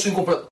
Esto es incompleto.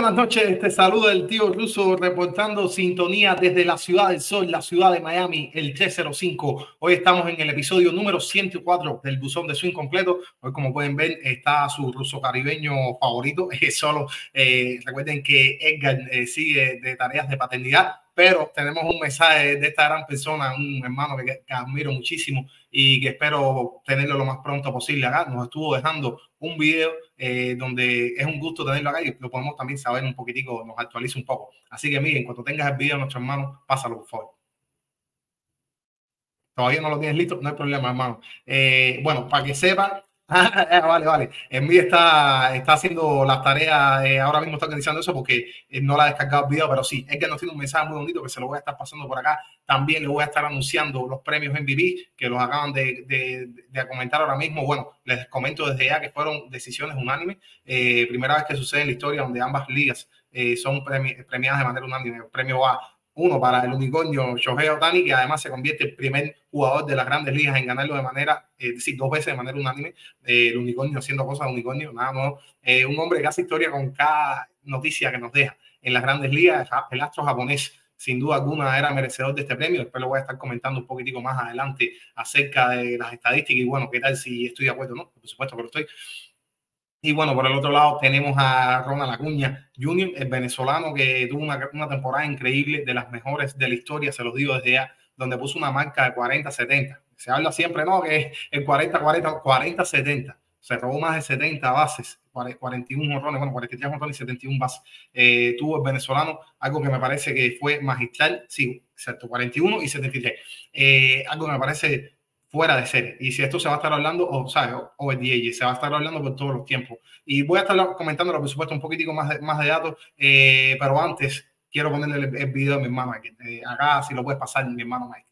Buenas noches, te saluda el tío Ruso reportando sintonía desde la ciudad del sol, la ciudad de Miami, el 305. Hoy estamos en el episodio número 104 del Buzón de Swing Completo. Hoy, como pueden ver, está su ruso caribeño favorito. Solo eh, recuerden que Edgar eh, sigue de tareas de paternidad, pero tenemos un mensaje de esta gran persona, un hermano que, que admiro muchísimo y que espero tenerlo lo más pronto posible acá. Nos estuvo dejando un video eh, donde es un gusto tenerlo acá y lo podemos también saber un poquitico, nos actualiza un poco. Así que miren, cuando tengas el video, nuestro hermano, pásalo por favor. Todavía no lo tienes listo, no hay problema, hermano. Eh, bueno, para que sepan, Ah, vale, vale. En mí está, está haciendo las tareas, eh, ahora mismo está organizando eso porque eh, no la ha descargado el video, pero sí, es que nos tiene un mensaje muy bonito que se lo voy a estar pasando por acá. También le voy a estar anunciando los premios MVP que los acaban de, de, de comentar ahora mismo. Bueno, les comento desde ya que fueron decisiones unánimes. Eh, primera vez que sucede en la historia donde ambas ligas eh, son premi premiadas de manera unánime. El premio va uno para el unicornio Shohei Otani, que además se convierte el primer jugador de las grandes ligas en ganarlo de manera, eh, es decir, dos veces de manera unánime, eh, el unicornio haciendo cosas de unicornio, nada nuevo. Eh, un hombre que hace historia con cada noticia que nos deja en las grandes ligas, el astro japonés. Sin duda alguna era merecedor de este premio. Después lo voy a estar comentando un poquitico más adelante acerca de las estadísticas y bueno, qué tal si estoy de acuerdo, ¿no? Por supuesto que lo estoy. Y bueno, por el otro lado tenemos a Ronald Acuña Jr., el venezolano que tuvo una, una, temporada increíble, de las mejores de la historia, se los digo desde ya, donde puso una marca de 40-70. Se habla siempre, ¿no? Que el 40-40, 40-70. Se robó más de 70 bases, 41 honrones, bueno, 43 honrones y 71 bases. Eh, tuvo el venezolano, algo que me parece que fue magistral, sí, exacto, 41 y 73. Eh, algo que me parece fuera de serie. Y si esto se va a estar hablando, o sea, o el DJ, se va a estar hablando por todos los tiempos. Y voy a estar comentándolo, por supuesto, un poquitico más de, más de datos, eh, pero antes quiero ponerle el, el, video a mi hermano. Eh, acá, si lo puedes pasar, mi hermano Mike.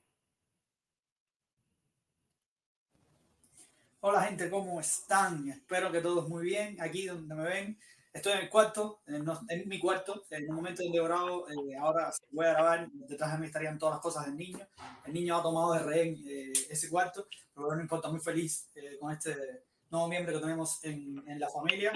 Hola gente, ¿cómo están? Espero que todos muy bien. Aquí donde me ven, estoy en el cuarto, en, en mi cuarto, en el momento donde grabo, eh, ahora voy a grabar, detrás de mí estarían todas las cosas del niño. El niño ha tomado de rehén eh, ese cuarto, pero no importa, muy feliz eh, con este nuevo miembro que tenemos en, en la familia.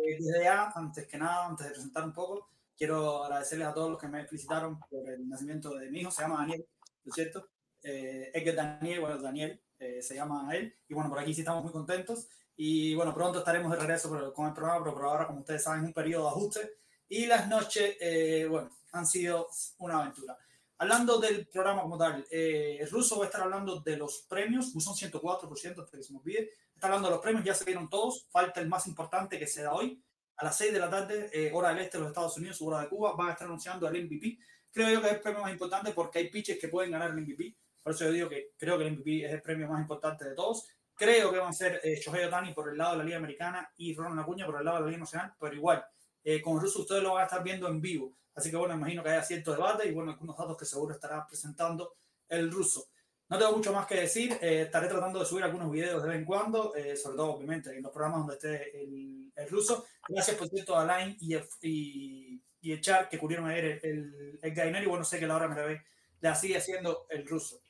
Eh, desde ya, antes que nada, antes de presentar un poco, quiero agradecerles a todos los que me felicitaron por el nacimiento de mi hijo, se llama Daniel, ¿no es cierto? Eh, es que Daniel, bueno, Daniel eh, se llama él, y bueno, por aquí sí estamos muy contentos. Y bueno, pronto estaremos de regreso con el programa, pero por ahora, como ustedes saben, es un periodo de ajuste. Y las noches, eh, bueno, han sido una aventura. Hablando del programa como tal, eh, Russo va a estar hablando de los premios, son 104%, hasta que se me olvide. Está hablando de los premios, ya se vieron todos. Falta el más importante que se da hoy. A las 6 de la tarde, eh, hora del este de los Estados Unidos, hora de Cuba, van a estar anunciando el MVP. Creo yo que es el premio más importante porque hay pitches que pueden ganar el MVP. Por eso yo digo que creo que el MVP es el premio más importante de todos creo que van a ser eh, Shohei Otani por el lado de la Liga Americana y Ronald Acuña por el lado de la Liga Nacional, pero igual, eh, con Russo ustedes lo van a estar viendo en vivo. Así que bueno, imagino que haya cierto debate y bueno, algunos datos que seguro estará presentando el ruso. No tengo mucho más que decir, eh, estaré tratando de subir algunos videos de vez en cuando, eh, sobre todo obviamente en los programas donde esté el, el ruso. Gracias por cierto a Line y, y, y el que cubrieron ayer el, el, el y bueno, sé que la hora me la ve, la sigue haciendo el ruso.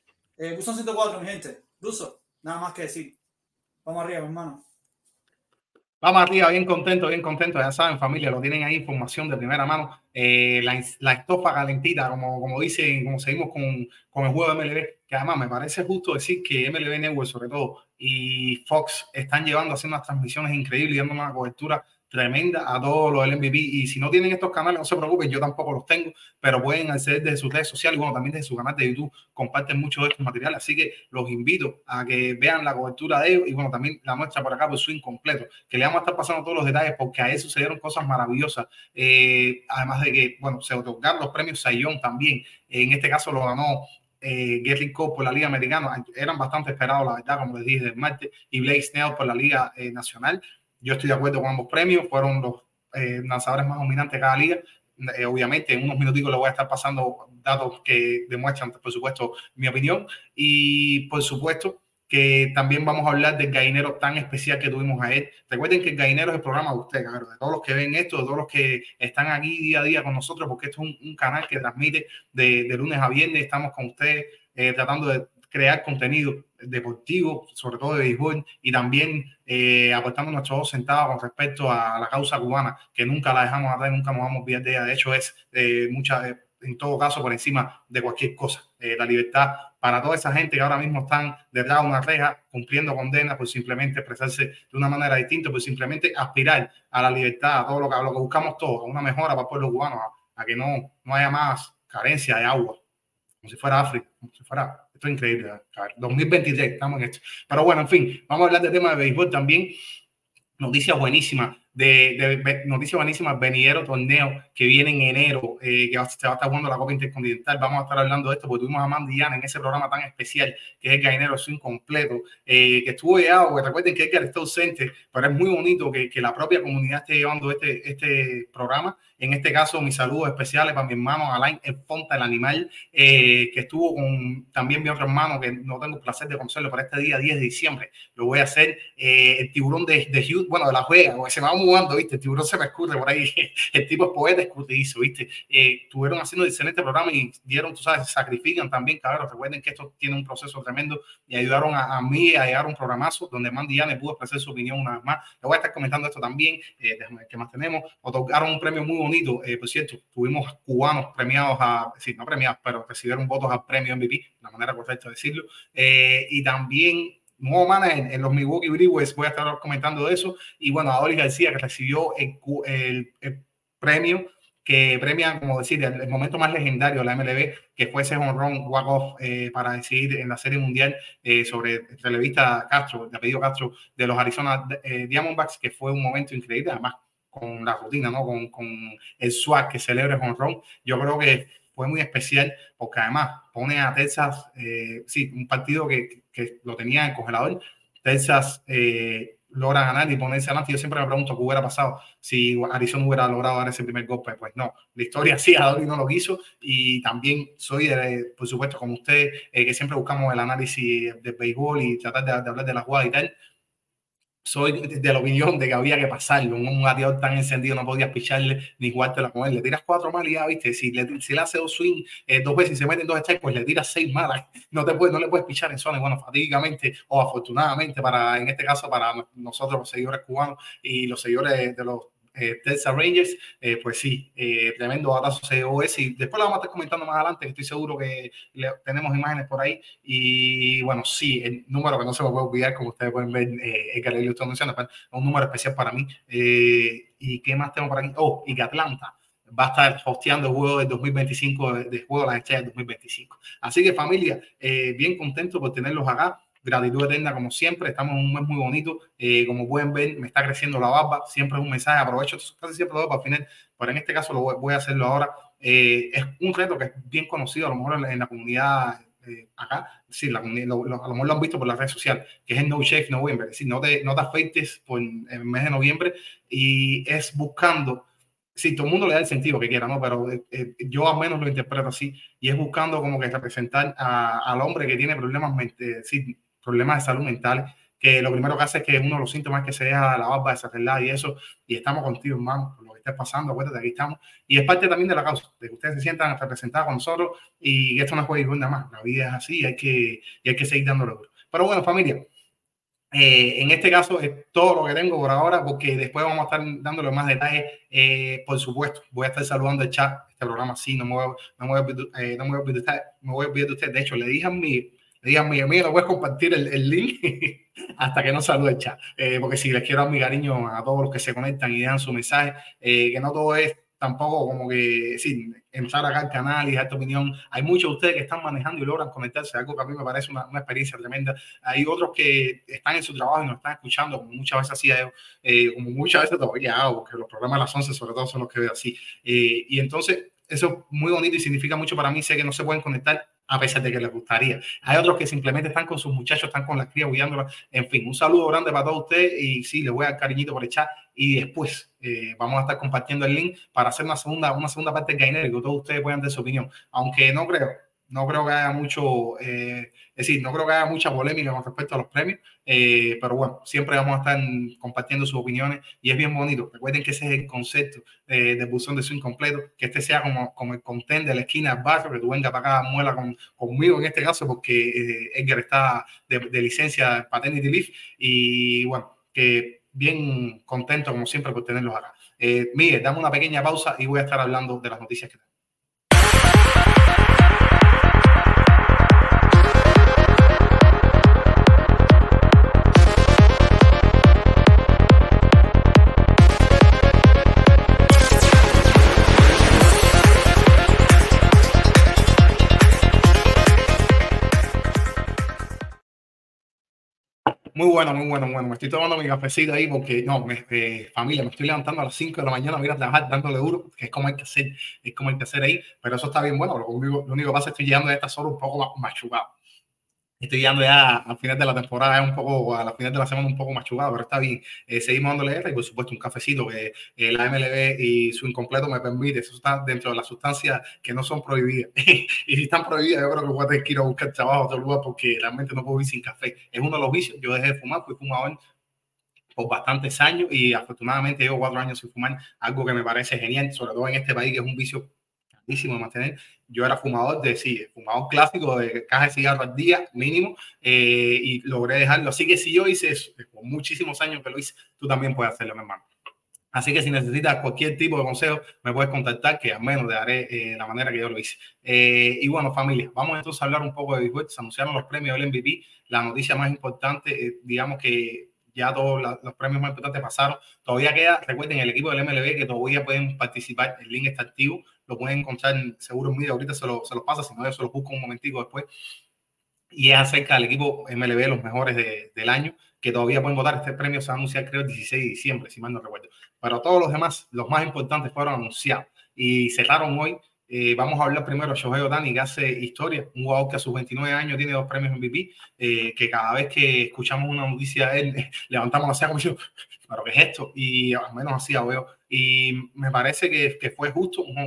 Eh, Buzón 104, mi gente, ruso, nada más que decir. Vamos arriba, hermano. Vamos arriba, bien contento, bien contento. Ya saben, familia, lo tienen ahí, información de primera mano. Eh, la, la, estofa calentita, como, como dicen, como seguimos con, con el juego de MLB, que además me parece justo decir que MLB Network, sobre todo, y Fox están llevando haciendo unas transmisiones increíbles y dando una cobertura tremenda a todos los del MVP. Y si no tienen estos canales, no se preocupen, yo tampoco los tengo, pero pueden acceder desde sus redes sociales y bueno, también desde su canal de YouTube. Comparten mucho de estos materiales, así que los invito a que vean la cobertura de ellos y bueno, también la muestra por acá por su incompleto, que le vamos a estar pasando todos los detalles porque a eso se dieron cosas maravillosas. Eh, además de que, bueno, se otorgaron los premios Sayón también. En este caso lo ganó eh, Gary Cole por la Liga Americana, eran bastante esperados, la verdad, como les dije, del martes, y Blake Snell por la Liga eh, Nacional. Yo estoy de acuerdo con ambos premios, fueron los eh, lanzadores más dominantes de cada liga. Eh, obviamente, en unos minuticos le voy a estar pasando datos que demuestran, por supuesto, mi opinión. Y por supuesto, que también vamos a hablar del gallinero tan especial que tuvimos ayer. Recuerden que el gallinero es el programa de ustedes, de todos los que ven esto, de todos los que están aquí día a día con nosotros, porque esto es un, un canal que transmite de, de, lunes a viernes. Estamos con ustedes eh, tratando de crear contenido deportivo, sobre todo de béisbol, y también eh, aportando nuestros dos centavos con respecto a la causa cubana, que nunca la dejamos atrás, nunca nos vamos a olvidar de ella. De hecho, es eh, mucha, eh, en todo caso, por encima de cualquier cosa. Eh, la libertad para toda esa gente que ahora mismo están detrás de una reja cumpliendo condenas por simplemente expresarse de una manera distinta, por simplemente aspirar a la libertad, a todo lo que, a lo que buscamos todos, a una mejora para el pueblo cubano, a, a que no, no haya más carencia de agua, como si fuera África, como si fuera esto es increíble. A ver, 2023, estamos en esto. Pero bueno, en fin, vamos a hablar del tema de béisbol también. Noticias buenísimas. De, de, de noticias buenísimas, venidero torneo que viene en enero, eh, que se va a estar jugando la Copa Intercontinental. Vamos a estar hablando de esto porque tuvimos a Mandy Yana en ese programa tan especial que es el Gallinero Swing completo, eh, que estuvo llegado, que recuerden que Edgar está ausente, pero es muy bonito que, que la propia comunidad esté llevando este, este programa. En este caso, mis saludos especiales para mi hermano Alain Ponta, el animal, eh, que estuvo con también mi otro hermano, que no tengo el placer de conocerlo por este día 10 de diciembre. Lo voy a hacer. Eh, el tiburón de, de Hugh, bueno, de la juega, porque se me va mudando, ¿viste? El tiburón se me escurre por ahí. El tipo es poeta escurridizo, ¿viste? Eh, estuvieron haciendo un excelente programa y dieron, tú sabes, sacrifican también, cabrón. Recuerden que esto tiene un proceso tremendo y ayudaron a, a mí a llegar a un programazo donde Mandy Yane pudo expresar su opinión una vez más. Le voy a estar comentando esto también. Eh, déjame ver qué más tenemos. Otorgaron un premio muy bonito. Eh, por cierto, tuvimos cubanos premiados a, sí, no premiados, pero recibieron votos al premio MVP, la manera correcta de decirlo. Eh, y también nuevo manager en los Milwaukee Brewers, voy a estar comentando de eso. Y bueno, a Oli García, que recibió el, el, el premio que premia, como decir, el, el, momento más legendario de la MLB, que fue ese home run walk-off eh, para decidir en la Serie Mundial eh, sobre el relevista Castro, de apellido Castro, de los Arizona eh, Diamondbacks, que fue un momento increíble, además con la rutina, ¿no? Con, con el swag que celebra el home run. Yo creo que fue muy especial porque además pone a Texas, eh, sí, un partido que, que, lo tenía en congelador. Texas eh, logra ganar y ponerse adelante. Yo siempre me pregunto qué hubiera pasado si Arizona hubiera logrado dar ese primer golpe. Pues no, la historia sí, Adori no lo quiso. Y también soy, de, por supuesto, como usted, eh, que siempre buscamos el análisis del béisbol y tratar de, de hablar de la jugada y tal soy de la opinión de que había que pasarlo. Un, un tan encendido no podías picharle ni jugártela con él. Le tiras cuatro mal y ya, viste. Si le, si le hace dos swing eh, dos veces y se meten dos strikes, pues le tiras seis malas. No, te puedes, no le puedes pichar en zona. Y bueno, fatídicamente o afortunadamente, para en este caso, para nosotros los seguidores cubanos y los seguidores de los eh, Texas Rangers, eh, pues sí, eh, tremendo batazo COS y después lo vamos a estar comentando más adelante, estoy seguro que le, tenemos imágenes por ahí y bueno, sí, el número que no se me puede olvidar, como ustedes pueden ver, eh, el que le estoy mencionando, es un número especial para mí. Eh, ¿Y qué más tengo por aquí? Oh, y que Atlanta va a estar hosteando el juego del 2025, de, de juego de las estrellas del 2025. Así que familia, bien contento por tenerlos acá gratitud eterna como siempre, estamos en un mes muy bonito, eh, como pueden ver me está creciendo la barba, siempre es un mensaje, aprovecho casi siempre lo doy para el final, pero en este caso lo voy, voy a hacerlo ahora, eh, es un reto que es bien conocido a lo mejor en la, en la comunidad eh, acá, sí, la, lo, lo, a lo mejor lo han visto por las redes sociales, que es el No Shave November, es decir, no te, no te afeites por el mes de noviembre y es buscando, sí, todo el mundo le da el sentido que quiera, ¿no? Pero eh, eh, yo al menos lo interpreto así y es buscando como que representar a, al hombre que tiene problemas, sí, problemas de salud mental que lo primero que hace es que uno de los síntomas es que se deja la barba desarreglada y eso, y estamos contigo, hermano, por lo que esté pasando, acuérdate, aquí estamos. Y es parte también de la causa, de que ustedes se sientan representados con nosotros y esto no puede ir nada más. La vida es así y hay que, y hay que seguir dándole duro. Pero bueno, familia, eh, en este caso es todo lo que tengo por ahora, porque después vamos a estar dándole más detalles. Eh, por supuesto, voy a estar saludando el chat. Este programa sí, no me voy, no me voy, eh, no a me voy a olvidar de usted. De hecho, le dije a mi, le dije a mi amigo, no voy a compartir el, el link hasta que no salude el chat. Eh, porque si les quiero dar mi cariño a todos los que se conectan y dan su mensaje, eh, que no todo es tampoco como que, sí, entrar acá al canal y dar tu opinión. Hay muchos de ustedes que están manejando y logran conectarse, algo que a mí me parece una, una experiencia tremenda. Hay otros que están en su trabajo y nos están escuchando, como muchas veces hacía yo, eh, como muchas veces todavía hago, porque los programas a las 11 sobre todo son los que veo así. Eh, y entonces, eso es muy bonito y significa mucho para mí. Sé que no se pueden conectar a pesar de que les gustaría. Hay otros que simplemente están con sus muchachos, están con las crías cuidándolas. En fin, un saludo grande para todos ustedes y sí, les voy a dar cariñito por el chat y después eh, vamos a estar compartiendo el link para hacer una segunda, una segunda parte del Gainer y que todos ustedes puedan dar su opinión. Aunque no creo, no creo que haya mucho, eh, es decir, no creo que haya mucha polémica con respecto a los premios, eh, pero bueno, siempre vamos a estar compartiendo sus opiniones y es bien bonito. Recuerden que ese es el concepto eh, del buzón de swing completo, que este sea como, como el content de la esquina del que tú vengas para acá, muela con, conmigo en este caso, porque eh, Edgar está de, de licencia paternity leave y bueno, que bien contento como siempre por tenerlos acá. Miguel, dame una pequeña pausa y voy a estar hablando de las noticias que tengo. Muy bueno, muy bueno, muy bueno. Me estoy tomando mi cafecito ahí porque, no, me, eh, familia, me estoy levantando a las 5 de la mañana, voy a trabajar dándole duro, que es como hay que hacer, es como hay que hacer ahí, pero eso está bien bueno. Lo único, lo único que pasa es que estoy llegando a esta hora un poco machucado. Estoy llegando ya al final de la temporada, un poco, a la final de la semana un poco machucado, pero está bien. Eh, seguimos dándole guerra y por supuesto un cafecito que eh, la MLB y su incompleto me permite. Eso está dentro de las sustancias que no son prohibidas. y si están prohibidas, yo creo que voy a tener que ir a buscar trabajo a otro lugar porque realmente no puedo vivir sin café. Es uno de los vicios. Yo dejé de fumar, fui fumador por bastantes años y afortunadamente llevo cuatro años sin fumar, algo que me parece genial, sobre todo en este país que es un vicio de mantener. Yo era fumador de, sí, fumador clásico de caja de cigarro al día mínimo eh, y logré dejarlo. Así que si yo hice eso, con muchísimos años que lo hice, tú también puedes hacerlo, mi hermano. Así que si necesitas cualquier tipo de consejo, me puedes contactar, que al menos te daré eh, la manera que yo lo hice. Eh, y bueno, familia, vamos entonces a hablar un poco de Bitcoin. Se anunciaron los premios del MVP. La noticia más importante, eh, digamos que ya todos los premios más importantes pasaron. Todavía queda, recuerden, el equipo del MLB que todavía pueden participar. El link está activo, lo pueden encontrar seguro medio. Ahorita se lo, se lo pasa, si no, yo se busco un momentico después. Y es acerca del equipo MLB, los mejores de, del año, que todavía pueden votar. Este premio se va a anunciar, creo, el 16 de diciembre, si mal no recuerdo. Pero todos los demás, los más importantes, fueron anunciados y cerraron hoy. Eh, vamos a hablar primero de Shohei Otani, que hace historia, un jugador que a sus 29 años tiene dos premios MVP, eh, que cada vez que escuchamos una noticia de él, levantamos la ceja como diciendo, ¿pero qué es esto? Y al menos así lo veo. Y me parece que, que fue justo un,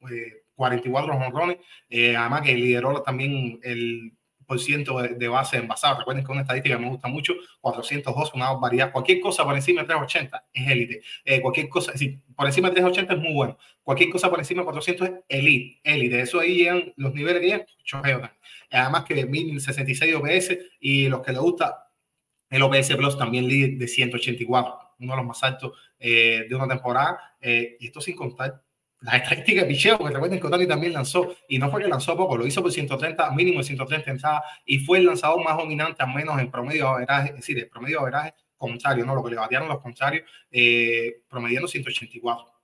un eh, 44 honrones, eh, además que lideró también el por ciento de, de base envasada. Recuerden que una estadística que me gusta mucho, 402, una variedad. Cualquier cosa por encima de 380 es élite. Eh, cualquier cosa, por encima de 380 es muy bueno. Cualquier cosa por encima de 400 es elite. élite. Eso ahí llegan los niveles que llegan. Además que 1066 OPS y los que les gusta el OPS Plus también líder de 184, uno de los más altos eh, de una temporada. Eh, y esto sin contar las estadísticas de picheo, que recuerden que Otani también lanzó, y no fue que lanzó poco, lo hizo por 130, mínimo de 130 entradas, y fue el lanzador más dominante, al menos en promedio de averaje, es decir, el promedio de averaje contrario, ¿no? Lo que le batearon los contrarios, eh, promediando 184.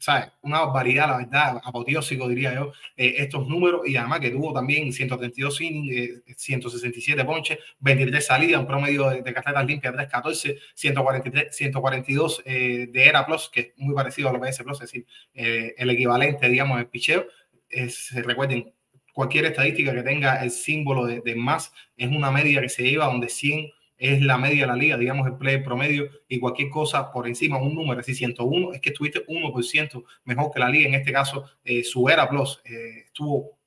¿Sabes? Una barbaridad, la verdad, apoteósico, diría yo, eh, estos números, y además que tuvo también 132 innings, eh, 167 ponches, 23 salidas, un promedio de, de carreras limpias, 314, 143, 142 eh, de ERA Plus, que es muy parecido a lo que es Plus, es decir, eh, el equivalente, digamos, del picheo. Es, recuerden, cualquier estadística que tenga el símbolo de, de más es una media que se lleva donde 100 es la media de la liga, digamos el play promedio y cualquier cosa por encima, un número, así 101, es que estuviste 1% mejor que la liga. En este caso, eh, su era plus eh, estuvo,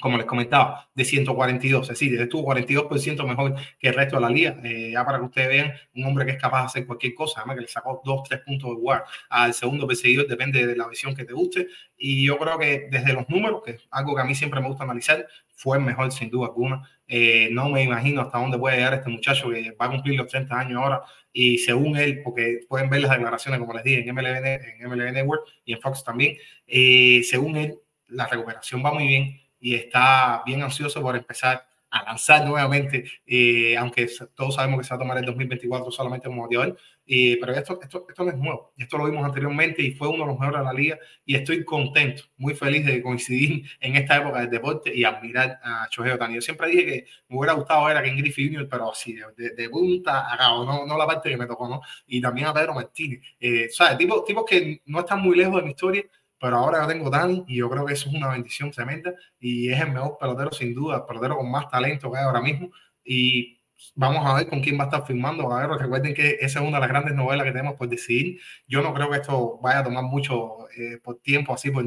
como les comentaba, de 142, es decir, estuvo 42% mejor que el resto de la liga. Eh, ya para que ustedes vean, un hombre que es capaz de hacer cualquier cosa, además que le sacó 2, 3 puntos de guard al segundo perseguidor, depende de la visión que te guste. Y yo creo que desde los números, que es algo que a mí siempre me gusta analizar, fue mejor sin duda alguna. Eh, no me imagino hasta dónde puede llegar este muchacho que va a cumplir los 30 años ahora. Y según él, porque pueden ver las declaraciones, como les dije, en MLB, en MLB Network y en Fox también, eh, según él, la recuperación va muy bien y está bien ansioso por empezar a lanzar nuevamente, eh, aunque todos sabemos que se va a tomar el 2024 solamente como motivador, eh, pero esto, esto, esto no es nuevo, esto lo vimos anteriormente y fue uno de los mejores de la liga y estoy contento, muy feliz de coincidir en esta época del deporte y admirar a Shohei Otani. Yo siempre dije que me hubiera gustado ver a Ken Griffey Jr., pero así, de, de punta a cabo, no, no la parte que me tocó, ¿no? Y también a Pedro Martínez, eh, ¿sabes? Tipos, tipos que no están muy lejos de mi historia, pero ahora yo tengo Dani y yo creo que eso es una bendición tremenda y es el mejor pelotero sin duda, el pelotero con más talento que ahora mismo y vamos a ver con quién va a estar firmando. A recuerden que esa es una de las grandes novelas que tenemos por decidir. Yo no creo que esto vaya a tomar mucho eh, tiempo, así por,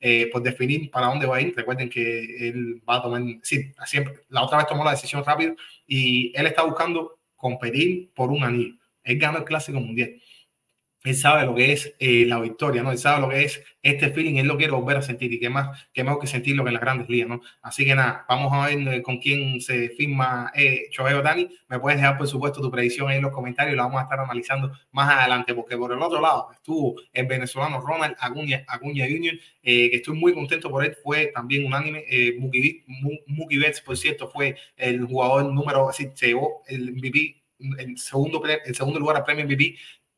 eh, por definir para dónde va a ir. Recuerden que él va a tomar, sí, siempre, la otra vez tomó la decisión rápido y él está buscando competir por un anillo. Él ganó el Clásico Mundial él sabe lo que es eh, la victoria, ¿no? Él sabe lo que es este feeling, él lo quiere volver a sentir y qué más, qué mejor que sentirlo que en las grandes ligas, ¿no? Así que nada, vamos a ver eh, con quién se firma eh, Dani. Me puedes dejar, por supuesto, tu predicción ahí en los comentarios y vamos a estar analizando más adelante, porque por el otro lado estuvo el venezolano Ronald Acuña, Acuña Jr., eh, que estoy muy contento por él, fue también unánime. Eh, Mookie, Betts, por cierto, fue el jugador número, así, se llevó el MVP el segundo, el segundo lugar a premio MVP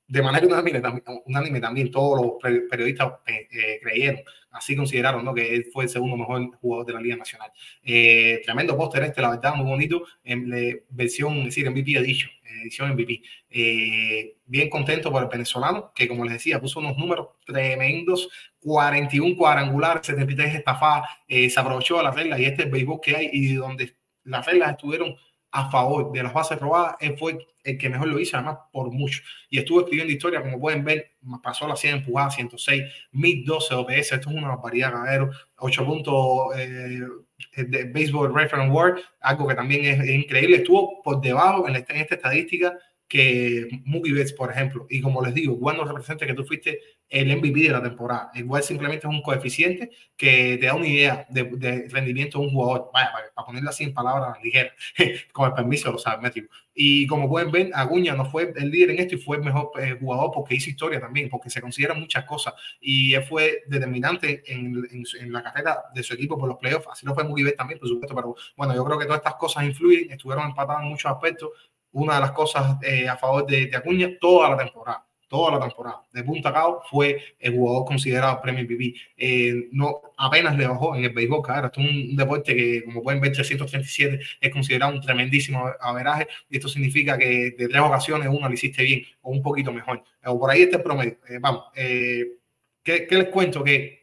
de manera unánime, unánime también todos los periodistas eh, eh, creyeron, así consideraron ¿no? que él fue el segundo mejor jugador de la Liga Nacional. Eh, tremendo póster este, la verdad, muy bonito, en versión, es decir, MVP dicho, edición MVP. bien contento por el venezolano, que como les decía, puso unos números tremendos, 41 cuadrangulares, 73 estafadas, se aprovechó de las reglas y este es el béisbol que hay y donde las reglas estuvieron a favor de las bases robadas, él fue el que mejor lo hizo, además por mucho. Y estuvo escribiendo historia, como pueden ver, pasó la 100 empujadas, 106, 1012 OPS, esto es una barbaridad, caballero, 8 puntos eh, de Baseball Reference Award, algo que también es, increíble, estuvo por debajo en, en esta estadística que Mookie Betts, por ejemplo. Y como les digo, no representa que tú fuiste el MVP de la temporada. Igual simplemente es un coeficiente que te da una idea de, rendimiento de un jugador. Vaya, para, ponerlo así en palabras ligeras, con el permiso de los métricos. Y como pueden ver, Aguña no fue el líder en esto y fue el mejor eh, jugador porque hizo historia también, porque se consideran muchas cosas. Y él fue determinante en, en, la carrera de su equipo por los playoffs. Así lo fue Mookie Betts también, por supuesto. Pero bueno, yo creo que todas estas cosas influyen. Estuvieron empatados en muchos aspectos una de las cosas eh, a favor de, de, Acuña toda la temporada. Toda la temporada. De punta a cabo fue el jugador considerado premio MVP. Eh, no, apenas le bajó en el béisbol, claro. Esto es un deporte que, como pueden ver, 337 es considerado un tremendísimo averaje. Y esto significa que de tres ocasiones una lo hiciste bien o un poquito mejor. O por ahí está el promedio. Eh, vamos, ¿qué, ¿qué les cuento? Que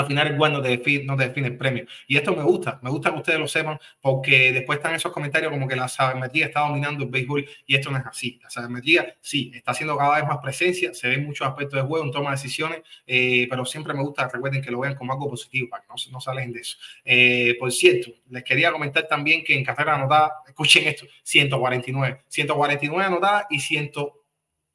al final el no te, define, no define el premio. Y esto me gusta, me gusta que ustedes lo sepan, porque después están esos comentarios como que la sabermetría está dominando el béisbol y esto no es así. La sabermetría sí, está haciendo cada vez más presencia, se ven muchos aspectos de juego, en toma de decisiones, eh, pero siempre me gusta, recuerden que lo vean como algo positivo, para que no, no salen de eso. Eh, por cierto, les quería comentar también que en carrera anotada, escuchen esto, 149, 149 anotadas y 100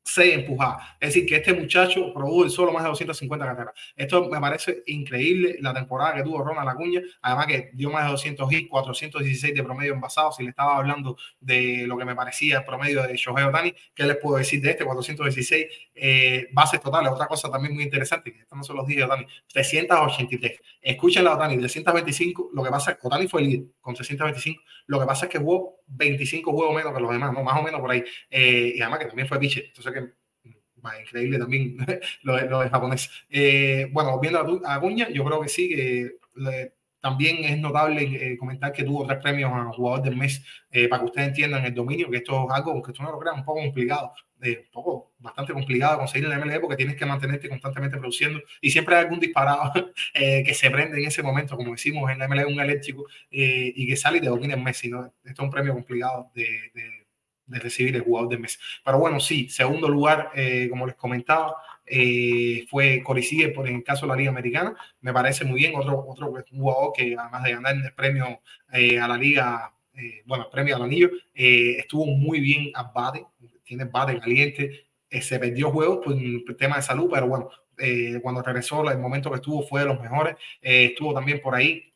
se empujaba. Es decir, que este muchacho probó solo más de 250 carreras. Esto me parece increíble la temporada que tuvo Ronald Acuña. Además que dio más de 200 hits, 416 de promedio envasado. Si le estaba hablando de lo que me parecía el promedio de Shohei Otani, ¿qué les puedo decir de este? 416 eh, bases totales. Otra cosa también muy interesante, que estos no son los días de Otani. 383. Escuchen la Otani, 325. Lo que pasa es que Otani fue el líder con 325. Lo que pasa es que jugó 25 juegos menos que los demás, ¿no? más o menos por ahí. Eh, y además que también fue pitcher. Entonces que va, increíble también lo, lo de japonés. Eh, bueno, viendo a, Aguña, yo creo que sí, que también es notable eh, comentar que tuvo tres premios a jugador del mes eh, para que ustedes entiendan el dominio, que esto es algo que tú no lo creas un poco complicado, eh, un poco bastante complicado conseguir el MLB porque tienes que mantenerte constantemente produciendo y siempre hay algún disparado que se prende en ese momento, como decimos en la MLB, un eléctrico y que sale y te domina el mes. Sino, esto es un premio complicado de, de, de, recibir el jugador del mes. Pero bueno, sí, segundo lugar, como les comentaba eh, fue Corey por en el caso de la Liga Americana. Me parece muy bien. Otro, otro jugador que además de ganar el premio eh, a la Liga, eh, bueno, el premio al anillo, eh, estuvo muy bien a bate, tiene bate caliente. se perdió juegos por el tema de salud, pero bueno, cuando regresó, el momento que estuvo fue de los mejores. estuvo también por ahí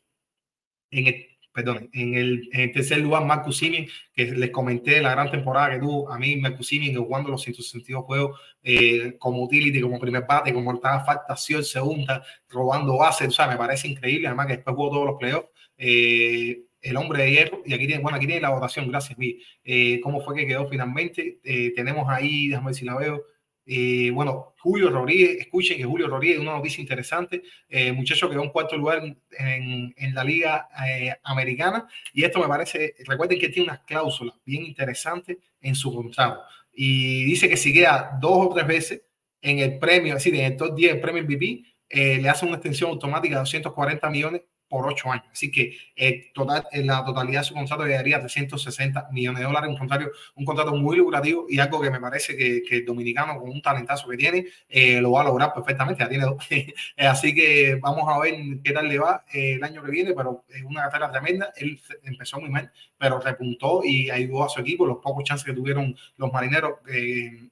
en el perdón, en el, tercer lugar, Marcus Simeon, que les comenté la gran temporada que tuvo. A mí, Marcus Simeon, jugando los 162 juegos eh, como utility, como primer bate, como estaba falta, segunda, robando bases. O sea, me parece increíble. Además, que después jugó todos los playoffs. Eh, el hombre de hierro, y aquí tiene, bueno, aquí tiene la votación, gracias, Vi. Eh, ¿Cómo fue que quedó finalmente? Eh, tenemos ahí, déjame ver si la veo. Eh, bueno, Julio Rodríguez, escuchen que Julio Rodríguez, una noticia interesante, eh, muchacho quedó en cuarto lugar en, en la Liga eh, Americana y esto me parece, recuerden que tiene unas cláusulas bien interesantes en su contrato y dice que si queda dos o tres veces en el premio, es decir, en el top 10 del premio MVP, le hace una extensión automática de 240 millones por ocho años. Así que eh, total, en la totalidad de su contrato llegaría 360 millones de dólares, un contrato, un contrato muy lucrativo y algo que me parece que, que el dominicano con un talentazo que tiene eh, lo va a lograr perfectamente. Ya tiene dos. Así que vamos a ver qué tal le va eh, el año que viene, pero es una carrera tremenda. Él empezó muy mal, pero repuntó y ayudó a su equipo. Los pocos chances que tuvieron los marineros,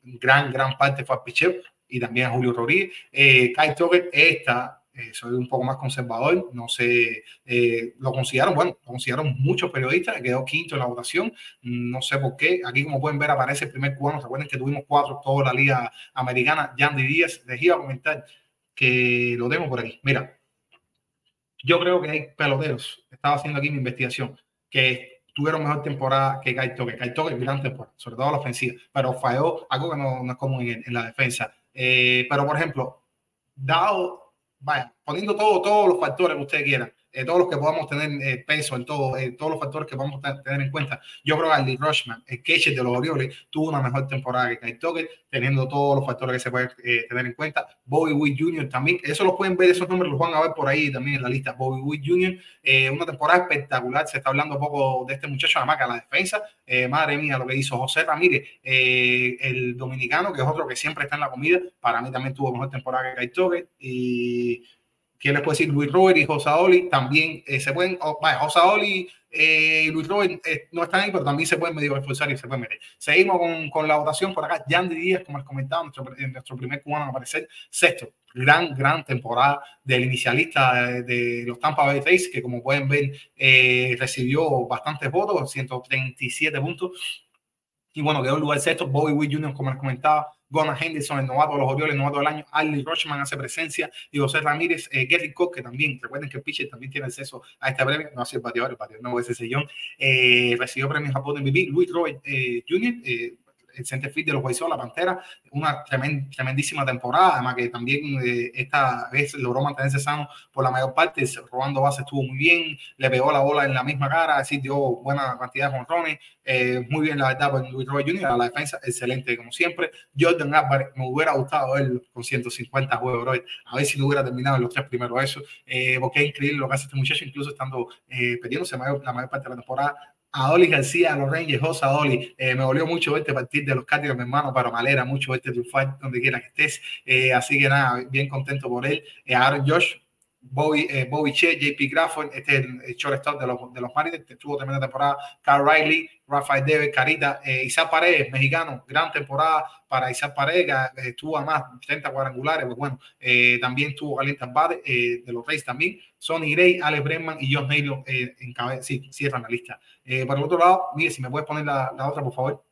gran, gran parte fue a Picheo y también a Julio Rodríguez. Eh, Kai Tucker está eh, soy un poco más conservador, no sé, eh, lo consideraron, bueno, lo consideraron muchos periodistas, quedó quinto en la votación, no sé por qué, aquí como pueden ver aparece el primer cubano, recuerden que tuvimos cuatro toda la liga americana, Yandy Díaz, les iba a comentar que lo tengo por aquí, mira, yo creo que hay peloteros, estaba haciendo aquí mi investigación, que tuvieron mejor temporada que Kai Toque. Kai Toque, gran temporada, sobre todo la ofensiva, pero falló algo que no, no es común en, en la defensa. Eh, pero, por ejemplo, dado vaya, poniendo todo, todos los factores que usted quiera, eh, todos los que podamos tener eh, peso en eh, todos los factores que podamos tener en cuenta. Yo creo que Andy Rushman, el catcher de los Orioles, tuvo una mejor temporada que Kai Tucker, teniendo todos los factores que se pueden tener en cuenta. Bobby Witt Jr. también, eso lo pueden ver, esos nombres los van a ver por ahí también en la lista. Bobby Witt Jr., una temporada espectacular, se está hablando un poco de este muchacho, además que a la defensa, madre mía, lo que hizo José Ramírez, el dominicano, que es otro que siempre está en la comida, para mí también tuvo mejor temporada que Kai Tucker, y ¿Quién les puede decir? Luis Robert y Josaoli también eh, se pueden, oh, vaya, Josaoli eh, y Luis Robert eh, no están ahí, pero también se pueden medio esforzar y se pueden meter. Seguimos con, con la votación por acá. Yandy Díaz, como les comentaba, nuestro, nuestro primer cubano a aparecer, sexto. Gran, gran temporada del inicialista de, de los Tampa Bay Rays, que como pueden ver, recibió bastantes votos, 137 puntos. Y bueno, quedó en lugar sexto. Bobby Witt Jr., como les comentaba, Gona Henderson, el novato de los Orioles, el novato del año, Ali Rochman hace presencia y José Ramírez, eh, Gary Cook, que también, recuerden que el pitcher también tiene acceso a este premio, no hace el bateador, el bateador no ese sellón, eh, recibió premios Japón MVP, Luis Robert eh, Jr., el centerfield de los Sox, la Pantera, una tremend, tremendísima temporada, además que también eh, esta vez logró mantenerse sano por la mayor parte, robando bases estuvo muy bien, le pegó la bola en la misma cara, así dio buena cantidad de jonrones, eh, muy bien la verdad por Luis Robert Jr., la defensa excelente como siempre, Jordan Álvarez, me hubiera gustado verlo con 150 juegos, bro. a ver si no hubiera terminado en los tres primeros eso, eh, porque es increíble lo que hace este muchacho, incluso estando eh, perdiéndose mayor, la mayor parte de la temporada, a Oli García, a los Rangers, José Oli. Eh, me volvió mucho verte partir de los Cardinals, mi hermano, pero me alegra mucho verte triunfar donde quiera que estés. Eh, así que nada, bien contento por él. Eh, Josh, Bobby, eh, Bobby Che, JP Grafford, este es el, el shortstop de los, de los Mariners, tuvo tremenda temporada. Carl Riley, Rafael David, Carita, eh, Isaac Paredes, mexicano, gran temporada para Isaac Paredes, que estuvo a más 30 cuadrangulares, pues bueno, eh, también tuvo caliente bate eh, de los Reyes también. Sonny Gray, Alex Bregman y John Naylor eh, en cabeza, sí, cierran la lista. Eh, por el otro lado, mire, si me puedes poner la, la otra, por favor.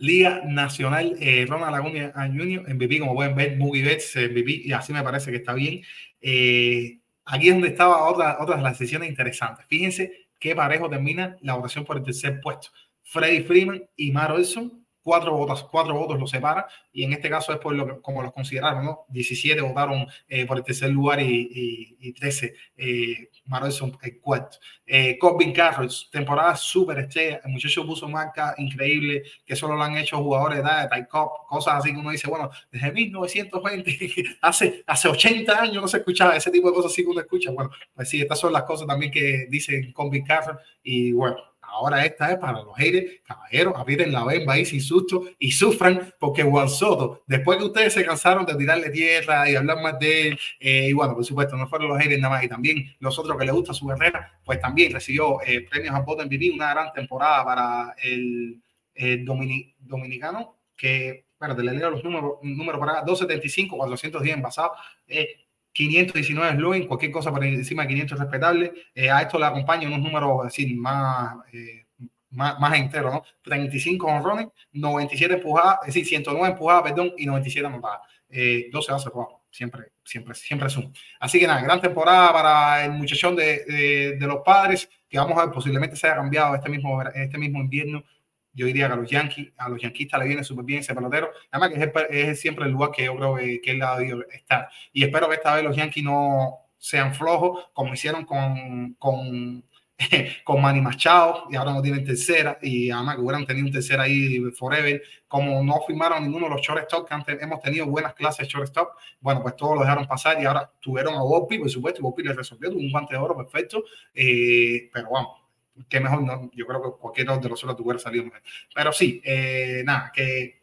Liga Nacional eh, Ronald Laguna Jr. MVP, como pueden ver, Mookie Betts MVP, y así me parece que está bien. Eh, aquí es donde estaba otra, otras de las sesiones interesantes. Fíjense qué parejo termina la votación por el tercer puesto. Freddy Freeman y Mar Olson cuatro votos, cuatro votos los separa y en este caso es por lo que, como los consideraron, ¿no? 17 votaron eh, por el tercer lugar y, y, y 13 eh, Marison el cuarto. Eh, Corbin Carroll, temporada súper estrella, el muchacho puso marca increíble que solo lo han hecho jugadores de edad de cosas así que uno dice, bueno, desde 1920, hace, hace 80 años no se escuchaba ese tipo de cosas así que uno escucha. Bueno, pues sí, estas son las cosas también que dicen Corbin Carroll y bueno, Ahora esta es para los haters, caballeros, aprieten la bemba ahí sin susto y sufran porque Juan Soto, después que ustedes se cansaron de tirarle tierra y hablar más de él, eh, y bueno, por supuesto, no fueron los haters nada más, y también los otros que les gusta su carrera, pues también recibió eh, premios a voto MVP, una gran temporada para el, el domini, dominicano, que, espérate, le leo los números, números para acá, 275, 410 envasados, eh, 519 slugging, cualquier cosa por encima de 500 respetable. Eh, a esto le acompaña unos números así más, eh, más, más enteros, ¿no? 35 honrones, 97 empujadas, es decir, 109 empujadas, perdón, y 97 anotadas. Eh, 12 bases robadas, siempre, siempre, siempre suma. Así que nada, gran temporada para el muchachón de, de, de, los padres, que vamos a ver, posiblemente se haya cambiado este mismo, este mismo invierno yo diría que a los Yankees, a los yanquistas le viene súper bien ese pelotero. Además que es, es, siempre el lugar que yo creo que, que él ha debido estar. Y espero que esta vez los Yankees no sean flojos como hicieron con, con, con Manny Machado y ahora no tienen tercera y además que hubieran tenido un tercera ahí forever. Como no firmaron ninguno de los shortstop que antes hemos tenido buenas clases de shortstop, bueno, pues todos lo dejaron pasar y ahora tuvieron a Bobby, por supuesto, y Bobby le resolvió, tuvo un guante de oro perfecto, eh, pero vamos que mejor no, yo creo que cualquiera de nosotros tuviera salido mejor. Pero sí, eh, nada, que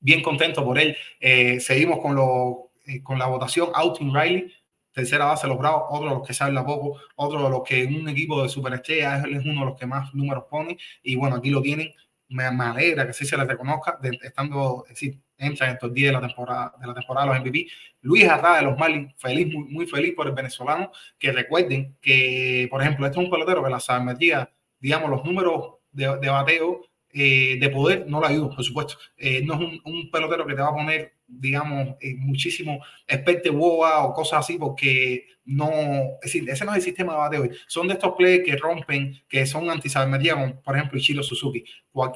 bien contento por él. Eh, seguimos con, lo, eh, con la votación. Austin Riley, tercera base los Bravos, otro de los que saben poco, otro de los que un equipo de superestrellas es uno de los que más números pone. Y bueno, aquí lo tienen. Me, me alegra que sí se les reconozca, de, estando, es decir, entra en estos días de la temporada de la temporada de los MVP. Luis Arrada de los Marlins, feliz, muy, muy feliz por el venezolano, que recuerden que, por ejemplo, este es un pelotero que la sabermetría, digamos, los números de, de bateo eh, de poder no lo ayuda, por supuesto. Eh, no es un, un, pelotero que te va a poner, digamos, eh, muchísimo experte boa o cosas así, porque no, es decir, ese no es el sistema de bateo. Son de estos plays que rompen, que son antisabermetría, como por ejemplo Ichiro Suzuki.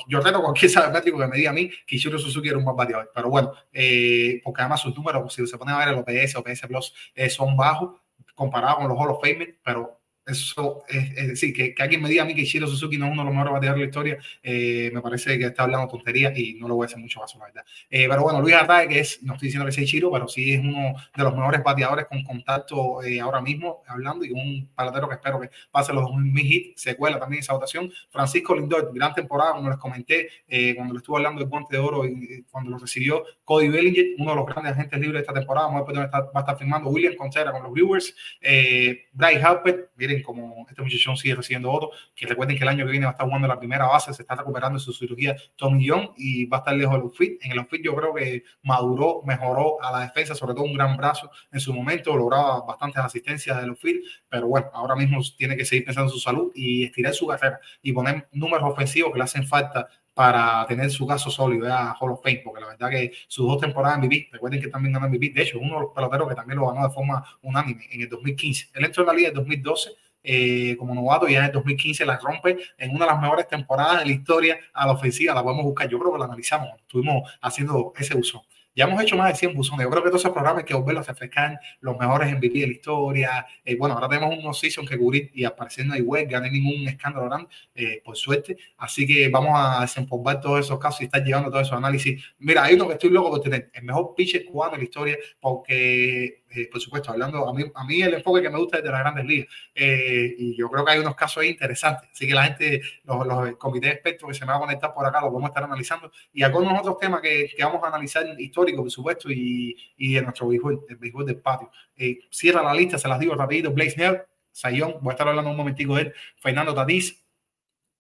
Yo reto cualquier sabermétrico que me diga a mí que Ichiro Suzuki era un buen bateador, pero bueno, eh, porque además sus números, si se pone a ver el OPS, OPS Plus, eh, son bajos comparados con los Hall of Fame, pero eso es, es decir, que, que, alguien me diga a mí que Ichiro Suzuki no es uno de los mejores bateadores de la historia, eh, me parece que está hablando tonterías y no lo voy a hacer mucho caso, la verdad. Eh, pero bueno, Luis Arrae, que es, no estoy diciendo que sea Ichiro, pero sí es uno de los mejores bateadores con contacto eh, ahora mismo, hablando, y un palatero que espero que pase los 2000 hits, se cuela también esa votación. Francisco Lindor, gran temporada, como les comenté, eh, cuando le estuve hablando del guante de oro y cuando lo recibió Cody Bellinger, uno de los grandes agentes libres de esta temporada, vamos a ver va a estar firmando William Contreras con los Brewers, eh, Bryce Harper, miren como este muchachón sigue recibiendo votos, que recuerden que el año que viene va a estar jugando la primera base, se está recuperando de su cirugía Tommy Young y va a estar lejos del outfit. En el outfit yo creo que maduró, mejoró a la defensa, sobre todo un gran brazo en su momento, lograba bastantes asistencias del outfit, pero bueno, ahora mismo tiene que seguir pensando en su salud y estirar su carrera y poner números ofensivos que le hacen falta para tener su caso sólido a Hall of Fame, porque la verdad que sus dos temporadas en MVP, recuerden que también ganó MVP, de hecho, uno de los peloteros que también lo ganó de forma unánime en el 2015. Él entró en la liga en 2012 eh, como novato y ya en el 2015 la rompe en una de las mejores temporadas de la historia a la ofensiva, la podemos buscar, yo creo que la analizamos, estuvimos haciendo ese uso. Ya hemos hecho más de 100 buzones. Yo creo que todos esos programas hay que volverlos a refrescar, los mejores MVP de la historia. Eh, bueno, ahora tenemos unos season que cubrir y apareciendo ahí web, no hay ningún escándalo grande, eh, por suerte. Así que vamos a desempolvar todos esos casos y estar llevando todos esos análisis. Mira, hay uno que estoy loco por tener, el mejor pitcher cubano de la historia, porque, eh, por supuesto, hablando, a mí, a mí el enfoque que me gusta es de las grandes ligas. Eh, y yo creo que hay unos casos interesantes. Así que la gente, los, los comités expertos que se me va a conectar por acá, los vamos a estar analizando. Y algunos otros temas que, que vamos a analizar histórico, por supuesto, y, y de nuestro béisbol, el béisbol del patio. Eh, cierra la lista, se las digo rapidito. Blaze Snell, Sayón, voy a estar hablando un momentico de él. Fernando Tatís,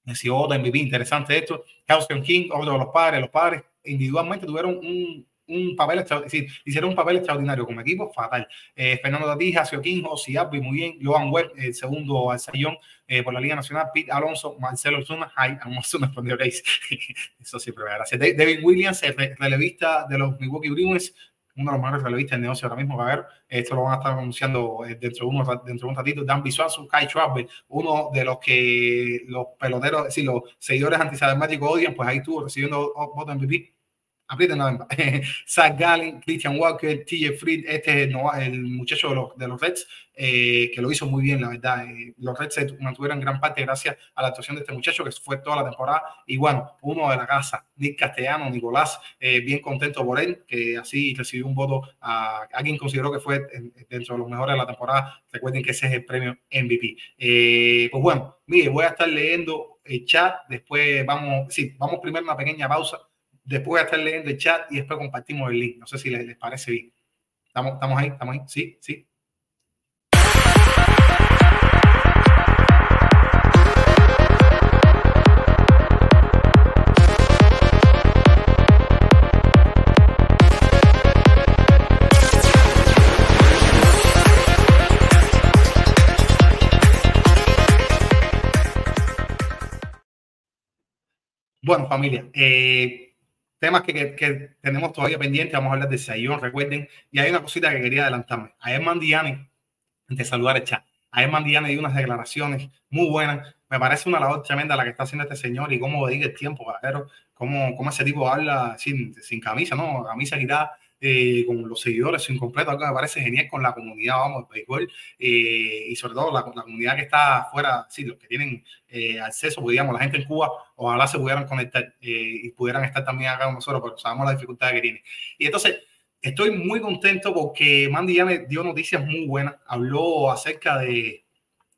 decidió otra MVP, interesante esto. Houston King, otro de los padres, los padres individualmente tuvieron un, un papel extraordinario, hicieron un papel extraordinario como equipo, fatal. Eh, Fernando Tatís, Hacio King, José Abby, muy bien. Logan Webb, el segundo al Sayón eh, por la Liga Nacional. Pete Alonso, Marcelo Zuna, ay, Alonso no respondió. Eso siempre me da gracia. David Williams, el relevista de los Milwaukee Brewers, uno de los mejores relevistas del negocio ahora mismo, ver Esto lo van a estar anunciando eh, dentro de, uno, dentro de un ratito. Dan Bisuazu, Kai Schwarber, uno de los que los peloteros, es decir, los seguidores antisabermáticos odian, pues ahí estuvo recibiendo voto MVP aprieten la Zach Gallen, Christian Walker, TJ Fried, este es el, muchacho de los, de los Reds, eh, que lo hizo muy bien, la verdad. Eh, los Reds se mantuvieron en gran parte gracias a la actuación de este muchacho, que fue toda la temporada. Y bueno, uno de la casa, Nick Castellano, Nicolás, eh, bien contento por él, que así recibió un voto a alguien consideró que fue dentro de los mejores de la temporada. Recuerden que ese es el premio MVP. pues bueno, mire, voy a estar leyendo el chat, después vamos, sí, vamos primero una pequeña pausa Después voy a estar leyendo el chat y después compartimos el link. No sé si les, les parece bien. ¿Estamos, ¿Estamos ahí? ¿Estamos ahí? Sí, sí. Bueno, familia, eh, temas que, que, tenemos todavía pendientes. Vamos a hablar de Sayón, recuerden. Y hay una cosita que quería adelantarme. A Edman Diane, de saludar el chat, a Edman Diane dio unas declaraciones muy buenas. Me parece una labor tremenda la que está haciendo este señor y cómo dedica el tiempo, caballero. Cómo, cómo ese tipo habla sin, sin camisa, ¿no? Camisa quitada eh, con los seguidores incompletos, algo que me parece genial con la comunidad, vamos, de béisbol, eh, y sobre todo la, la, comunidad que está afuera, sí, los que tienen eh, acceso, pues, digamos, la gente en Cuba, ojalá se pudieran conectar y pudieran estar también acá con nosotros, pero sabemos la dificultad que tiene. Y entonces, estoy muy contento porque Mandy ya me dio noticias muy buenas, habló acerca de,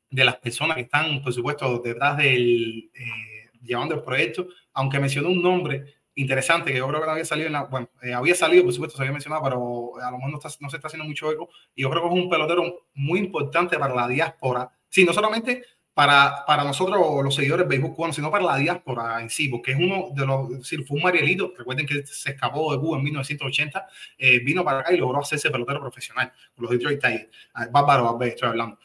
de las personas que están, por supuesto, detrás del, llevando el proyecto, aunque mencionó un nombre, interesante que yo creo que había salido en la, bueno, eh, había salido, por supuesto, se había mencionado, pero a lo mejor no, está, no, se está haciendo mucho eco. Y yo creo que es un pelotero muy importante para la diáspora. Sí, no solamente para, para nosotros los seguidores de béisbol cubano, sino para la diáspora en sí, porque es uno de los, es decir, fue un Marielito, recuerden que se escapó de Cuba en 1980, eh, vino para acá y logró hacerse pelotero profesional con los Detroit Tigers. Ah, bárbaro, estoy hablando.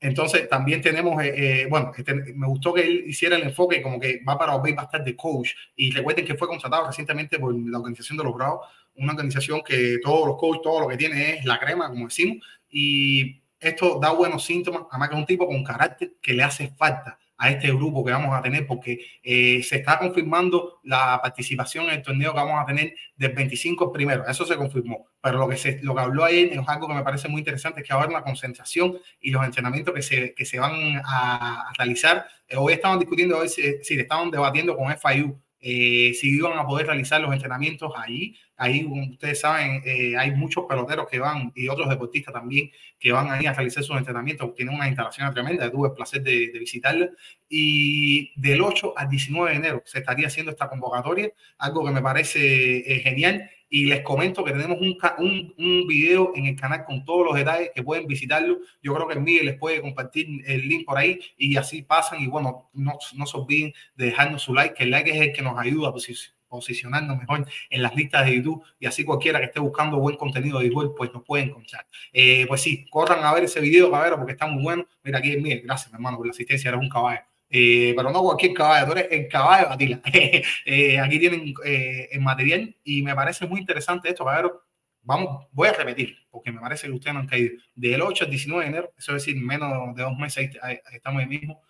Entonces también tenemos, eh, eh, bueno, este, me gustó que él hiciera el enfoque como que va para Obey, va a estar de coach. Y recuerden que fue contratado recientemente por la organización de los Bravos, una organización que todos los coaches, todo lo que tiene es la crema, como decimos. Y esto da buenos síntomas, además que es un tipo con carácter que le hace falta a este grupo que vamos a tener, porque eh, se está confirmando la participación en el torneo que vamos a tener del 25 primero. Eso se confirmó. Pero lo que, se, lo que habló ahí es algo que me parece muy interesante, es que ahora la concentración y los entrenamientos que se, que se van a, realizar. Eh, hoy estaban discutiendo, hoy si, si estaban debatiendo con FIU eh, si iban a poder realizar los entrenamientos ahí. Ahí, ustedes saben, eh, hay muchos peloteros que van y otros deportistas también que van ahí a realizar sus entrenamientos. Tienen una instalación tremenda, tuve el placer de, de visitarla. Y del 8 al 19 de enero se estaría haciendo esta convocatoria, algo que me parece eh, genial y les comento que tenemos un, un, un, video en el canal con todos los detalles que pueden visitarlo. Yo creo que Miguel les puede compartir el link por ahí y así pasan. Y bueno, no, no se olviden de dejarnos su like, que el like es el que nos ayuda a posicionarnos mejor en las listas de YouTube y así cualquiera que esté buscando buen contenido de igual pues nos puede encontrar. Eh, pues sí, corran a ver ese video, cabrero, porque está muy bueno. Mira, aquí Miguel, gracias hermano por la asistencia, eres un caballo. Eh, pero no cualquier caballo, tú eres el caballo Atila. eh, aquí tienen eh, el material y me parece muy interesante esto, cabrón. Vamos, voy a repetir, porque me parece que ustedes no han caído. Del 8 al 19 de enero, eso es decir, menos de dos meses, ahí, ahí estamos ahí mismo.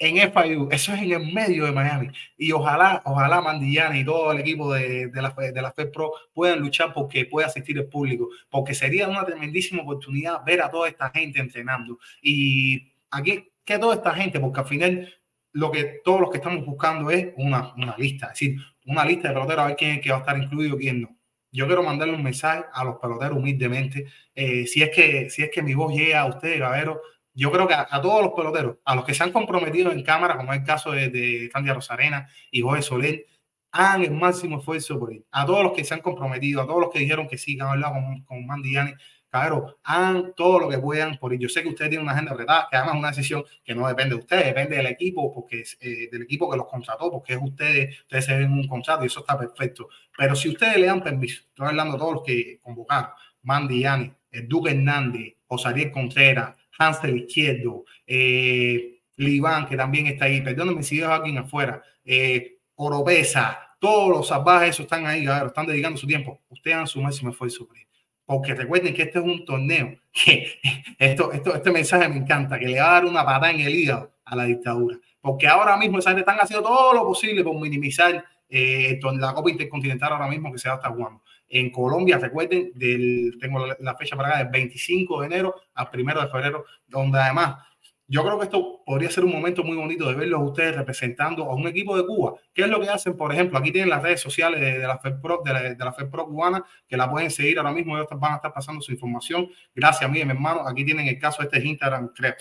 En FIU, eso es en el medio de Miami. Y ojalá, ojalá Mandillana y todo el equipo de, de, la, de la FED Pro puedan luchar porque pueda asistir el público, porque sería una tremendísima oportunidad ver a toda esta gente entrenando. Y aquí que toda esta gente, porque al final lo que todos los que estamos buscando es una, una lista, es decir, una lista de peloteros a ver quién, quién va a estar incluido quién no. Yo quiero mandarle un mensaje a los peloteros humildemente. Eh, si, es que, si es que mi voz llega a ustedes, Gavero, yo creo que a, a, todos los peloteros, a los que se han comprometido en cámara, como es el caso de, de Sandia Rosarena y Jorge Soler, hagan el máximo esfuerzo por él. A todos los que se han comprometido, a todos los que dijeron que sí, que han hablado con, con Mandy Yane, Claro, hagan todo lo que puedan por Yo sé que ustedes tienen una agenda apretada, que además es una decisión que no depende de ustedes, depende del equipo, porque es eh, del equipo que los contrató, porque es ustedes, ustedes se ven un contrato y eso está perfecto. Pero si ustedes le dan permiso, estoy hablando de todos los que convocaron, Mandy Yani, Duque Hernández, José Contreras, Hansel Izquierdo, eh, Liván, que también está ahí, perdónenme si dejo alguien afuera, eh, Oropesa, todos los salvajes, eso están ahí, están dedicando su tiempo. Ustedes han su máximo esfuerzo. Porque recuerden que este es un torneo que esto, esto, este mensaje me encanta, que le va a dar una patada en el hígado a la dictadura, porque ahora mismo gente están haciendo todo lo posible por minimizar eh, la Copa Intercontinental ahora mismo que se va a estar jugando. En Colombia, recuerden, del, tengo la fecha para acá, del 25 de enero al 1 de febrero, donde además yo creo que esto podría ser un momento muy bonito de verlos ustedes representando a un equipo de Cuba. ¿Qué es lo que hacen? Por ejemplo, aquí tienen las redes sociales de, la FedPro, de la, de la cubana, que la pueden seguir ahora mismo. Ellos van a estar pasando su información. Gracias a mí, mi hermano. Aquí tienen el caso, este es Instagram, creo.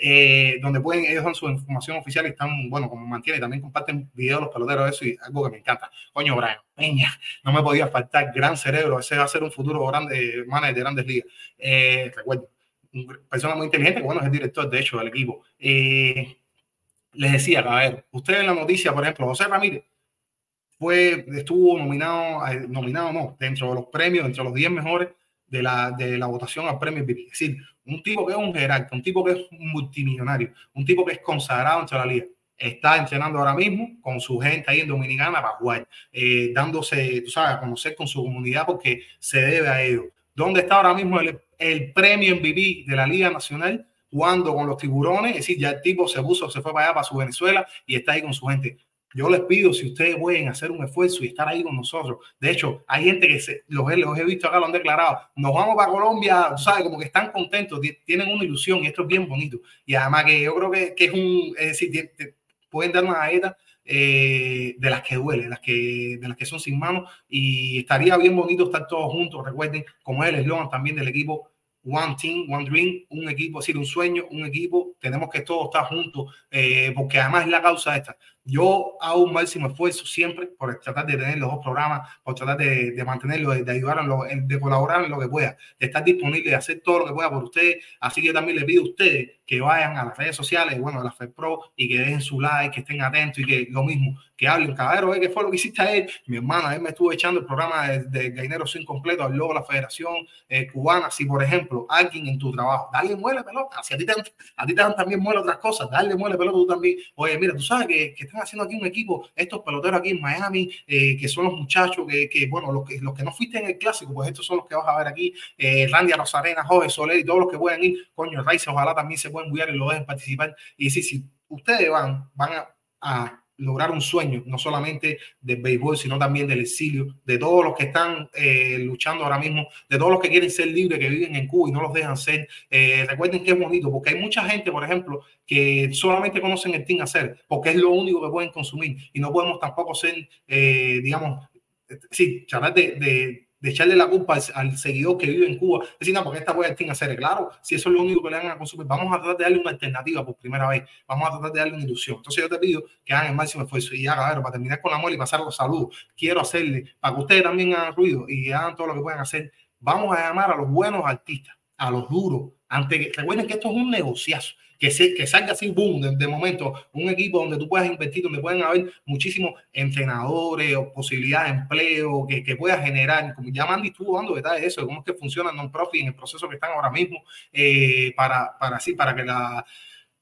Eh, donde pueden, ellos dan su información oficial y están, bueno, como mantienen, también comparten videos de los peloteros, eso y algo que me encanta. Coño, Brian, Peña, no me podía faltar, gran cerebro, ese va a ser un futuro grande, manager de grandes ligas. Eh, recuerdo una persona muy inteligente, bueno, es el director, de hecho, del equipo. Eh, les decía, a ver, ustedes en la noticia, por ejemplo, José Ramírez fue, estuvo nominado, eh, nominado no, dentro de los premios, dentro de los 10 mejores de la, de la votación al premio Es decir, un tipo que es un jerarca, un tipo que es un multimillonario, un tipo que es consagrado entre la liga. Está entrenando ahora mismo con su gente ahí en Dominicana para jugar, eh, dándose, tú sabes, a conocer con su comunidad porque se debe a ello. ¿Dónde está ahora mismo el, el premio MVP de la Liga Nacional? Jugando con los tiburones, es decir, ya el tipo se puso, se fue para allá, para su Venezuela y está ahí con su gente. Yo les pido, si ustedes pueden hacer un esfuerzo y estar ahí con nosotros. De hecho, hay gente que se, los, los he visto acá, lo han declarado. Nos vamos para Colombia, ¿sabes? Como que están contentos, tienen una ilusión y esto es bien bonito. Y además que yo creo que, que es un, es decir, pueden dar una galleta eh, de las que duele, de las que, de las que son sin manos. Y estaría bien bonito estar todos juntos. Recuerden, como es el eslogan también del equipo, One Team, One Dream, un equipo, es decir, un sueño, un equipo. Tenemos que todos estar juntos, eh, porque además es la causa esta. Yo hago un máximo esfuerzo siempre por tratar de tener los dos programas, por tratar de, de mantenerlo, de, de ayudar, en lo, de colaborar en lo que pueda, de estar disponible, de hacer todo lo que pueda por ustedes. Así que también les pido a ustedes que vayan a las redes sociales, bueno, a la FedPro y que dejen su like, que estén atentos y que lo mismo, que hablen, caballero, ¿qué fue lo que hiciste a él? Mi hermana, él me estuvo echando el programa de, de Gainero Sin completo, logo de la Federación eh, Cubana. Si, por ejemplo, alguien en tu trabajo, dale muele pelota, si a ti te, a ti te dan también muele otras cosas, dale muele pelota tú también. Oye, mira, tú sabes que, que están haciendo aquí un equipo, estos peloteros aquí en Miami, eh, que son los muchachos que, bueno, los que, los que no fuiste en el clásico, pues estos son los que vas a ver aquí, eh, Randy Rosarena, Jorge Soler y todos los que puedan ir, coño, Raice, ojalá también se puedan cuidar y lo dejen participar. Y decir, si ustedes van, van a lograr un sueño, no solamente del béisbol, sino también del exilio, de todos los que están eh, luchando ahora mismo, de todos los que quieren ser libres, que viven en Cuba y no los dejan ser. Eh, recuerden que es bonito, porque hay mucha gente, por ejemplo, que solamente conocen el Team Hacer, porque es lo único que pueden consumir y no podemos tampoco ser, eh, digamos, sí, charlar de de echarle la culpa al, seguidor que vive en Cuba, decir, no, porque esta wea tiene hacer, claro, si eso es lo único que le van a consumir, vamos a tratar de darle una alternativa por primera vez, vamos a tratar de darle una ilusión. Entonces yo te pido que hagan el máximo esfuerzo. Y hagan, ver, para terminar con la muela y pasar los saludos, quiero hacerle, para que ustedes también hagan ruido y hagan todo lo que puedan hacer, vamos a llamar a los buenos artistas, a los duros, antes que, recuerden que esto es un negociazo que, se, que salga así, boom, de, de, momento, un equipo donde tú puedas invertir, donde pueden haber muchísimos entrenadores o posibilidades de empleo que, que puedas generar. Como ya Mandy estuvo dando detalles de eso, de cómo es que funciona non-profit en el proceso que están ahora mismo, eh, para, para, así, para que la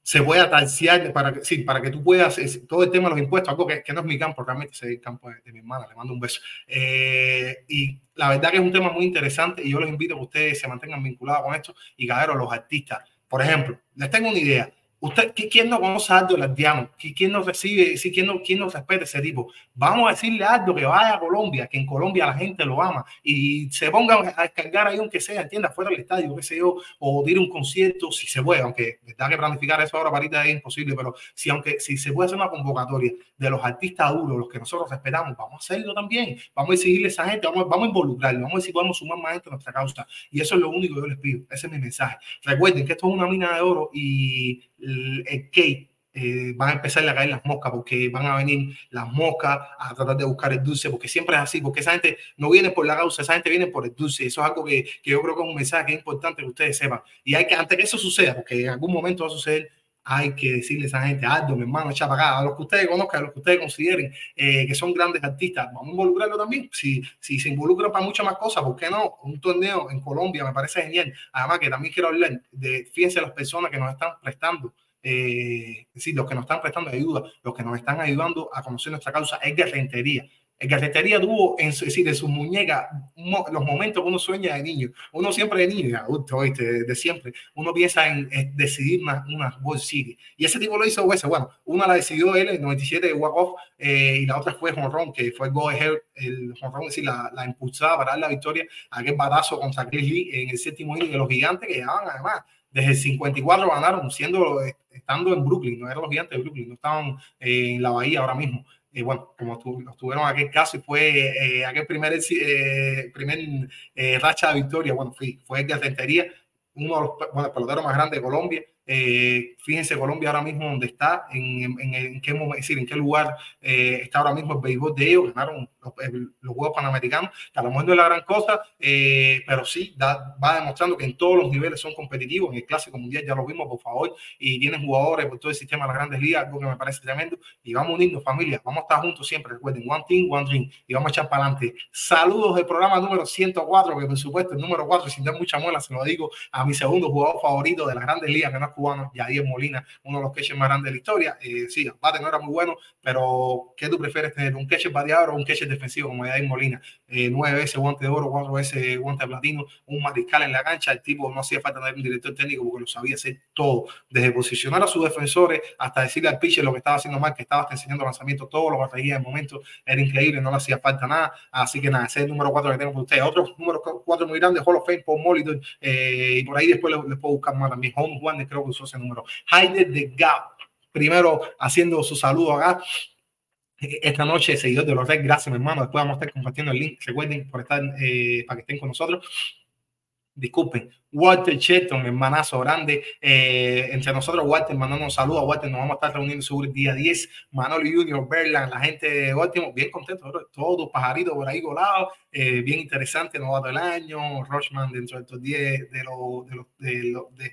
se pueda talciar para que, sí, para que tú puedas, todo el tema de los impuestos, algo que, que, no es mi campo, realmente es el campo de, mi hermana, le mando un beso. Eh, y la verdad que es un tema muy interesante y yo los invito a que ustedes se mantengan vinculados con esto y, caballero, los artistas, por ejemplo, les tengo una idea. Usted, ¿Quién no conoce a Aldo Lardiano? ¿Quién no recibe, quién no, quién no respeta ese tipo? Vamos a decirle a Aldo que vaya a Colombia, que en Colombia la gente lo ama y se ponga a descargar ahí aunque sea, entienda, fuera del estadio, qué sé yo, o tire un concierto, si se puede, aunque da que planificar eso ahora para es imposible, pero si aunque si se puede hacer una convocatoria de los artistas duros, los que nosotros respetamos, vamos a hacerlo también, vamos a exigirle a esa gente, vamos, vamos a involucrarlo, vamos a si podemos sumar más gente a nuestra causa y eso es lo único que yo les pido, ese es mi mensaje. Recuerden que esto es una mina de oro y el, cake eh, van a empezar a caer las moscas porque van a venir las moscas a tratar de buscar el dulce, porque siempre es así, porque esa gente no viene por la causa, esa gente viene por el dulce. Eso es algo que, que yo creo que es un mensaje que es importante que ustedes sepan. Y hay que, antes que eso suceda, porque en algún momento va a suceder, hay que decirle a esa gente, Aldo, mi hermano, echa para acá, a los que ustedes conozcan, a los que ustedes consideren eh, que son grandes artistas, vamos a involucrarlo también. Si, si se involucran para muchas más cosas, ¿por qué no? Un torneo en Colombia me parece genial. Además, que también quiero hablar de, fíjense, las personas que nos están prestando eh, es decir, los que nos están prestando ayuda, los que nos están ayudando a conocer nuestra causa, Edgar Rentería. El Gatetería tuvo en, su, decir, en sus muñecas los momentos que uno sueña de niño. Uno siempre de niño, adulto, ¿oíste? de, de siempre. Uno piensa en, en decidir una, una World City. Y ese tipo lo hizo. Bueno, una la decidió él en el 97 de Walk Off eh, y la otra fue Honron, que fue el go ahead, el Honron, es decir, la, la impulsada para dar la victoria a aquel batazo contra Chris Lee en el séptimo inning de los gigantes que llevaban además desde el 54 ganaron siendo estando en Brooklyn, no eran los gigantes de Brooklyn, no estaban eh, en la bahía ahora mismo. Y bueno, como tuvieron aquel caso y fue eh, aquel primer, eh, primer eh, racha de victoria, bueno, fue, fue el de Rentería, uno de los peloteros más grandes de Colombia. Fíjense Colombia ahora mismo donde está, en, en, qué decir, en qué lugar está ahora mismo el béisbol de ellos, ganaron los, Juegos Panamericanos, que a lo mejor no es la gran cosa, eh, pero sí da, va demostrando que en todos los niveles son competitivos, en el Clásico Mundial ya lo vimos, por favor, y tienen jugadores por todo el sistema de las grandes ligas, algo que me parece tremendo, y vamos a unirnos familia, vamos a estar juntos siempre, recuerden, one team, one dream, y vamos a echar para adelante. Saludos del programa número 104, que por supuesto el número 4, sin dar mucha muela, se lo digo a mi segundo jugador favorito de las grandes ligas, que no es cubano, Yadier Molina, uno de los catchers más grandes de la historia. Eh, sí, bate no era muy bueno, pero ¿qué tú prefieres tener? ¿Un catcher bateador o un catcher defensivo como Yadier Molina? Eh, nueve veces guante de oro, cuatro veces guante de platino, un mariscal en la cancha. El tipo no hacía falta tener un director técnico porque lo sabía hacer todo, desde posicionar a sus defensores hasta decirle al pitcher lo que estaba haciendo mal, que estaba enseñando lanzamiento, todo lo batería en el momento era increíble, no le hacía falta nada. Así que nada, ese es el número cuatro que tengo para ustedes. Otro número cuatro muy grande, Hall of Fame, Paul Molitor, eh, y por ahí después les, les puedo buscar más también. Home Juan, creo que usó ese número. Heider de Gap, primero haciendo su saludo acá. Esta noche, seguidor de los Reds, gracias, mi hermano. Después vamos a estar compartiendo el link. Recuerden por estar eh, para que estén con nosotros. Disculpen, Walter Cheton, hermanazo grande, eh, entre nosotros, Walter, mandando un saludo a Walter, nos vamos a estar reuniendo sobre el día 10, Manolo Junior, Berland, la gente de Baltimore, bien contentos, todos pajaritos por ahí volados, eh, bien interesante, novato del año, Rochman dentro de estos 10 de los de los de los de,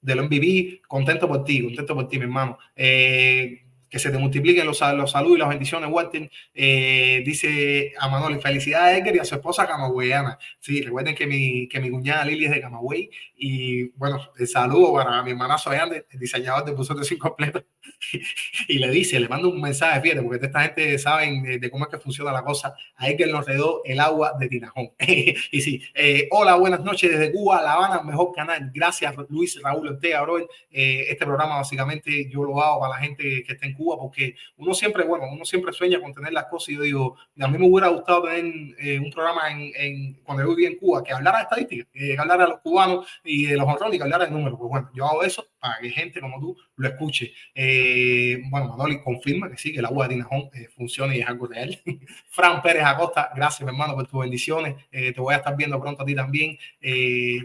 de los MVP, contento por ti, contento por ti, mi hermano. Eh, que se te multipliquen los, los saludos y las bendiciones, Walter. Eh, dice a Manoli, felicidades a Edgar y a su esposa camagüeyana. Sí, recuerden que mi, que mi cuñada Lili es de Camagüey. Y bueno, el saludo para mi hermanazo Allende, el diseñador de Pusote sin completo. y le dice, le mando un mensaje, fíjate, porque esta gente saben de, de, cómo es que funciona la cosa. A Edgar nos redó el agua de Tinajón. y sí, eh, hola, buenas noches desde Cuba, La Habana, mejor canal. Gracias, Luis Raúl Ortega, bro. Eh, este programa básicamente yo lo hago para la gente que está en Cuba, porque uno siempre, bueno, uno siempre sueña con tener las cosas y yo digo, a mí me hubiera gustado tener eh, un programa en, en, cuando yo vivía en Cuba que hablara de estadísticas, que hablara de los cubanos y de los honrones, que hablara de números. Pues bueno, yo hago eso para que gente como tú lo escuche. Eh, bueno, Manoli confirma que sí, que el agua de Tinajón eh, funciona y es algo real. Fran Pérez Acosta, gracias, mi hermano, por tus bendiciones. Eh, te voy a estar viendo pronto a ti también.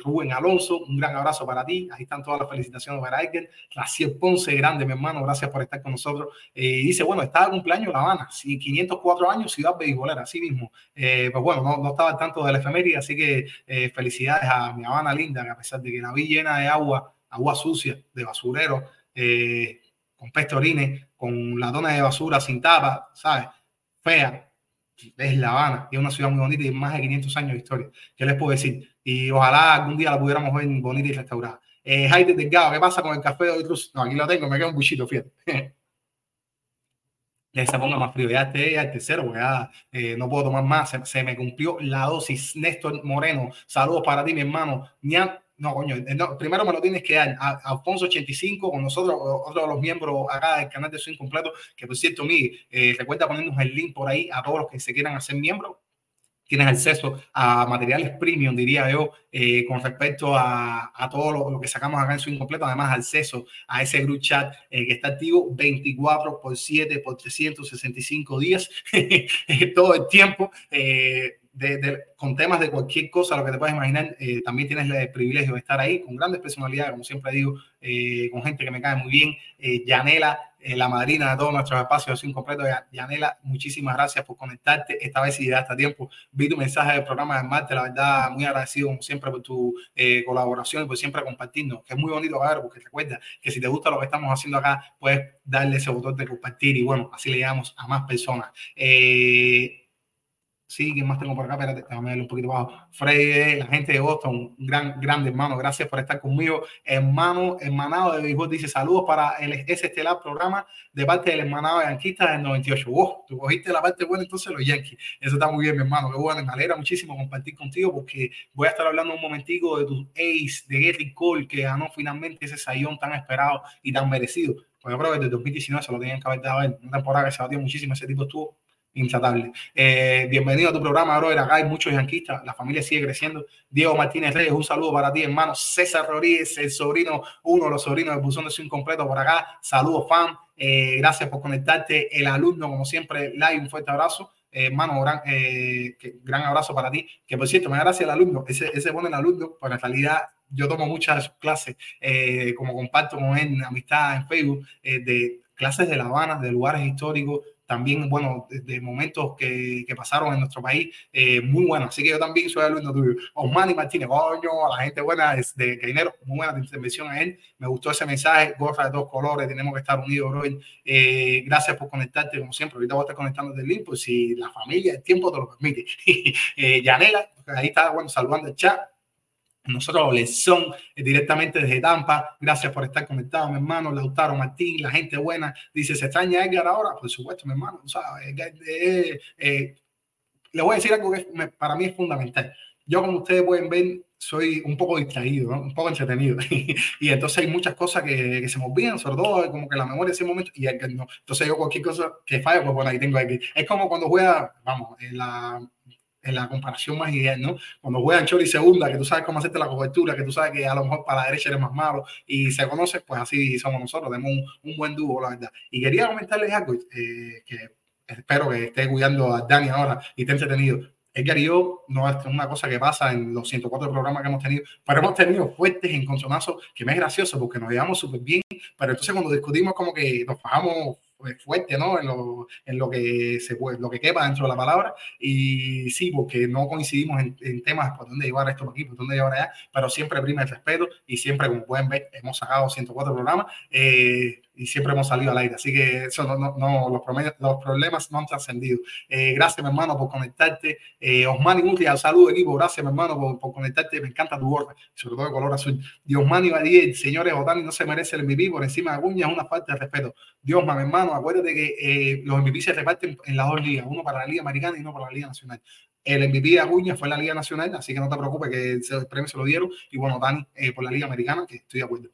Rubén Alonso, un gran abrazo para ti. Ahí están todas las felicitaciones para Aiken. Raciel Ponce, grande, mi hermano, gracias por estar con nosotros. dice, bueno, está de cumpleaños La Habana, sí, 504 años, ciudad beisbolera, así mismo. pues bueno, no, no estaba al tanto de la efeméride, así que felicidades a mi Habana linda, que a pesar de que la vi llena de agua, agua sucia, de basurero, eh, con pestorines, con latones de basura sin tapa, ¿sabes? Fea. Es La Habana, y es una ciudad muy bonita y más de 500 años de historia. ¿Qué les puedo decir? Y ojalá algún día la pudiéramos ver bonita y restaurada. Eh, Jaime Delgado, ¿qué pasa con el café de hoy? No, aquí lo tengo, me queda un buchito, fíjate. se ponga más frío. Ya este ya el tercero, ya eh, no puedo tomar más. Se, se, me cumplió la dosis. Néstor Moreno, saludos para ti, mi hermano. Ñan, no, coño, no, primero me lo tienes que dar a, a Alfonso85 con nosotros, otro de los miembros acá del canal de Swing Completo, que por cierto, mi, eh, recuerda ponernos el link por ahí a todos los que se quieran hacer miembros. Tienes acceso a materiales premium, diría yo, eh, con respecto a, a todo lo, lo, que sacamos acá en Swing Completo. Además, acceso a ese group chat eh, que está activo 24 por 7 por 365 días, todo el tiempo. Eh, de, de, con temas de cualquier cosa, lo que te puedas imaginar, eh, también tienes el privilegio de estar ahí con grandes personalidades, como siempre digo, eh, con gente que me cae muy bien. Eh, Yanela, la madrina de todos nuestros espacios sin completo. Yanela, muchísimas gracias por conectarte. Esta vez si llegaste tiempo, vi tu mensaje del programa de martes, la verdad, muy agradecido como siempre por tu colaboración y por siempre compartirnos, que es muy bonito, cabrón, porque recuerda que si te gusta lo que estamos haciendo acá, puedes darle ese botón de compartir y bueno, así le llegamos a más personas. Eh, Sí, ¿quién más tengo por acá? Espérate, déjame darle un poquito abajo. Freddy, la gente de Boston, gran, grande hermano, gracias por estar conmigo. Hermano, hermanado de béisbol, dice saludos para el ese estelar programa de parte del hermanado de Yanquista del 98. Wow, tú cogiste la parte buena entonces los Yankees. Eso está muy bien, mi hermano. Qué bueno, me alegra muchísimo compartir contigo porque voy a estar hablando un momentico de tus ace, de Gary Cole, que ganó finalmente ese sayón tan esperado y tan merecido. Pues yo creo que desde 2019 se lo tenían que haber dado en una temporada que se batió muchísimo. Ese tipo estuvo intratable. Eh, bienvenido a tu programa, brother. Acá hay muchos yanquistas, la familia sigue creciendo. Diego Martínez Reyes, un saludo para ti, hermano. César Rodríguez, el sobrino, uno de los sobrinos del buzón de su incompleto por acá. Saludos, fan. Eh, gracias por conectarte. El alumno, como siempre, live, un fuerte abrazo. Eh, hermano, gran, gran abrazo para ti. Que por cierto, me da gracias al alumno. Ese, ese el alumno, pues en realidad yo tomo muchas clases, como comparto con él amistad en Facebook, de clases de La Habana, de lugares históricos, también, bueno, de, momentos que, que, pasaron en nuestro país, eh, muy bueno. Así que yo también soy alumno tuyo. Osmani Martínez, coño, a la gente buena es de dinero, muy buena intervención a él. Me gustó ese mensaje, gorra de dos colores, tenemos que estar unidos, bro. Eh, gracias por conectarte, como siempre. Ahorita voy a estar conectando desde el link, pues si la familia, el tiempo te lo permite. eh, Yanela, ahí está, bueno, saludando el chat. Nosotros les son eh, directamente desde Tampa. Gracias por estar conectado, mi hermano. Lautaro Martín, la gente buena. Dice, ¿se extraña Edgar ahora? Por supuesto, mi hermano. O sea, eh, eh, le voy a decir algo que para mí es fundamental. Yo, como ustedes pueden ver, soy un poco distraído, ¿no? un poco entretenido. y entonces hay muchas cosas que, que, se me olvidan, sobre todo como que la memoria de ese momento, y no. Entonces yo cualquier cosa que falle, pues bueno, ahí tengo aquí. Es como cuando juega, vamos, en la en la comparación más ideal, ¿no? Cuando juegan Chori segunda, que tú sabes cómo hacerte la cobertura, que tú sabes que a lo mejor para la derecha eres más malo y se conoce, pues así somos nosotros, tenemos un, buen dúo, la verdad. Y quería comentarles algo eh, que espero que esté cuidando a Dani ahora y esté entretenido. Edgar y yo, no es una cosa que pasa en los 104 programas que hemos tenido, pero hemos tenido fuertes encontronazos que me es gracioso porque nos llevamos súper bien, pero entonces cuando discutimos como que nos bajamos fuerte, ¿no? En lo, en lo que se puede, lo que quepa dentro de la palabra. Y sí, porque no coincidimos en, en temas por dónde llevar esto por aquí, por dónde llevar allá, pero siempre prima el respeto y siempre, como pueden ver, hemos sacado 104 programas. Eh, y siempre hemos salido al aire. Así que eso no, no, no los, los, problemas no han trascendido. Eh, gracias, mi hermano, por conectarte. Eh, Osmani Mutia, saludo equipo. Gracias, mi hermano, por, por, conectarte. Me encanta tu gorra, sobre todo de color azul. Diosmani Badiel, señores Otani no se merece el MVP por encima de Acuña, es una falta de respeto. Dios, mi hermano, acuérdate que eh, los MVP se reparten en las dos ligas, uno para la Liga Americana y uno para la Liga Nacional. El MVP de Acuña fue en la Liga Nacional, así que no te preocupes que el premio se lo dieron. Y bueno, Dani eh, por la Liga Americana, que estoy de acuerdo.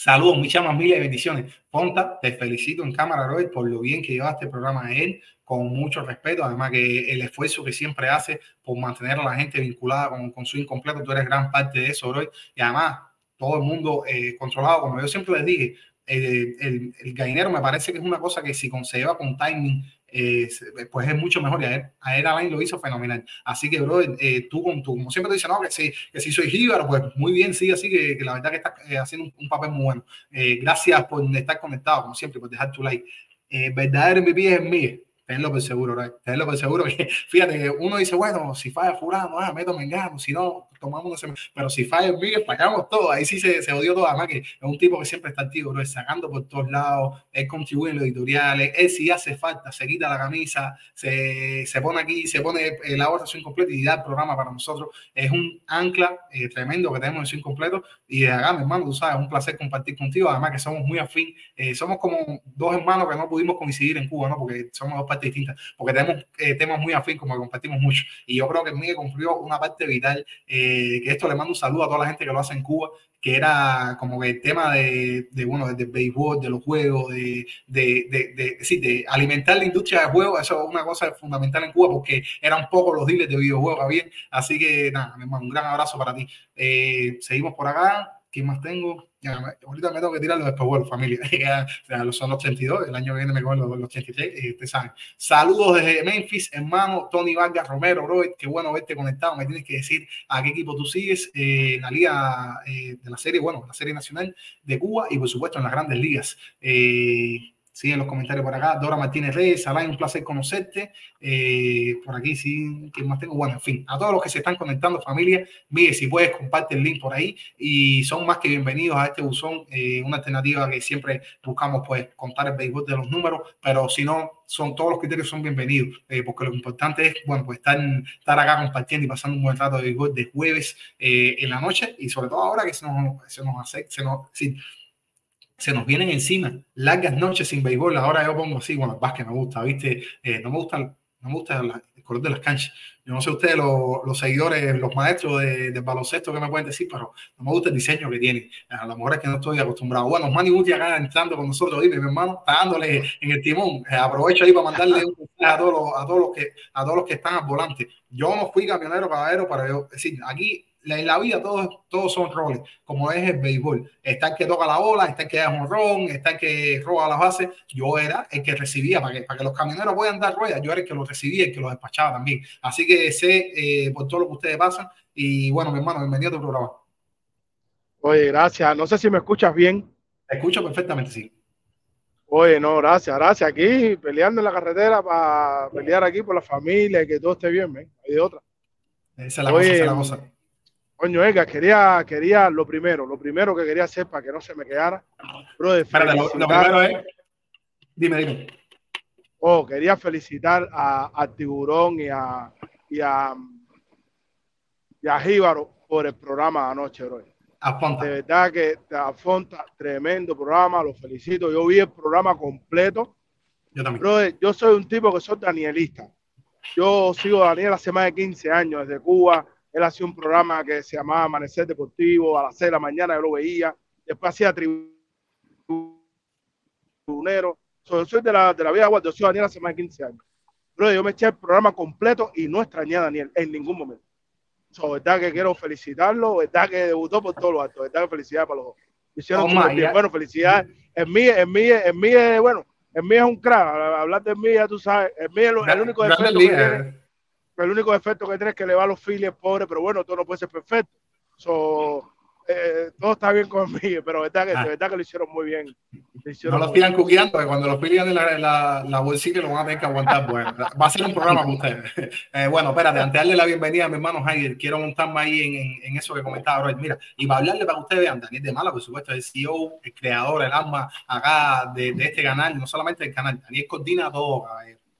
Saludos, muchas más miles de bendiciones. Ponta, te felicito en cámara, Robert, por lo bien que llevaste el programa a él, con mucho respeto. Además, que el esfuerzo que siempre hace por mantener a la gente vinculada con, con su incompleto, tú eres gran parte de eso, Robert. Y además, todo el mundo eh, controlado, como yo siempre les dije, eh, el, el gallinero me parece que es una cosa que si se lleva con timing eh, pues es mucho mejor. Y a él, a él Alain lo hizo fenomenal. Así que, bro, eh, tú, tú, como siempre te dicen, no, que si, que si soy jíbaro, pues muy bien, sí, así que, que la verdad que estás eh, haciendo un, un, papel muy bueno. Eh, gracias por estar conectado, como siempre, por dejar tu like. Eh, verdadero MVP es mío. Tenlo por seguro, right? Tenlo por seguro. Que, fíjate uno dice, bueno, si falla fulano, ah, meto mengano, si no, tomamos Pero si falla el Miguel, fallamos todo. Ahí sí se, se odió todo. Además que es un tipo que siempre está activo, bro, sacando por todos lados, él contribuye en los editoriales, él si hace falta, se quita la camisa, se, se pone aquí, se pone la hora su incompleto y da el programa para nosotros. Es un ancla eh, tremendo que tenemos en su incompleto. Y de acá, mi hermano, tú sabes, es un placer compartir contigo. Además que somos muy afín, eh, somos como dos hermanos que no pudimos coincidir en Cuba, ¿no? Porque somos dos partes distintas, porque tenemos eh, temas muy afín, como que compartimos mucho. Y yo creo que Miguel cumplió una parte vital. Eh, que esto le mando un saludo a toda la gente que lo hace en Cuba, que era como que el tema de, de bueno, del béisbol, de los juegos, de, de, de, sí, de alimentar la industria de juegos, eso es una cosa fundamental en Cuba porque eran pocos los dealers de videojuegos, bien. Así que nada, un gran abrazo para ti. Eh, seguimos por acá. ¿Quién más tengo? Ya, ahorita me tengo que tirar los después, familia. ya, sea, son los 82, el año que viene me cogen los, los 83, y ustedes saben. Saludos desde Memphis, hermano Tony Vargas Romero, bro, qué bueno verte conectado. Me tienes que decir a qué equipo tú sigues eh, en la liga eh, de la serie, bueno, la serie nacional de Cuba y por supuesto en las grandes ligas. Eh, En los comentarios por acá. Dora Martínez Reyes, Alain, un placer conocerte. Eh, por aquí sí, ¿quién más tengo? Bueno, en fin, a todos los que se están conectando, familia, mire, si puedes, comparte el link por ahí y son más que bienvenidos a este buzón, eh, una alternativa que siempre buscamos, pues, contar el béisbol de los números, pero si no, son todos los criterios son bienvenidos, eh, porque lo importante es, bueno, pues estar, estar acá compartiendo y pasando un buen rato de béisbol de jueves en la noche y sobre todo ahora que se nos, se nos hace, se nos, sí, se nos vienen encima largas noches sin béisbol. Ahora yo pongo así, bueno, el básquet me gusta, ¿viste? Eh, no me gusta, no me gusta el color de las canchas. Yo no sé ustedes, los, los seguidores, los maestros de, de, baloncesto que me pueden decir, pero no me gusta el diseño que tiene. A lo mejor es que no estoy acostumbrado. Bueno, Manny Guti acá entrando con nosotros, dime, mi hermano, está dándole en el timón. Eh, aprovecho ahí para mandarle un mensaje a todos los, a todos los que a todos los que están al volante. Yo no fui camionero, caballero, para yo decir, aquí en la vida todos, todos son roles, como es el béisbol. Está el que toca la bola, está el que da un ron, está el que roba las bases. Yo era el que recibía, para que, para que los camioneros puedan dar ruedas, yo era el que los recibía y el que los despachaba también. Así que sé eh, por todo lo que ustedes pasan. Y bueno, mi hermano, bienvenido a tu programa. Oye, gracias. No sé si me escuchas bien. Te escucho perfectamente, sí. Oye, no, gracias, gracias. Aquí peleando en la carretera para pelear aquí por la familia y que todo esté bien, ¿eh? Hay de otra. Esa es la Oye, cosa, esa es la cosa. Coño, Edgar, quería, quería lo primero, lo primero que quería hacer para que no se me quedara. Bro, de Espérate, lo, lo, primero es. Dime, dime. Oh, quería felicitar a, a Tiburón y a, y a, y a Jíbaro por el programa de anoche, bro. Afonta. De verdad que Afonta, tremendo programa, lo felicito. Yo vi el programa completo. Yo también. Bro, yo soy un tipo que soy danielista. Yo sigo a Daniel hace más de 15 años, desde Cuba él hacía un programa que se llamaba Amanecer Deportivo, a las 6 de la mañana yo lo veía. Después hacía tribunero. So, yo soy de la, de la vida guardia, yo soy Daniel hace más de 15 años. Pero yo me eché el programa completo y no extrañé a Daniel en ningún momento. So, verdad que quiero felicitarlo, verdad que debutó por todos los actos, verdad que felicidades para los dos. Hicieron oh, bien. Bueno, felicidades. En mí, en mí, en mí, bueno, en mí es un crack. Hablar de mí, ya tú sabes. En mí es el, el único defecto que tiene el único defecto que tiene es que le va a los Phillies pobre, pero bueno, todo no puede ser perfecto. So, eh, todo está bien conmigo, pero verdad que, ah. verdad que lo hicieron muy bien. Lo hicieron no lo sigan cuqueando, porque cuando los Phillies la, la, la bolsilla lo van a tener que aguantar. Bueno, va a ser un programa para ustedes. Eh, bueno, espérate, antes de darle la bienvenida a mi hermano Heider, quiero montarme ahí en, en, en eso que comentaba Roy. Mira, y para hablarle para que ustedes vean, Daniel de Mala, por supuesto, es el CEO, el creador, el alma acá de, de este canal, no solamente del canal, Daniel coordina todo,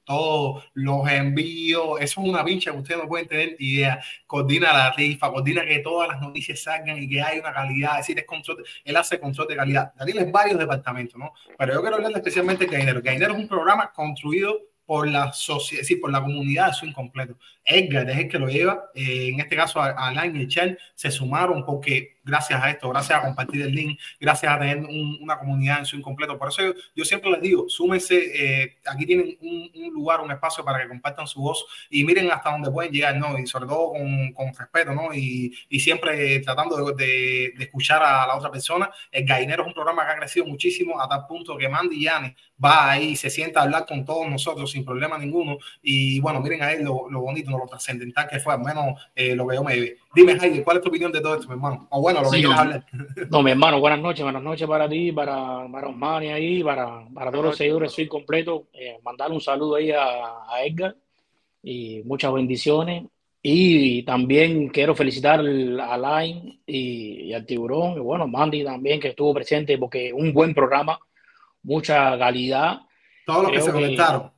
todos los envíos, eso es una pincha que ustedes no pueden tener idea. Coordina la rifa, coordina que todas las noticias salgan y que hay una calidad, es decir, es control, él hace control de calidad. Daniel es varios departamentos, ¿no? Pero yo quiero hablar especialmente de Gainero. Gainero es un programa construido por la sociedad, sí, por la comunidad de su incompleto. Edgar es el que lo lleva, eh, en este caso Alain y Chen se sumaron porque gracias a esto, gracias a compartir el link, gracias a tener un, una comunidad en su incompleto. Por eso yo, siempre les digo, súmense, eh, aquí tienen un, lugar, un espacio para que compartan su voz y miren hasta dónde pueden llegar, ¿no? Y sobre todo con, con respeto, ¿no? Y, y siempre tratando de, de, escuchar a la otra persona. El Gallinero es un programa que ha crecido muchísimo a tal punto que Mandy Yane va ahí, se sienta a hablar con todos nosotros sin problema ninguno. Y bueno, miren a él lo, lo bonito, lo trascendental que fue, al menos eh, lo que yo me vi. Dime, Jaime, ¿cuál es tu opinión de todo esto, mi hermano? O bueno, lo que sí, quieras hablar. No, mi hermano, buenas noches, buenas noches para ti, para, para Osmani ahí, para, para todos los seguidores, soy completo. Eh, mandar un saludo ahí a, a, Edgar y muchas bendiciones. Y también quiero felicitar a Line y, y al Tiburón, y bueno, Mandy también, que estuvo presente, porque un buen programa, mucha calidad. Todos los que se conectaron.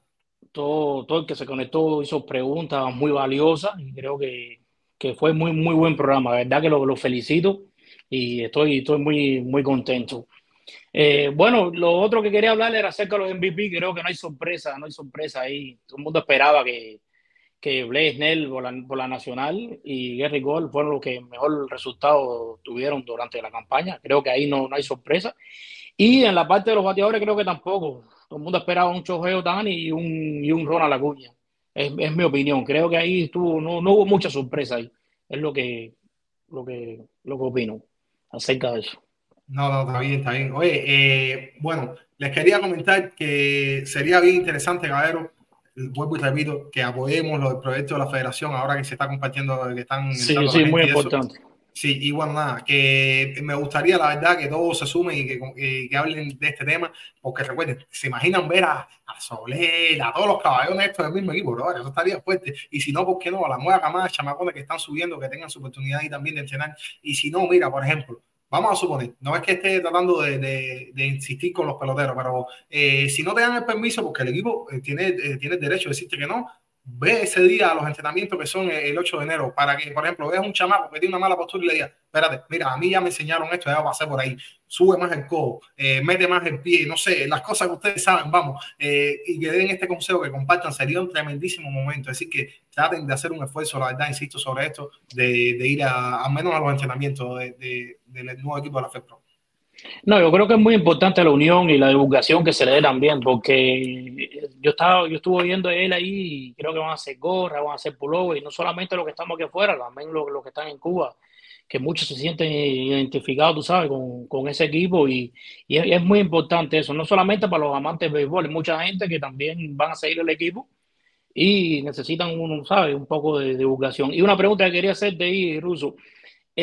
Todo, todo el que se conectó hizo preguntas muy valiosas y creo que que fue muy, muy buen programa. La verdad que lo, lo felicito y estoy, estoy muy, muy contento. Eh, bueno, lo otro que quería hablar era acerca de los MVP. Creo que no hay sorpresa, no hay sorpresa ahí. Todo el mundo esperaba que, que Blaze Snell por la, por la Nacional y Gary Gold fueron los que mejor resultado tuvieron durante la campaña. Creo que ahí no, no hay sorpresa. Y en la parte de los bateadores creo que tampoco. Todo el mundo esperaba un Chojeo Dani y un, y un Ronald Acuña. Es, es, mi opinión. Creo que ahí estuvo, no, no hubo mucha sorpresa ahí. Es lo que, lo que, lo que opino acerca de eso. No, no, está bien, está bien. Oye, eh, bueno, les quería comentar que sería bien interesante, caballero, vuelvo y repito, que apoyemos los proyectos de la federación ahora que se está compartiendo, que están... Sí, sí, muy importante. Sí, bueno, nada, que me gustaría la verdad que todos se sumen y que, que hablen de este tema, porque recuerden, se imaginan ver a, a Soler, a todos los caballones estos del mismo equipo, bro, eso estaría fuerte. Y si no, ¿por qué no? A la nueva camada de chamacones que están subiendo, que tengan su oportunidad y también de entrenar. Y si no, mira, por ejemplo, vamos a suponer, no es que esté tratando de, de, insistir con los peloteros, pero eh, si no te dan el permiso, porque el equipo eh, tiene, eh, tiene derecho de decirte que no, ve ese día a los entrenamientos que son el 8 de enero, para que, por ejemplo, veas un chamaco que tiene una mala postura y le digas, espérate, mira, a mí ya me enseñaron esto, ya pasar por ahí, sube más el codo, eh, mete más el pie, no sé, las cosas que ustedes saben, vamos, eh, y que den este consejo, que compartan, sería un tremendísimo momento, así que traten de hacer un esfuerzo, la verdad, insisto sobre esto, de, ir a, al menos a los entrenamientos de, del nuevo equipo de la FEPRO. No, yo creo que es muy importante la unión y la divulgación que se le dé también, porque yo estaba, yo estuve viendo a él ahí y creo que van a hacer gorras, van a hacer pullover, y no solamente los que estamos aquí afuera, también los, que están en Cuba, que muchos se sienten identificados, tú sabes, con, ese equipo, y, es, muy importante eso, no solamente para los amantes de béisbol, hay mucha gente que también van a seguir el equipo y necesitan, uno, ¿sabes? un poco de divulgación. Y una pregunta que quería hacerte ahí, Ruso.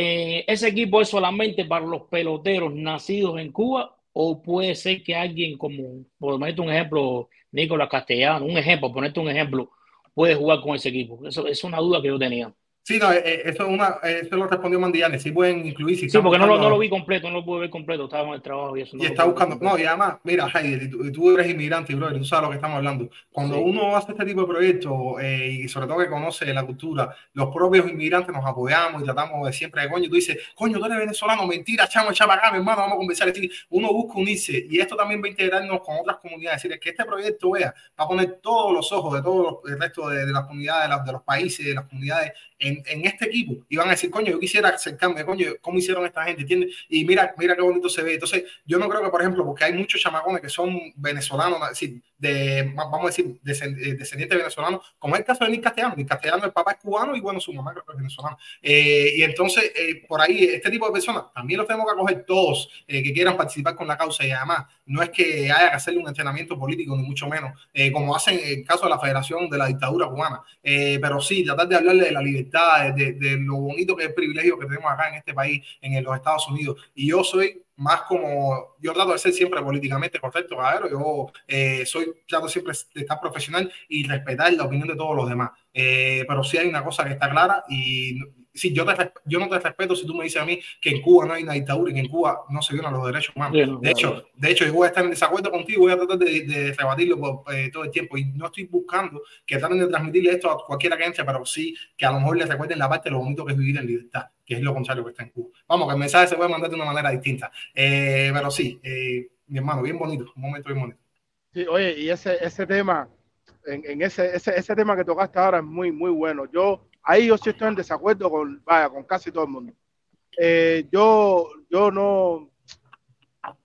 Eh, ¿Ese equipo es solamente para los peloteros nacidos en Cuba o puede ser que alguien como, por ponerte un ejemplo, Nicolás Castellano, un ejemplo, ponerte un ejemplo, puede jugar con ese equipo? Eso es una duda que yo tenía. Sí, no, eh, eso, es una, eso lo respondió Mandiane. Sí pueden incluir. Si sí, porque no lo, no lo, vi completo, no lo pude ver completo. Estaba en el trabajo y eso. No y está buscando. No, y además, mira, Heidi, tú, tú, eres inmigrante, bro, tú sabes lo que estamos hablando. Cuando sí. uno hace este tipo de proyectos eh, y sobre todo que conoce la cultura, los propios inmigrantes nos apoyamos y tratamos de siempre de coño. Tú dices, coño, tú eres venezolano, mentira, chamo, chama acá, mi hermano, vamos a conversar. Uno busca unirse y esto también va a integrarnos con otras comunidades. Es decir, que este proyecto vea, va a poner todos los ojos de todo el resto de, de las comunidades, de, la, de los países, de las comunidades en, en este equipo y van a decir, coño, yo quisiera acercarme, coño, ¿cómo hicieron esta gente? ¿Entiendes? Y mira, mira qué bonito se ve. Entonces, yo no creo que, por ejemplo, porque hay muchos chamacones que son venezolanos, es de, vamos a decir, descendientes venezolanos, como es el caso de Nick Castellano. Nick Castellano, el papá es cubano y bueno, su mamá es venezolana. Eh, y entonces, eh, por ahí, este tipo de personas también los tenemos que acoger todos eh, que quieran participar con la causa y además no es que haya que hacerle un entrenamiento político, ni mucho menos, como hacen en el caso de la Federación de la Dictadura Cubana. pero sí, tratar de hablarle de la libertad, de, de, lo bonito que es el privilegio que tenemos acá en este país, en los Estados Unidos. Y yo soy más como, yo trato de ser siempre políticamente correcto, caballero, yo eh, soy, trato siempre de estar profesional y respetar la opinión de todos los demás. Eh, pero sí hay una cosa que está clara y sí, yo, te, yo no te respeto si tú me dices a mí que en Cuba no hay una dictadura y que en Cuba no se violan los derechos humanos. Bien, de, hecho, de hecho, yo voy a estar en desacuerdo contigo, voy a tratar de, de rebatirlo por, eh, todo el tiempo y no estoy buscando que traten de transmitirle esto a cualquiera que entre, pero sí que a lo mejor les recuerden la parte de lo bonito que es vivir en libertad, que es lo contrario que está en Cuba. Vamos, que el mensaje se puede mandar de una manera distinta. Eh, pero sí, eh, mi hermano, bien bonito, un momento bien bonito. Sí, oye, y ese, ese tema, en, en ese, ese, ese tema que tocaste ahora es muy, muy bueno. Yo ahí yo sí estoy en desacuerdo con, vaya, con casi todo el mundo. Eh, yo, yo no,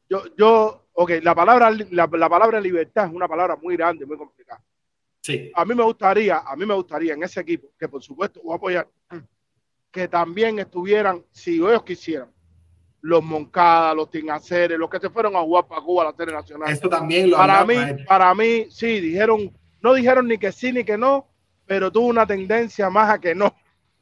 yo, yo, ok, la palabra, la, la, palabra libertad es una palabra muy grande, muy complicada. Sí. A mí me gustaría, a mí me gustaría en ese equipo, que por supuesto voy a apoyar, que también estuvieran, si ellos quisieran, los Moncada, los Tinaceres, los que se fueron a jugar para Cuba a la serie nacional. Esto también lo para mí, para mí, sí, dijeron, no dijeron ni que sí ni que no, pero tuvo una tendencia más a que no,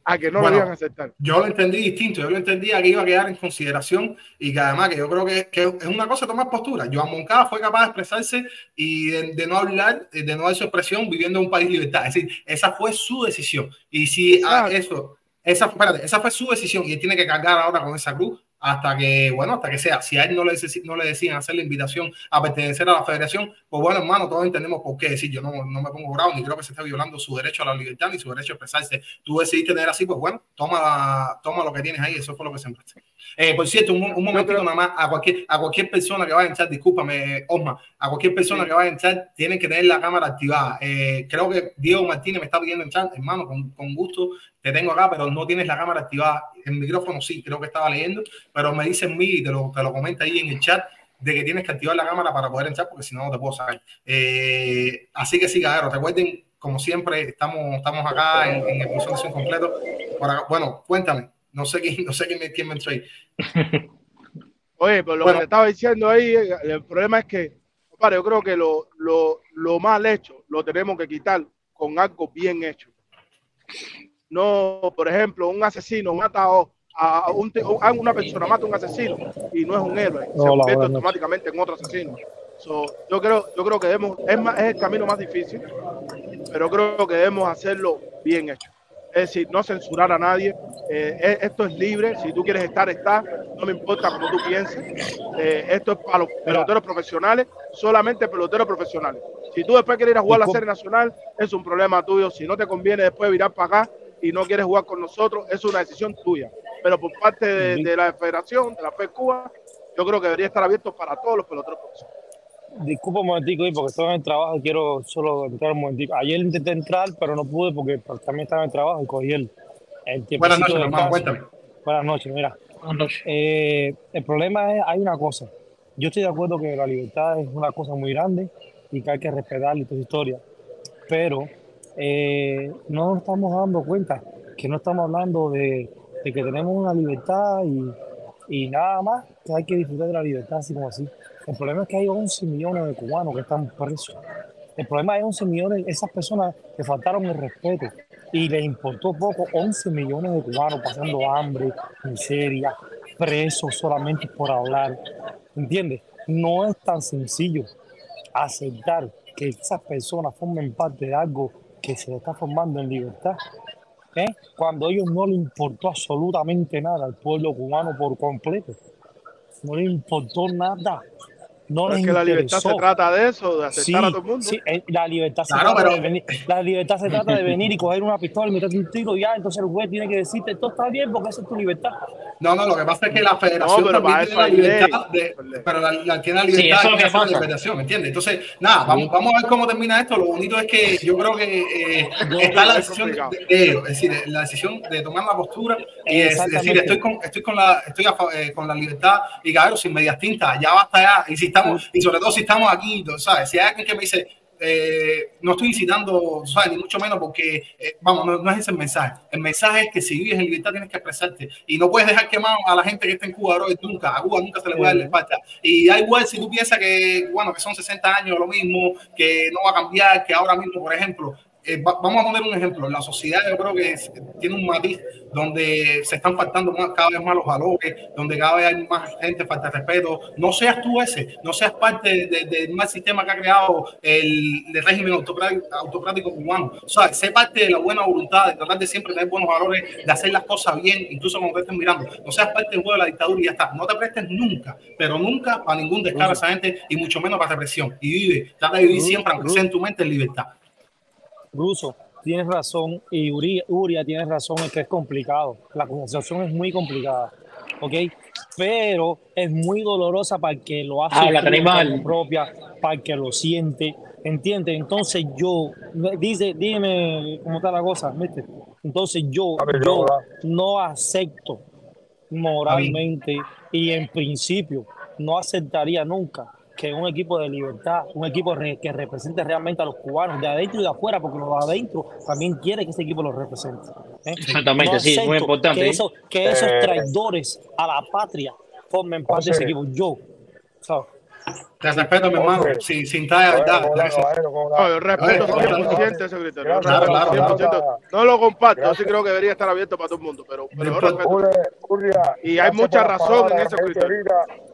a que no bueno, lo iban a aceptar. Yo lo entendí distinto, yo lo entendía que iba a quedar en consideración y que además que yo creo que, que es una cosa tomar postura. Joan Moncada fue capaz de expresarse y de, de, no hablar, de no dar su expresión viviendo en un país de libertad. Es decir, esa fue su decisión. Y si a eso, esa, espérate, esa fue su decisión y él tiene que cargar ahora con esa cruz hasta que, bueno, hasta que sea. Si a él no le, no le decían hacer la invitación a pertenecer a la federación, pues bueno, hermano, todos entendemos por qué. decir, yo no, no me pongo bravo, ni creo que se esté violando su derecho a la libertad ni su derecho a expresarse. Tú decidiste tener así, pues bueno, toma, toma lo que tienes ahí, eso fue lo que sembraste. Eh, por cierto, un, un momentito creo... nada más, a cualquier, a cualquier persona que vaya a entrar, discúlpame, Osma, a cualquier persona sí. que vaya a entrar, tienen que tener la cámara activada. Eh, creo que Diego Martínez me está pidiendo entrar, hermano, con, con gusto te tengo acá, pero no tienes la cámara activada. El micrófono sí, creo que estaba leyendo, pero me dicen mí y te lo, te lo comenta ahí en el chat de que tienes que activar la cámara para poder entrar, porque si no, no te puedo sacar. Eh, así que sí, cabrón, recuerden, como siempre, estamos, estamos acá en, en el presentación completo. Para, bueno, cuéntame, no sé quién, no sé quién, quién me entró ahí. Oye, pero lo bueno, que te estaba diciendo ahí, el problema es que, compadre, yo creo que lo, lo, lo mal hecho lo tenemos que quitar con algo bien hecho no, por ejemplo, un asesino mata a, un, a una persona, mata a un asesino y no es un héroe, se convierte automáticamente en otro asesino. So, yo creo, yo creo que debemos, es, más, es el camino más difícil, pero creo que debemos hacerlo bien hecho. Es decir, no censurar a nadie. eh, es- esto es libre. Si tú quieres estar, está. No me importa cómo tú pienses. Eh, esto es para los peloteros profesionales, solamente peloteros profesionales. Si tú después quieres ir a jugar la Disculpe. serie nacional, es un problema tuyo. Si no te conviene después virar para acá y no quieres jugar con nosotros, es una decisión tuya. Pero por parte de, de la federación, de la FED Cuba, yo creo que debería estar abierto para todos los peloteros profesionales. Disculpa un momentico, ahí, porque estoy en el trabajo y quiero solo entrar un momentico. Ayer intenté entrar, pero no pude porque pues, también estaba en el trabajo y cogí el, el tiempo. Buenas noches, hermano, cuéntame. Buenas noches, mira. Buenas noches. Eh, el problema es, hay una cosa. Yo estoy de acuerdo que la libertad es una cosa muy grande y que hay que respetar y toda historia. Pero eh, no nos estamos dando cuenta que no estamos hablando de, que tenemos una libertad y, y nada más que hay que disfrutar de la libertad así como así. El problema es que hay 11 millones de cubanos que están presos. El problema es 11 millones, esas personas que faltaron el respeto y les importó poco, 11 millones de cubanos pasando hambre, miseria, presos solamente por hablar. ¿Entiendes? No es tan sencillo aceptar que esas personas formen parte de algo que se está formando en libertad. ¿eh? Cuando a ellos no le importó absolutamente nada al pueblo cubano por completo. No le importó nada. No Pero les es que la libertad se trata de eso, de Sí, aceptar a todo el mundo. sí, eh, la libertad se Claro, trata pero- de venir, la libertad se trata de venir y coger una pistola y meterte un tiro y ya, entonces el juez tiene que decirte, esto está bien porque esa es tu libertad. No, no, lo que pasa es que la federación No, pero también tiene la libertad de, pero la, la- tiene la Sí, libertad eso es lo de que hacer la pasa. federación, ¿entiendes? Entonces, nada, vamos, vamos a ver cómo termina esto. Lo bonito es que yo creo que eh, está la decisión de, de es decir, la decisión de tomar la postura y es decir, estoy con, estoy con la, estoy a fa- eh, con la libertad y cabrón, sin medias tintas, ya basta ya. Y si estamos, y sobre todo si estamos aquí, ¿sabes? Si hay alguien que me dice, eh, no estoy incitando, ¿sabes? Ni mucho menos porque, eh, vamos, no, no es ese el mensaje. El mensaje es que si vives en libertad tienes que expresarte y no puedes dejar quemado a la gente que está en Cuba, bro, nunca. A Cuba nunca se le puede dar la espalda. Y da igual si tú piensas que, bueno, que son 60 años lo mismo, que no va a cambiar, que ahora mismo, por ejemplo, eh, va- vamos a poner un ejemplo. La sociedad yo creo que es- tiene un matiz donde se están faltando más, cada vez más los valores, donde cada vez hay más gente falta de respeto. No seas tú ese, no seas parte de- de- del mal sistema que ha creado el, el régimen autocrático, autocrático cubano. O sea, sé parte de la buena voluntad, de tratar de siempre tener buenos valores, de hacer las cosas bien, incluso cuando te estén mirando. No seas parte del juego de la dictadura y ya está. No te prestes nunca, pero nunca para ningún descaro a esa gente y mucho menos para represión. Y vive, trata de vivir siempre, aunque sea en tu mente, en libertad. Ruso, tienes razón y Uri- Uria tienes razón en que es complicado. La conversación es muy complicada, ¿ok? Pero es muy dolorosa para el que lo hace Habla, carne propia, para el que lo siente, ¿entiendes? Entonces yo, dice, dime cómo está la cosa, ¿viste? Entonces yo, A ver, yo yo, no acepto moralmente y en principio no aceptaría nunca que un equipo de libertad, un equipo re- que represente realmente a los cubanos de adentro y de afuera, porque los de adentro también quiere que ese equipo los represente. ¿eh? Exactamente, sí, muy importante. Que, esos, que esos Eh, traidores a la patria formen parte de ese equipo. Yo, ¿sabes? Te respeto, mi hermano, sin, sin. ¿Cómo No, yo respeto Oye, 100% ese criterio. Yo Gracias, respeto claro, 100%. No lo comparto, yo sí creo que debería estar abierto para todo el mundo, pero, pero yo respeto. Y hay mucha razón en ese que dijiste criterio. ahorita.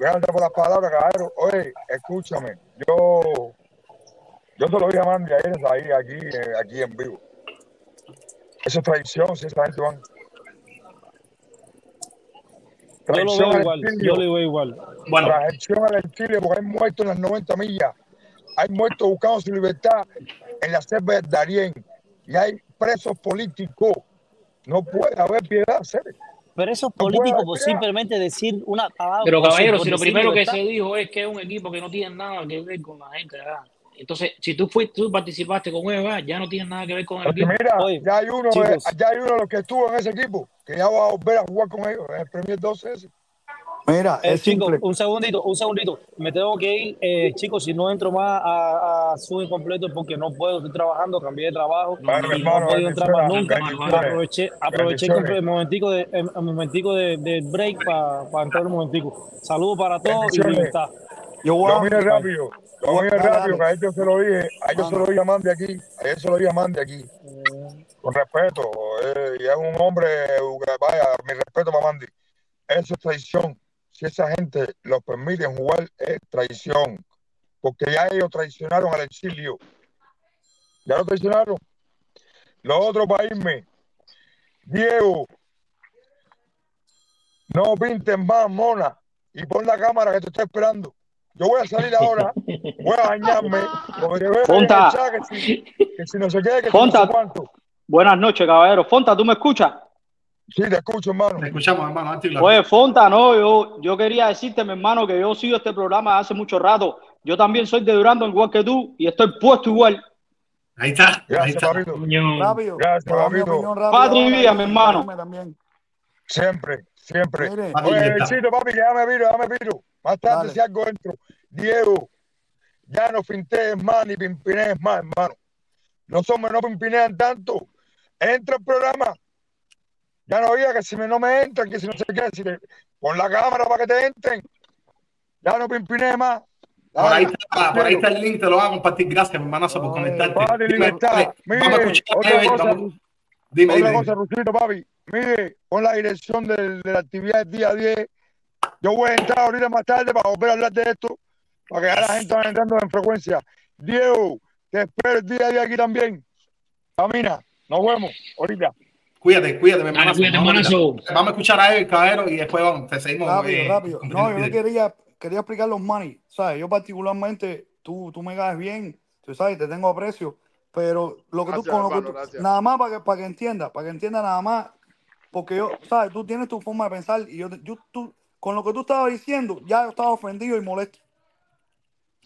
Gracias por las palabras, caballero. Oye, escúchame. Yo, yo te lo dije a Mandy ayer ahí, aquí, eh, aquí en vivo. Eso es traición, si esa gente van. Yo lo Traición veo igual, yo lo veo igual. Bueno, Traición al exilio, porque hay muertos en las 90 millas. Hay muertos buscando su libertad en la selva de Darién. Y hay presos políticos. No puede haber piedad, serio. Pero esos puede políticos por haber. simplemente decir una palabra. Pero caballero, si lo primero que se dijo es que es un equipo que no tiene nada que ver con la gente, ¿verdad? Entonces, si tú fuiste, tú participaste con ellos, ya no tienes nada que ver con el Porque equipo. mira, Oye, ya hay uno, de- chicos. ya hay uno de los que estuvo en ese equipo, que ya va a volver a jugar con ellos en el Premier 12 ese. Mira, Eh, es chicos, simple. un segundito, un segundito. Me tengo que ir, eh, chicos, si no entro más a, a su incompleto es porque no puedo, estoy trabajando, cambié de trabajo no, y no, podido entrar más nunca. Aproveché, aproveché el, momentico de, el, el momentico de, de break para entrar un momentico. Saludos para todos y libertad. Yo voy Lo a, mire rápido, lo mire Dale, rápido, que a ellos se lo dije, a ellos se lo dije a Mandy aquí, a ellos se lo dije a Mandy aquí, con respeto, eh, y es un hombre, vaya, mi respeto para Mandy. Eso es traición. Si esa gente lo permiten jugar, es traición. Porque ya ellos traicionaron al exilio. Ya lo traicionaron. Lo otro para irme. Diego, no pintes más, mona. Y pon la cámara que te estoy esperando. Yo voy a salir ahora, voy a bañarme, porque el Fonta. que si, que si no se quede, que Fonta. no sé cuánto. Buenas noches, caballero. Fonta, ¿tú me escuchas? Sí, te escucho, hermano. Te escuchamos, hermano. Antes Oye, Fonta, no, yo, yo quería decirte, mi hermano, que yo sigo este programa hace mucho rato. Yo también soy de Durando, igual que tú, y estoy puesto igual. Ahí está, ahí Gracias, está. papito. Rápido. Gracias, papito. Patria y vida, mi hermano. también. Siempre, siempre. Mire, Papi, Oye, papi, que ya me viro, ya me viro. Más tarde Dale. si algo entro. Diego, ya no fintees más ni pimpinees más, hermano. Los hombres no pimpinean tanto. Entra el programa. Ya no había que si me, no me entran, que si no sé qué, si te- pon la cámara para que te entren. Ya no pimpinees más. Por ahí, está, por ahí está el link, te lo voy a compartir. Gracias, mi hermanazo, por conectarte. Padre, Dime, dale, Mire, vamos a escuchar otra cosa, vamos- Dime, Otra dime. cosa, Rusito, papi. Mire, con la dirección del- de, la actividad del día 10. Yo voy a entrar ahorita más tarde para volver a hablar de esto, para que ya la gente vaya entrando en frecuencia. Diego, te espero el día 10 aquí también. Camina, nos vemos ahorita. Cuídate, cuídate, mi Dale, hermanazo. cuídate, Vamos, hermanazo. vamos a escuchar a Ever, caballero, y después vamos, te seguimos. rápido, eh, rápido. No, yo quería, quería explicar los money. ¿Sabes? Yo particularmente, tú, tú me caes bien, tú sabes, te tengo aprecio, pero lo que tú, con lo que hermano, tú- gracias. nada más para que, para que entienda, para que entienda nada más, porque yo, ¿sabes? Tú tienes tu forma de pensar y yo, yo tú, con lo que tú estabas diciendo, ya yo estaba ofendido y molesto.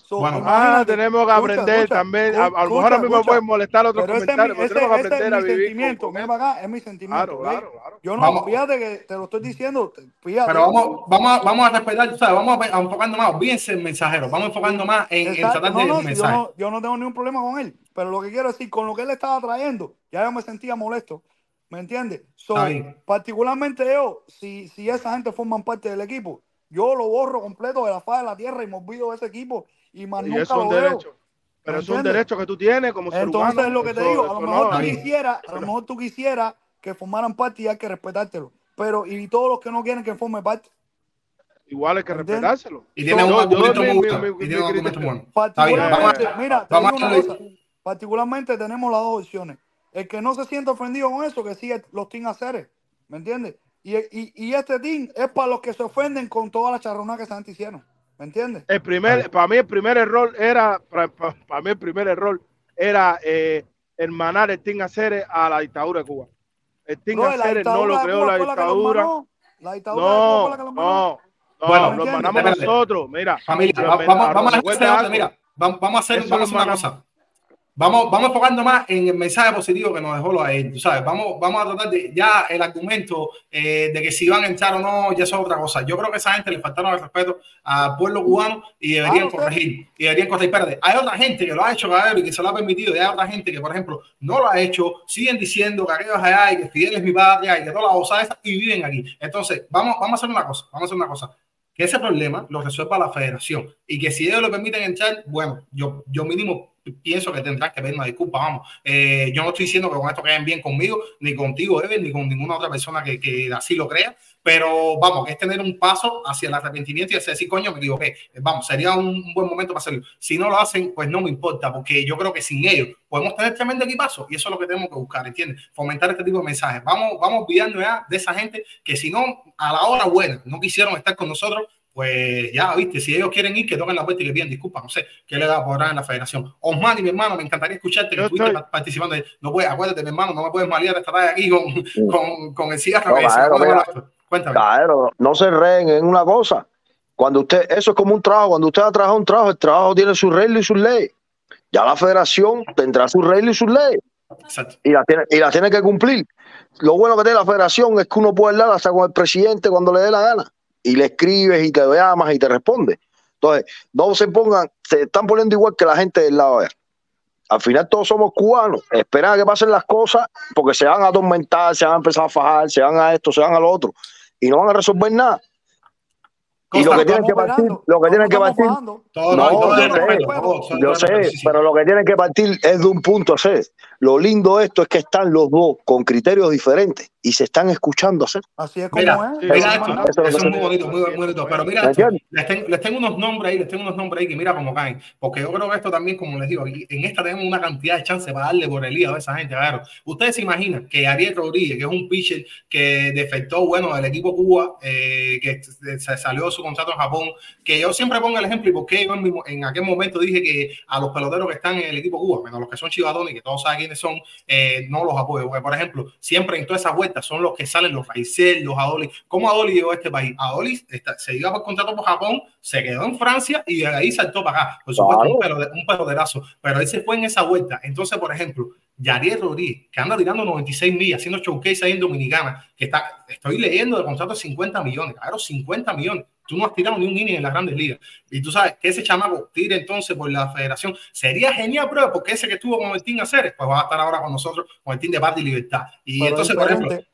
So, Bueno. Ah, tenemos que escucha, aprender escucha, también. A, a lo escucha, mejor a mí me escucha. pueden molestar otros Pero es comentarios, pero ese- tenemos que ese es aprender a mi vivir. sentimiento. con- acá, es mi sentimiento. Claro, claro, claro. Yo no, Vamos. fíjate que te lo estoy diciendo, te- fíjate. Pero vamos, vamos, a, vamos a respetar, ¿sabes? Vamos a, a enfocando más, olvídense el mensajero, vamos enfocando más en, en tratar no, de no, un si yo, mensaje. no, yo no tengo ningún problema con él, pero lo que quiero decir, con lo que él estaba trayendo, ya yo me sentía molesto, ¿me entiendes? So, particularmente yo, si, si esa gente forman parte del equipo, yo lo borro completo de la faz de la tierra y me olvido de ese equipo y más Y nunca eso es lo un veo. derecho. Pero ¿Me es un derecho que tú tienes como ser Entonces humano. es lo que te Eso- digo, a lo no, mejor tú quisieras, a lo mejor tú quisieras que formaran parte y hay que respetártelo. Pero, y todos los que no quieren que forme parte. Igual hay que ¿Entiendes? respetárselo. Y tiene un argumento bueno. Particularmente, mira, te digo una cosa. Particularmente tenemos las dos opciones. El que no se sienta ofendido con eso, que sigue los team haceres. ¿Me entiendes? Y, y, y este team es para los que se ofenden con toda la charrona que gente hicieron. ¿Me entiendes? El primer, para mí el primer error era, para, para- para mí el primer error era eh, hermanar el Team Aceres a la dictadura de Cuba. El Team la Aceres no lo creó la dictadura. La dictadura de Cuba fue No, la que los no, no, Bueno, lo hermanamos nosotros. Mira, Familia, vamos, a hacer vamos, vamos a hacer, una cosa. Vamos, vamos enfocando más en el mensaje positivo que nos dejó lo de él, tú sabes. Vamos, vamos a tratar de ya el argumento eh, de que si van a entrar o no, ya eso es otra cosa. Yo creo que a esa gente le faltaron el respeto al pueblo cubano y deberían Ah, ok. corregir. Y deberían corregir. Espérate, hay otra gente que lo ha hecho, caballero, y que se lo ha permitido. Y hay otra gente que, por ejemplo, no lo ha hecho. Siguen diciendo que aquellos allá y que Fidel es mi patria y que toda la cosa esa y viven aquí. Entonces, vamos, vamos a hacer una cosa. Vamos a hacer una cosa que ese problema lo resuelva la federación y que si ellos lo permiten entrar, bueno, yo, yo mínimo pienso que tendrán que pedir una disculpa, vamos. Eh, yo no estoy diciendo que con esto queden bien conmigo, ni contigo, Ever, ni con ninguna otra persona que, que así lo crea, pero vamos, es tener un paso hacia el arrepentimiento y decir, coño, me equivoqué. Vamos, sería un, buen momento para hacerlo. Si no lo hacen, pues no me importa, porque yo creo que sin ellos podemos tener tremendo equipazo y eso es lo que tenemos que buscar, ¿entiendes? Fomentar este tipo de mensajes. Vamos, vamos olvidando ya de esa gente que si no, a la hora buena, no quisieron estar con nosotros, pues ya, viste, si ellos quieren ir, que toquen la puerta y que pidan disculpas, no sé, qué le da a cobrar en la federación. Osman y mi hermano, me encantaría escucharte, que Yo estuviste estoy- pa- participando. de- No puedes, acuérdate, mi hermano, no me puedes malear esta tarde aquí con, con, con el cigarro. No. Cuéntame. Claro, no se reen en una cosa. Cuando usted, eso es como un trabajo, cuando usted ha trabajado un trabajo, el trabajo tiene sus reglas y sus leyes. Ya la federación tendrá sus reglas y sus leyes Exacto. y las tiene, y las tiene que cumplir. Lo bueno que tiene la federación es que uno puede hablar hasta con el presidente cuando le dé la gana y le escribes y te llamas y te responde. Entonces, no se pongan, se están poniendo igual que la gente del lado de allá. Al final todos somos cubanos, esperan a que pasen las cosas porque se van a atormentar, se van a empezar a fajar, se van a esto, se van a lo otro y no van a resolver nada. Y lo que tienen que partir, lo que tienen que partir, no, yo sé, pero lo que tienen que partir es de un punto a ser. Lo lindo de esto es que están los dos con criterios diferentes y se están escuchando hacer. Así es como Mira, es. Sí, mira esto. Eso es eso es muy bonito, muy, muy bonito. Pero mira les tengo, les tengo unos nombres ahí, les tengo unos nombres ahí que mira cómo caen. Porque yo creo que esto también, como les digo, en esta tenemos una cantidad de chance para darle por el hígado a esa gente. Claro. Ustedes se imaginan que Ariel Rodríguez, que es un pitcher que defectó, bueno, del equipo Cuba, eh, que se salió de su contrato en Japón, que yo siempre pongo el ejemplo y porque yo en, en aquel momento dije que a los peloteros que están en el equipo Cuba, menos los que son chivadones, que todos saben quiénes son, eh, no los apoyo. Porque, por ejemplo, siempre en todas esas son los que salen los Raizel, los Adolis. ¿Cómo Adolis llegó a este país? Adolis está- se iba por contrato por Japón, se quedó en Francia y de ahí saltó para acá. Por supuesto, un, Claro. pelo, un peloterazo. Pero él se fue en esa vuelta. Entonces, por ejemplo, Yariel Rodríguez, que anda tirando 96 millas, haciendo showcase ahí en Dominicana, que está, estoy leyendo de contrato de 50 millones, claro, 50 millones. Tú no has tirado ni un inning en las grandes ligas. Y tú sabes que ese chamaco tire entonces por la federación. Sería genial, bro, porque ese que estuvo con el Team Aceres, pues va a estar ahora con nosotros, con el Team de Paz y Libertad. Y Pero entonces, por ejemplo.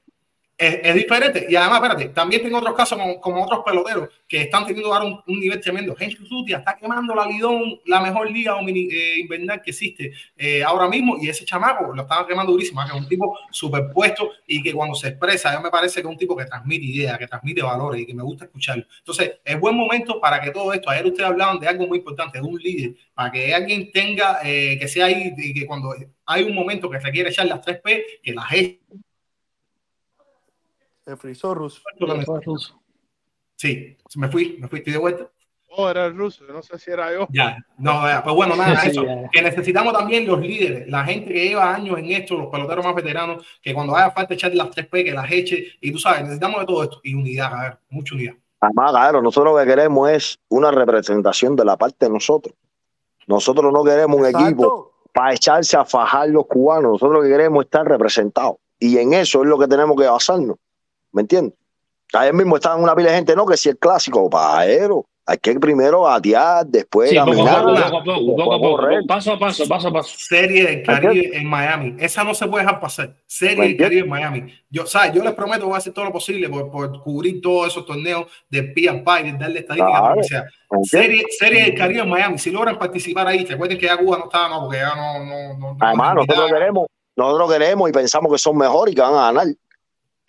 Es, diferente. Y además, espérate, también tengo otros casos como, otros peloteros que están teniendo ahora un, nivel tremendo. Henry Rutia está quemando la Lidón, la mejor liga eh, invernal que existe eh, ahora mismo. Y ese chamaco lo estaba quemando durísimo, que es un tipo superpuesto y que cuando se expresa, yo me parece que es un tipo que transmite ideas, que transmite valores y que me gusta escucharlo. Entonces, es buen momento para que todo esto, ayer ustedes hablaban de algo muy importante, de un líder, para que alguien tenga, eh, que sea ahí, y que cuando hay un momento que requiere echar las 3P, que las eche. Se frizó Russo. Sí, me fui, me fui, estoy de vuelta. Oh, era el ruso, no sé si era yo. Ya, no, ya, pues bueno, nada, Sí, eso. ya. Que necesitamos también los líderes, la gente que lleva años en esto, los peloteros más veteranos, que cuando haga falta echar las 3P, que las eche, y tú sabes, necesitamos de todo esto, y unidad, a ver, mucha unidad. Además, claro, nosotros lo que queremos es una representación de la parte de nosotros. Nosotros no queremos un equipo para echarse a fajar los cubanos. Nosotros lo que queremos es estar representados. Y en eso es lo que tenemos que basarnos. ¿Me entiendes? Ayer mismo estaban una pila de gente, no, que si el clásico, pajero. Hay que primero batear, después Sí, poco a caminar. poco, paso a paso, paso a paso. Serie del Caribe en Miami, esa no se puede dejar pasar. Serie del Caribe en Miami. Yo, ¿sabes? Yo les prometo que voy a hacer todo lo posible por, por cubrir todos esos torneos de Pie, de darle estadísticas, Claro. lo que sea. Serie, serie del Caribe en Miami, si logran participar ahí, recuerden que ya Cuba no estaba, no, porque ya no, no, no, no Además, no- nosotros queremos, nosotros queremos y pensamos que son mejores y que van a ganar.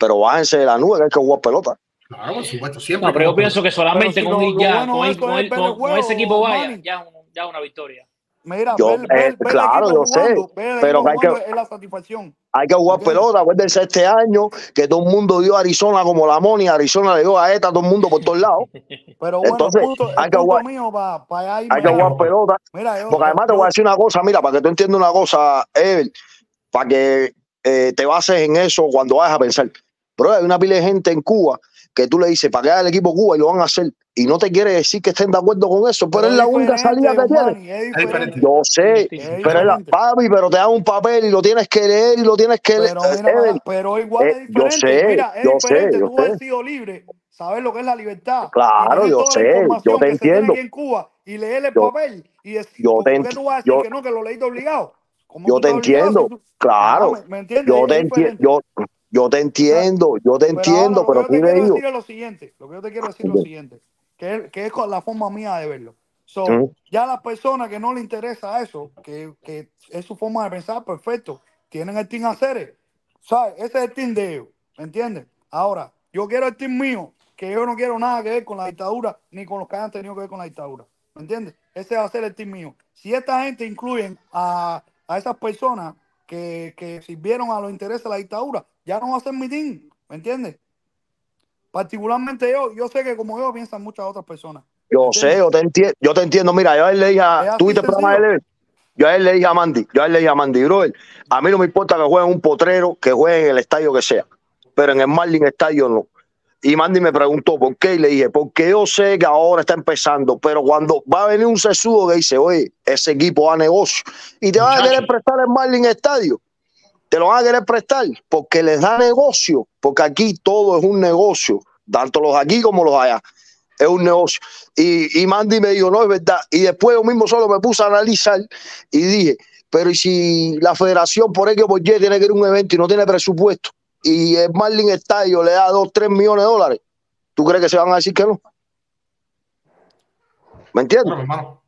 Pero bájense de la nube que hay que jugar pelota. Claro, por supuesto, siempre. No, pero yo pienso que solamente si con, lo- ir lo ya, bueno con, con, con- el juego, ese equipo vaya, ya, ya una victoria. Mira, Yo, ver, eh, ver claro, yo sé, jugando, pero hay que- es la satisfacción. Hay que jugar ¿Entiendes? pelota. Acuérdense este año que todo el mundo dio a Arizona como la Moni. Arizona le dio a ETA a todo el mundo por todos lados. Pero bueno, Entonces, punto, hay que jugar- pa Hay que jugar pelota. Mira, yo, Porque además te voy a decir una cosa, mira, para que tú entiendas una cosa, Ever, para que eh, te bases en eso cuando vayas a pensar. Pero hay una pila de gente en Cuba que tú le dices, para que haga el equipo Cuba y lo van a hacer. Y no te quiere decir que estén de acuerdo con eso, pero, es la única salida que tiene. Yo sé, Es pero es la, papi, pero te dan un papel y lo tienes que leer y lo tienes que leer. Pero, mira, pero igual eh, es yo diferente. sé, mira, es yo sé, diferente. yo Tú sé. sido libre, saber lo que es la libertad. Claro, yo sé, yo te entiendo. aquí en Cuba y leer el Yo- papel y decir, yo ¿por te qué enti- tú vas a decir yo- que no, que lo leíste obligado? ¿Cómo Yo tú te estás obligado entiendo, si tú- claro. ¿me, me entiendes? Yo te entiendo, yo, yo te entiendo, yo te Pero entiendo, ahora pero decir es lo siguiente, lo que yo te quiero decir es lo siguiente, que es, que es con la forma mía de verlo. So, ya las personas que no le interesa eso, que, que es su forma de pensar, perfecto, tienen el team hacer, ¿sabes? Ese es el team de ellos, ¿me entiendes? Ahora, yo quiero el team mío, que yo no quiero nada que ver con la dictadura, ni con los que hayan tenido que ver con la dictadura, ¿me entiendes? Ese va a ser el team mío. Si esta gente incluyen a, a esas personas que, que sirvieron a los intereses de la dictadura, ya no va a ser mi team, ¿me entiendes? Particularmente yo, yo sé que como yo piensan muchas otras personas. Yo sé, yo te entiendo, yo te entiendo. Mira, yo a él le dije, a, ¿tú viste programa de él? Yo a él le dije a Mandy, yo a él le dije a Mandy, brother, a mí no me importa que jueguen un potrero, que jueguen en el estadio que sea, pero en el Marlin Estadio no. Y Mandy me preguntó por qué, y le dije, porque yo sé que ahora está empezando, pero cuando va a venir un sesudo que dice, oye, ese equipo da negocio, y te van a querer prestar el Marlin Estadio, te lo van a querer prestar, porque les da negocio, porque aquí todo es un negocio, tanto los aquí como los allá, es un negocio. Y, y Mandy me dijo, no, es verdad. Y después yo mismo solo me puse a analizar y dije, pero ¿y si la federación por X o por Y tiene que ir a un evento y no tiene presupuesto? Y el Marlin Estadio le da 2, 3 millones de dólares. ¿Tú crees que se van a decir que no? ¿Me entiendes? Bueno, hermano,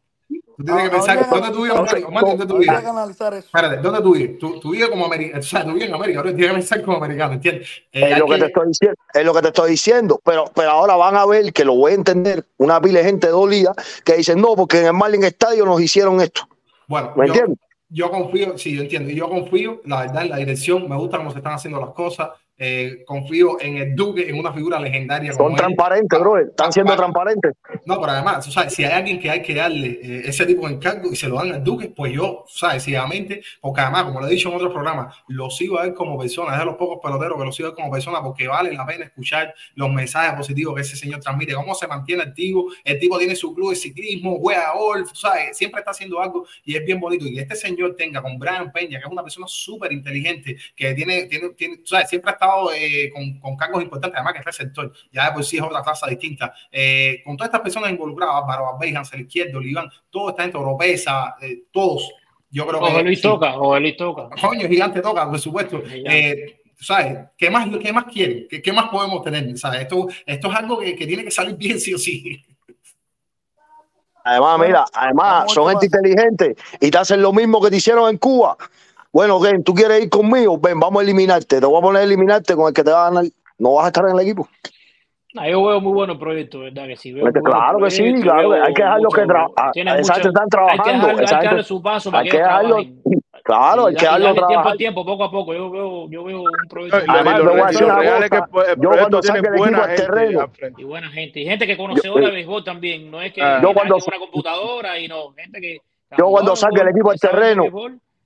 tú tienes que Ah, pensar, habría- ¿dónde tú vives, Omar, ¿dónde tú vives? que. Espérate, ¿dónde tú vives? Tú, tú vives como americano, o sea, tú vives en América, ahora tienes que pensar como americano, ¿entiendes? Eh, Es lo que que- te estoy diciendo, es lo que te estoy diciendo, pero, pero ahora van a ver que lo voy a entender una pila de gente dolida que dicen no, porque en el Marlin Estadio nos hicieron esto. Bueno, ¿Me yo, entiendes? Yo confío, sí, yo entiendo, yo confío, la verdad, en la dirección, me gusta cómo se están haciendo las cosas, eh, confío en el Duque, en una figura legendaria como Son él. transparentes, bro, están siendo Pa- transparentes. No, pero además, tú sabes, si hay alguien que hay que darle eh, ese tipo de encargo y se lo dan al Duque, pues yo, sabes, decididamente, porque además, como lo he dicho en otros programas, lo sigo a él como persona, es de los pocos peloteros que lo sigo a él como persona porque vale la pena escuchar los mensajes positivos que ese señor transmite, cómo se mantiene activo, el tipo tiene su club de ciclismo, juega golf, sabes, siempre está haciendo algo y es bien bonito. Y este señor tenga con Brian Peña, que es una persona súper inteligente, que tiene, tiene, tiene, sabes, siempre ha estado eh, con, con cargos importantes, además que es receptor, ya de por sí es otra clase distinta. Eh, con todas estas personas involucradas, Álvaro Barbey, Hansel Izquierdo, Oliván, toda esta gente europea, eh, todos, yo creo que Luis sí. toca, Jorge Luis toca. Coño, gigante toca, por supuesto. Eh, ¿Sabes? ¿Qué más, qué más quieren? ¿Qué, qué más podemos tener? ¿Sabes? Esto, esto es algo que, que tiene que salir bien, sí o sí. Además, mira, además son gente inteligente y te hacen lo mismo que te hicieron en Cuba. Bueno, Ken, tú quieres ir conmigo, ven, vamos a eliminarte. Te voy a poner a eliminarte con el que te va a ganar. No vas a estar en el equipo. Ah, yo veo muy buenos proyectos, ¿verdad? Que sí, veo claro que sí, claro, veo hay que dejarlos que trabajen. están trabajando. dejarlo, hay que gente- darle su paso para hay que dejarlo, claro, hay que dejarlo darle tiempo trabajar. al tiempo, poco a poco. Yo veo, yo veo un proyecto. Lo- lo a lo real es que el Yo proyecto cuando tiene saque el buena equipo al gente terreno, al frente. Y buena gente. Y gente que conocedora de béisbol también. No es que Ah. Yo cuando- una computadora y no. Gente que. yo cuando saque el equipo al terreno.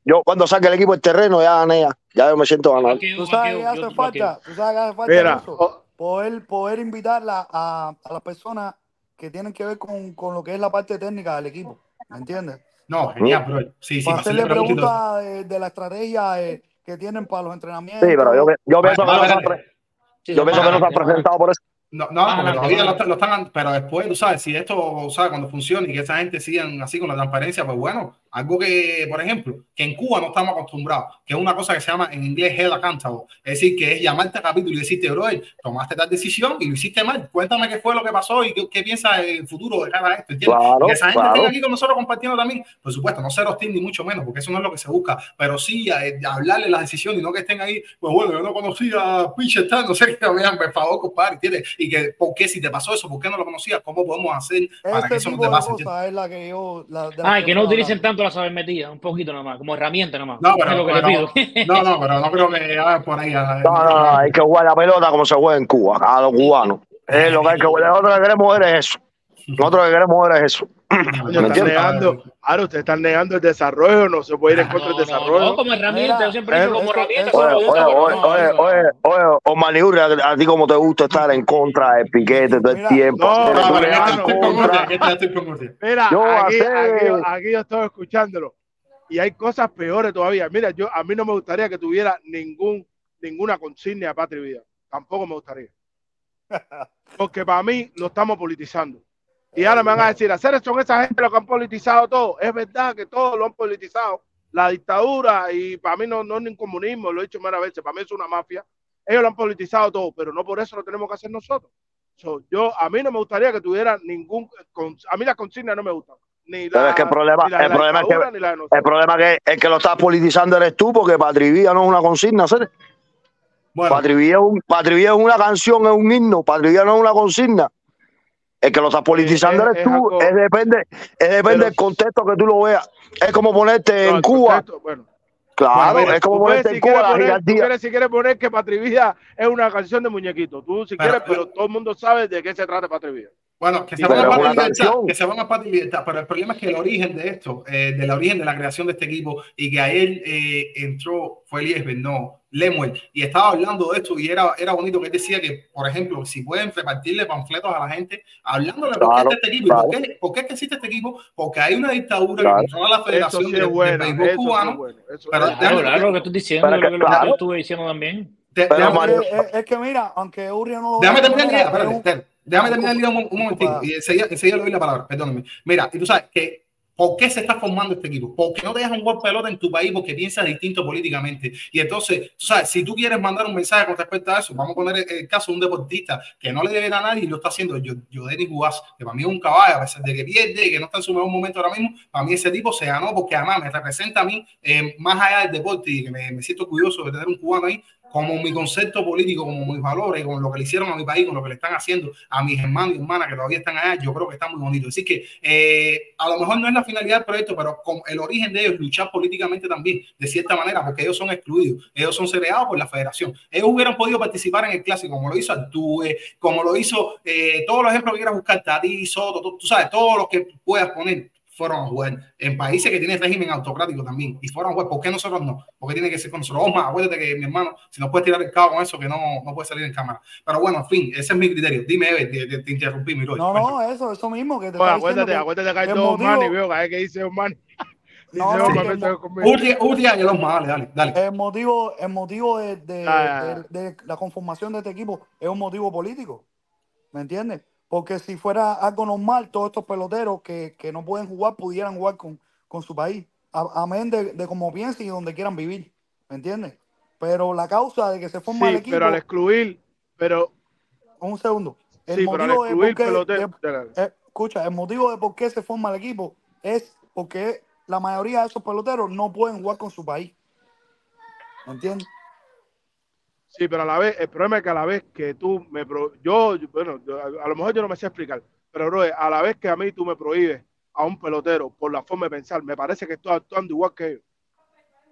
Yo cuando saque el equipo al terreno ya gané, ya, ya yo me siento yo, Tú sabes que hace falta, tú sabes que hace falta Mira, eso, oh, poder, poder invitarla a, a las personas que tienen que ver con, con lo que es la parte técnica del equipo, ¿me entiendes? No, genial, bro. Sí, sí, para hacerle preguntas de, de la estrategia eh, que tienen para los entrenamientos. Sí, pero yo, yo pienso que Ah, no se han espérate. pre- Sí, yo pienso que no se presentado por eso. No, no, Más porque todavía lo, están- lo están, pero después, tú sabes, si esto, ¿sabes? Cuando funcione y que esa gente sigan así con la transparencia, pues bueno, algo que, por ejemplo, que en Cuba no estamos acostumbrados, que es una cosa que se llama en inglés head accountable, es decir, que es llamarte a capítulo y decirte, bro, tomaste tal decisión y lo hiciste mal, cuéntame qué fue lo que pasó y qué, qué piensas en el futuro de cada esto, ¿entiendes? Claro, que esa gente claro. tenga aquí con nosotros compartiendo también, por supuesto, no ser hostil ni mucho menos, porque eso no es lo que se busca, pero sí eh, hablarle las decisiones y no que estén ahí, pues bueno, yo no conocía a Pitcher tal, no sé qué, vean, por favor, compadre, ¿entiendes? Y que, ¿por qué si te pasó eso? ¿Por qué no lo conocías? ¿Cómo podemos hacer para que Ese eso no te pase? es la que yo... La, Ah, que que no utilicen hablando. Tanto la saber metida, un poquito nada más, como herramienta nada más. No, pero, es lo que le pero- pido. no, no, pero no creo que ah, por ahí. ah, No, no, no, hay que jugar la pelota como se juega en Cuba, a los cubanos. Es lo que hay que jugar. Nosotros lo que queremos ver es eso. Nosotros lo que queremos ver es eso. ¿Me están negando, ahora usted está negando el desarrollo, no se puede ir en No, contra del no, desarrollo. no, como herramienta, yo siempre he dicho como herramienta. Oye, oye, oye, no, oye, eso- oye, oye, Omar Uri, a, ti como te gusta estar en contra del piquete todo el tiempo. no, no, no. Mira, Yo aquí, hacer- aquí, aquí yo estoy escuchándolo. Y hay cosas peores todavía. Mira, yo a mí no me gustaría que tuviera ningún, ninguna consigna a Patria y Vida. Tampoco me gustaría. Porque para mí lo estamos politizando. Y ahora me van a decir, hacer son esa gente los que han politizado todo. Es verdad que todos lo han politizado. La dictadura, y para mí no, no es ni un comunismo, lo he dicho varias veces, para mí es una mafia. Ellos lo han politizado todo, pero no por eso lo tenemos que hacer nosotros. So, yo, a mí no me gustaría que tuviera ningún. a mí las consignas no me gustan. Ni Pero la, es que el problema, ni la de el la problema es que el problema es que el que lo estás politizando eres tú, porque Patrivía no es una consigna, ¿sabes? Bueno, Patrivía es, un, Patrivía es una canción, es un himno, Patrivía no es una consigna. El que lo estás politizando es- eres es tú, es depende, es depende del contexto que tú lo veas. Es como ponerte No, en Cuba, contexto, bueno, claro, Bueno, mira, es como ponerte si en Cuba quieres la poner, tú quieres, si quieres poner que Patria y Vida es una canción de muñequito. Tú si Pero- quieres, pero todo el mundo sabe de qué se trata Patria y Vida. Bueno, que se van a canción. que se van a pero el problema es que el origen de esto, eh, del origen de la creación de este equipo y que a él eh, entró, fue Eliezer, no, Lemuel, y estaba hablando de esto y era, era bonito que él decía que, por ejemplo, si pueden repartirle panfletos a la gente, hablándole por qué Claro, este equipo, claro. por qué, por qué es que existe este equipo, porque hay una dictadura Claro. que controla la federación sí de, es del bueno. béisbol cubano. es bueno. Eso Pero Claro, déjame- claro, lo que estoy diciendo, que- lo que claro. yo estuve diciendo también. Te- Pero, déjame- Es, es- es que mira, aunque Urria no lo Déjame terminar espérate. Déjame terminar el un, un momentito y enseguida, enseguida le doy la palabra, perdóname. Mira, y tú sabes que ¿Por qué se está formando este equipo? Porque no te dejan jugar pelota en tu país porque piensas distinto políticamente. Y entonces, tú sabes, si tú quieres mandar un mensaje con respecto a eso, vamos a poner el, el caso de un deportista que no le debe a nadie y lo está haciendo yo, yo Denis Guas, que para mí es un caballo, a pesar de que pierde y que no está en su mejor momento ahora mismo, para mí ese tipo se ganó porque además me representa a mí eh, más allá del deporte y que me, me siento curioso de tener un cubano ahí como mi concepto político, como mis valores, con lo que le hicieron a mi país, con lo que le están haciendo a mis hermanos y hermanas que todavía están allá, yo creo que está muy bonito. Así que eh, a lo mejor no es la finalidad del proyecto, pero con el origen de ellos, luchar políticamente también, de cierta manera, porque ellos son excluidos, ellos son segregados por la federación. Ellos hubieran podido participar en el clásico, como lo hizo Altuve, como lo hizo eh, todos los ejemplos que quieras buscar, Tati, Soto, tú, tú sabes, todos los que puedas poner fueron a jugar en países que tienen régimen autocrático también y fueron a jugar. ¿Por qué nosotros no? Porque tiene que ser con nosotros. Acuérdate que mi hermano, si no puedes tirar el cabo con eso, que no, no puede salir en cámara. Pero bueno, en fin, ese es mi criterio. Dime, Ever, te, te, te interrumpí, mi No, no, eso, eso mismo que te Bueno, acuérdate, acuérdate que hay el dos veo que dice. No, no, y Osma, dale, dale, dale. El motivo, el motivo de, de- Ah. de- de la conformación de este equipo es un motivo político. ¿Me entiendes? Porque si fuera algo normal, todos estos peloteros que, que no pueden jugar pudieran jugar con, con su país. A- Amén de, de cómo piensen y donde quieran vivir. ¿Me entiendes? Pero la causa de que se forma el equipo. pero al excluir, pero Un segundo. El sí, pero al excluir pelotero. eh, escucha, el motivo de por qué se forma el equipo es porque la mayoría de esos peloteros no pueden jugar con su país. ¿Me entiendes? Sí, pero a la vez, el problema es que a la vez que tú me pro- yo, bueno, yo- a, a lo mejor yo no me sé explicar, pero bro, a la vez que a mí tú me prohíbes a un pelotero por la forma de pensar, me parece que estoy actuando igual que ellos.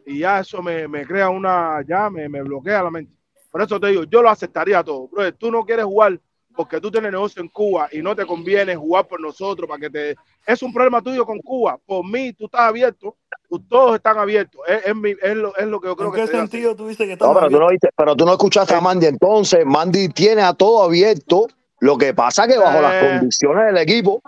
Y ya eso me, me crea una, ya me, me bloquea la mente. Por eso te digo, yo lo aceptaría todo. Bro, tú no quieres jugar porque tú tienes negocio en Cuba y no te conviene jugar por nosotros para que te... Es un problema tuyo con Cuba. Por mí, tú estás abierto, tú- todos están abiertos. Es, es, mi- es lo, es lo que yo creo ¿En que qué sentido tú dices que No, estamos pero tú no, viste- pero tú no escuchaste a Mandy entonces. Mandy tiene a todo abierto. Lo que pasa que bajo las Eh. condiciones del equipo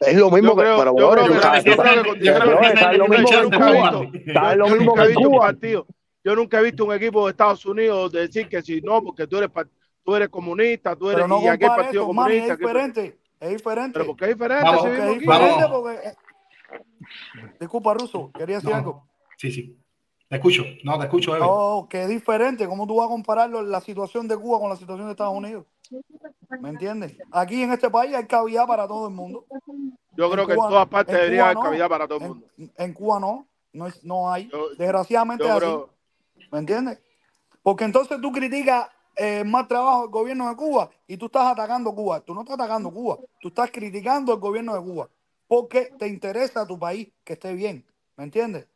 es lo mismo Yo que. pero yo bueno, creo tú que- sabes, yo tú creo sabes- que con- pero, yo creo bro, que- ¿sabes lo mismo yo que en nunca he Cuba? visto- ¿Sabes lo yo mismo nunca que he en visto un Cuba? partido. Yo nunca he visto un equipo de Estados Unidos decir que si no, porque tú eres pa- tú eres comunista, tú eres no y compare partido esto, es comunista. hay- diferente. Es diferente. Pero porque es diferente, Vamos, Porque es diferente porque... eh, Disculpa, Ruso, quería decir No, algo. Sí, sí. Te escucho. No, te escucho, Ever. Oh, que es diferente. ¿Cómo tú vas a compararlo la situación de Cuba con la situación de Estados Unidos? ¿Me entiendes? Aquí en este país hay cavidad para todo el mundo. Yo En creo que en todas partes en debería Cuba haber no. cavidad para todo el mundo. en Cuba no, no, es, no hay. Yo- Desgraciadamente Yo es así. ¿Me entiendes? Porque entonces tú criticas eh, más trabajo del gobierno de Cuba y tú estás atacando Cuba. Tú no estás atacando Cuba, tú estás criticando el gobierno de Cuba porque te interesa tu país que esté bien. ¿Me entiendes?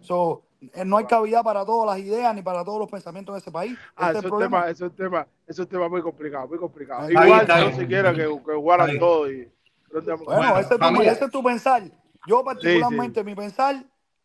So, eh, no hay cavidad para todas las ideas ni para todos los pensamientos de ese país. ah, Ese es eso es tema, eso es un tema, eso es un tema muy complicado, muy complicado. Igual está yo bien. siquiera que, que bien. todo y Bueno, Bueno, ese, es tu, ese es tu pensar. Yo particularmente, mi pensar,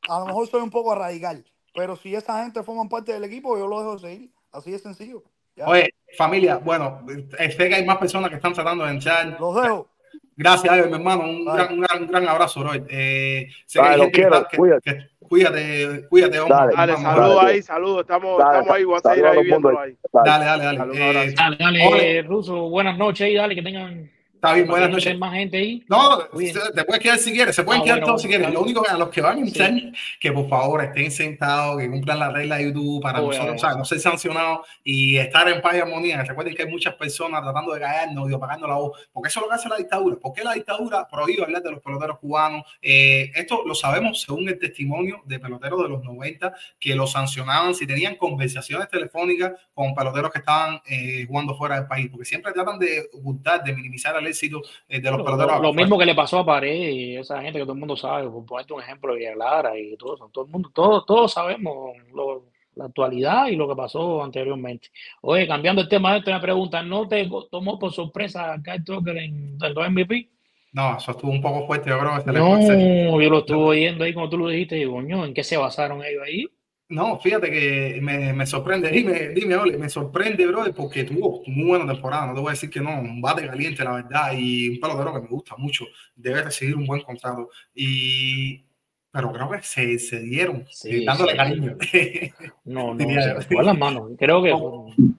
a lo mejor soy un poco radical, pero si esa gente forma parte del equipo, yo lo dejo seguir. Así de sencillo. Ya, Oye, familia, bueno, eh, sé que hay más personas que están tratando de entrar. los dejo. Gracias, mi hermano. Un gran, un gran, un gran abrazo, bro. Eh, sé que Dale, que quiero, que- cuídate. que- cuídate, cuídate, hombre. Dale. Dale, Vamos, saludos dale. ahí, saludos. Estamos, Dale, estamos ahí, voy a seguir ahí viéndolo ahí. Dale. Dale, dale, dale. Saludos, Eh. Dale, dale, eh, Ruso, buenas noches ahí, dale, que tengan está bien, buenas noches. más gente ahí. No, Bien. se- te puedes quedar si quieres, se pueden Ah, quedar bueno, todos si quieren. Lo único que a los que van a Sí. entrar, que por favor estén sentados, que cumplan la regla de YouTube para nosotros, oye. ¿sabes? no ser sancionados y estar en paz y armonía. Recuerden que hay muchas personas tratando de callarnos y apagando la voz, porque eso es lo que hace la dictadura. ¿Por qué la dictadura prohíbe hablar de los peloteros cubanos? Eh, esto lo sabemos según el testimonio de peloteros de los 90 que los sancionaban si tenían conversaciones telefónicas con peloteros que estaban eh, jugando fuera del país, porque siempre tratan de ocultar, de minimizar el éxito eh, de los Lo, peloteros. lo mismo que le pasó a Pared y esa gente que todo el mundo sabe, por ponerte un ejemplo de Lara y todo eso, todo el mundo, todos, todos sabemos lo- la actualidad y lo que pasó anteriormente. Oye, cambiando el tema de esto, una pregunta, ¿no te tomó por sorpresa Kyle Tucker en en los MVP? No, eso estuvo un poco fuerte, yo creo que se le. No, yo lo estuve oyendo ahí como tú lo dijiste, y digo, ¿en qué se basaron ellos ahí? No, fíjate que me, me sorprende, dime, dime, Ole, me sorprende, brother, porque tuvo muy buena temporada, no te voy a decir que no, un bate caliente, la verdad, y un pelotero que me gusta mucho, debe recibir un buen contrato, y, pero creo que se, se dieron, Sí, eh, dándole sí, cariño. No, no, se fue a las manos. Creo que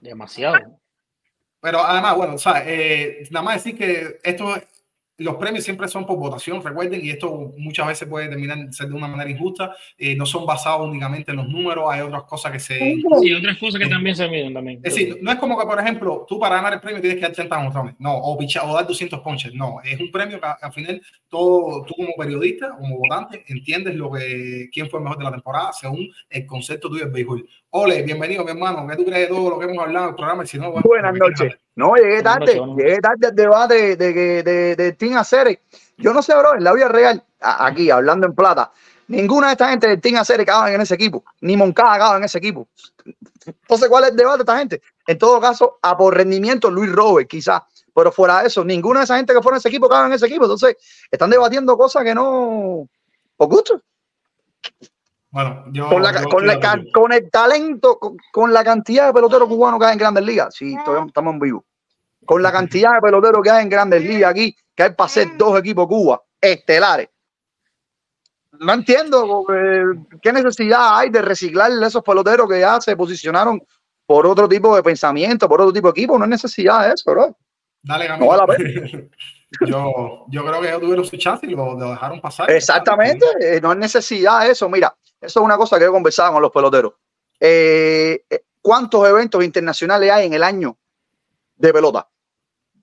demasiado. Pero además, bueno, o sea, eh, nada más decir que esto los premios siempre son por votación, recuerden, y esto muchas veces puede terminar ser de una manera injusta. eh, no son basados únicamente en los números, hay otras cosas que se. Sí, otras cosas que también se miden también. Es decir, no es como que, por ejemplo, tú para ganar el premio tienes que dar 30 honrones, no, o, pichar, o dar 200 ponches, no, es un premio que al final todo, tú como periodista, como votante, entiendes lo que, quién fue el mejor de la temporada según el concepto tuyo del béisbol. Ole, bienvenido, mi hermano, ¿qué tú crees de todo lo que hemos hablado en el programa? Y Si no, bueno, Buenas noches. No, llegué tarde, llegué tarde al debate de, de, de, de Team Acere. Yo no sé, bro, en la vida real, aquí hablando en plata, ninguna de esta gente del Team Acere cabe en ese equipo, ni Moncada cabe en ese equipo. Entonces, ¿cuál es el debate de esta gente? En todo caso, a por rendimiento, Luis Robert, quizás, pero fuera de eso, ninguna de esa gente que fuera en ese equipo cabe en ese equipo. Entonces, están debatiendo cosas que no. Por gusto. Bueno, yo. Con, la, yo con, la el talento, con, con la cantidad de peloteros cubanos que hay en grandes ligas. Sí, todavía estamos en vivo. Con la cantidad de peloteros que hay en grandes ligas aquí, que hay para hacer dos equipos Cuba estelares. No entiendo qué necesidad hay de reciclar esos peloteros que ya se posicionaron por otro tipo de pensamiento, por otro tipo de equipo. No hay necesidad de eso, bro. Dale, No vale la Camilo. yo, yo creo que ellos tuvieron su chance y lo, lo dejaron pasar. Exactamente, eh, no hay necesidad de eso. Mira, eso es una cosa que yo conversaba con los peloteros. Eh, eh, ¿Cuántos eventos internacionales hay en el año de pelota?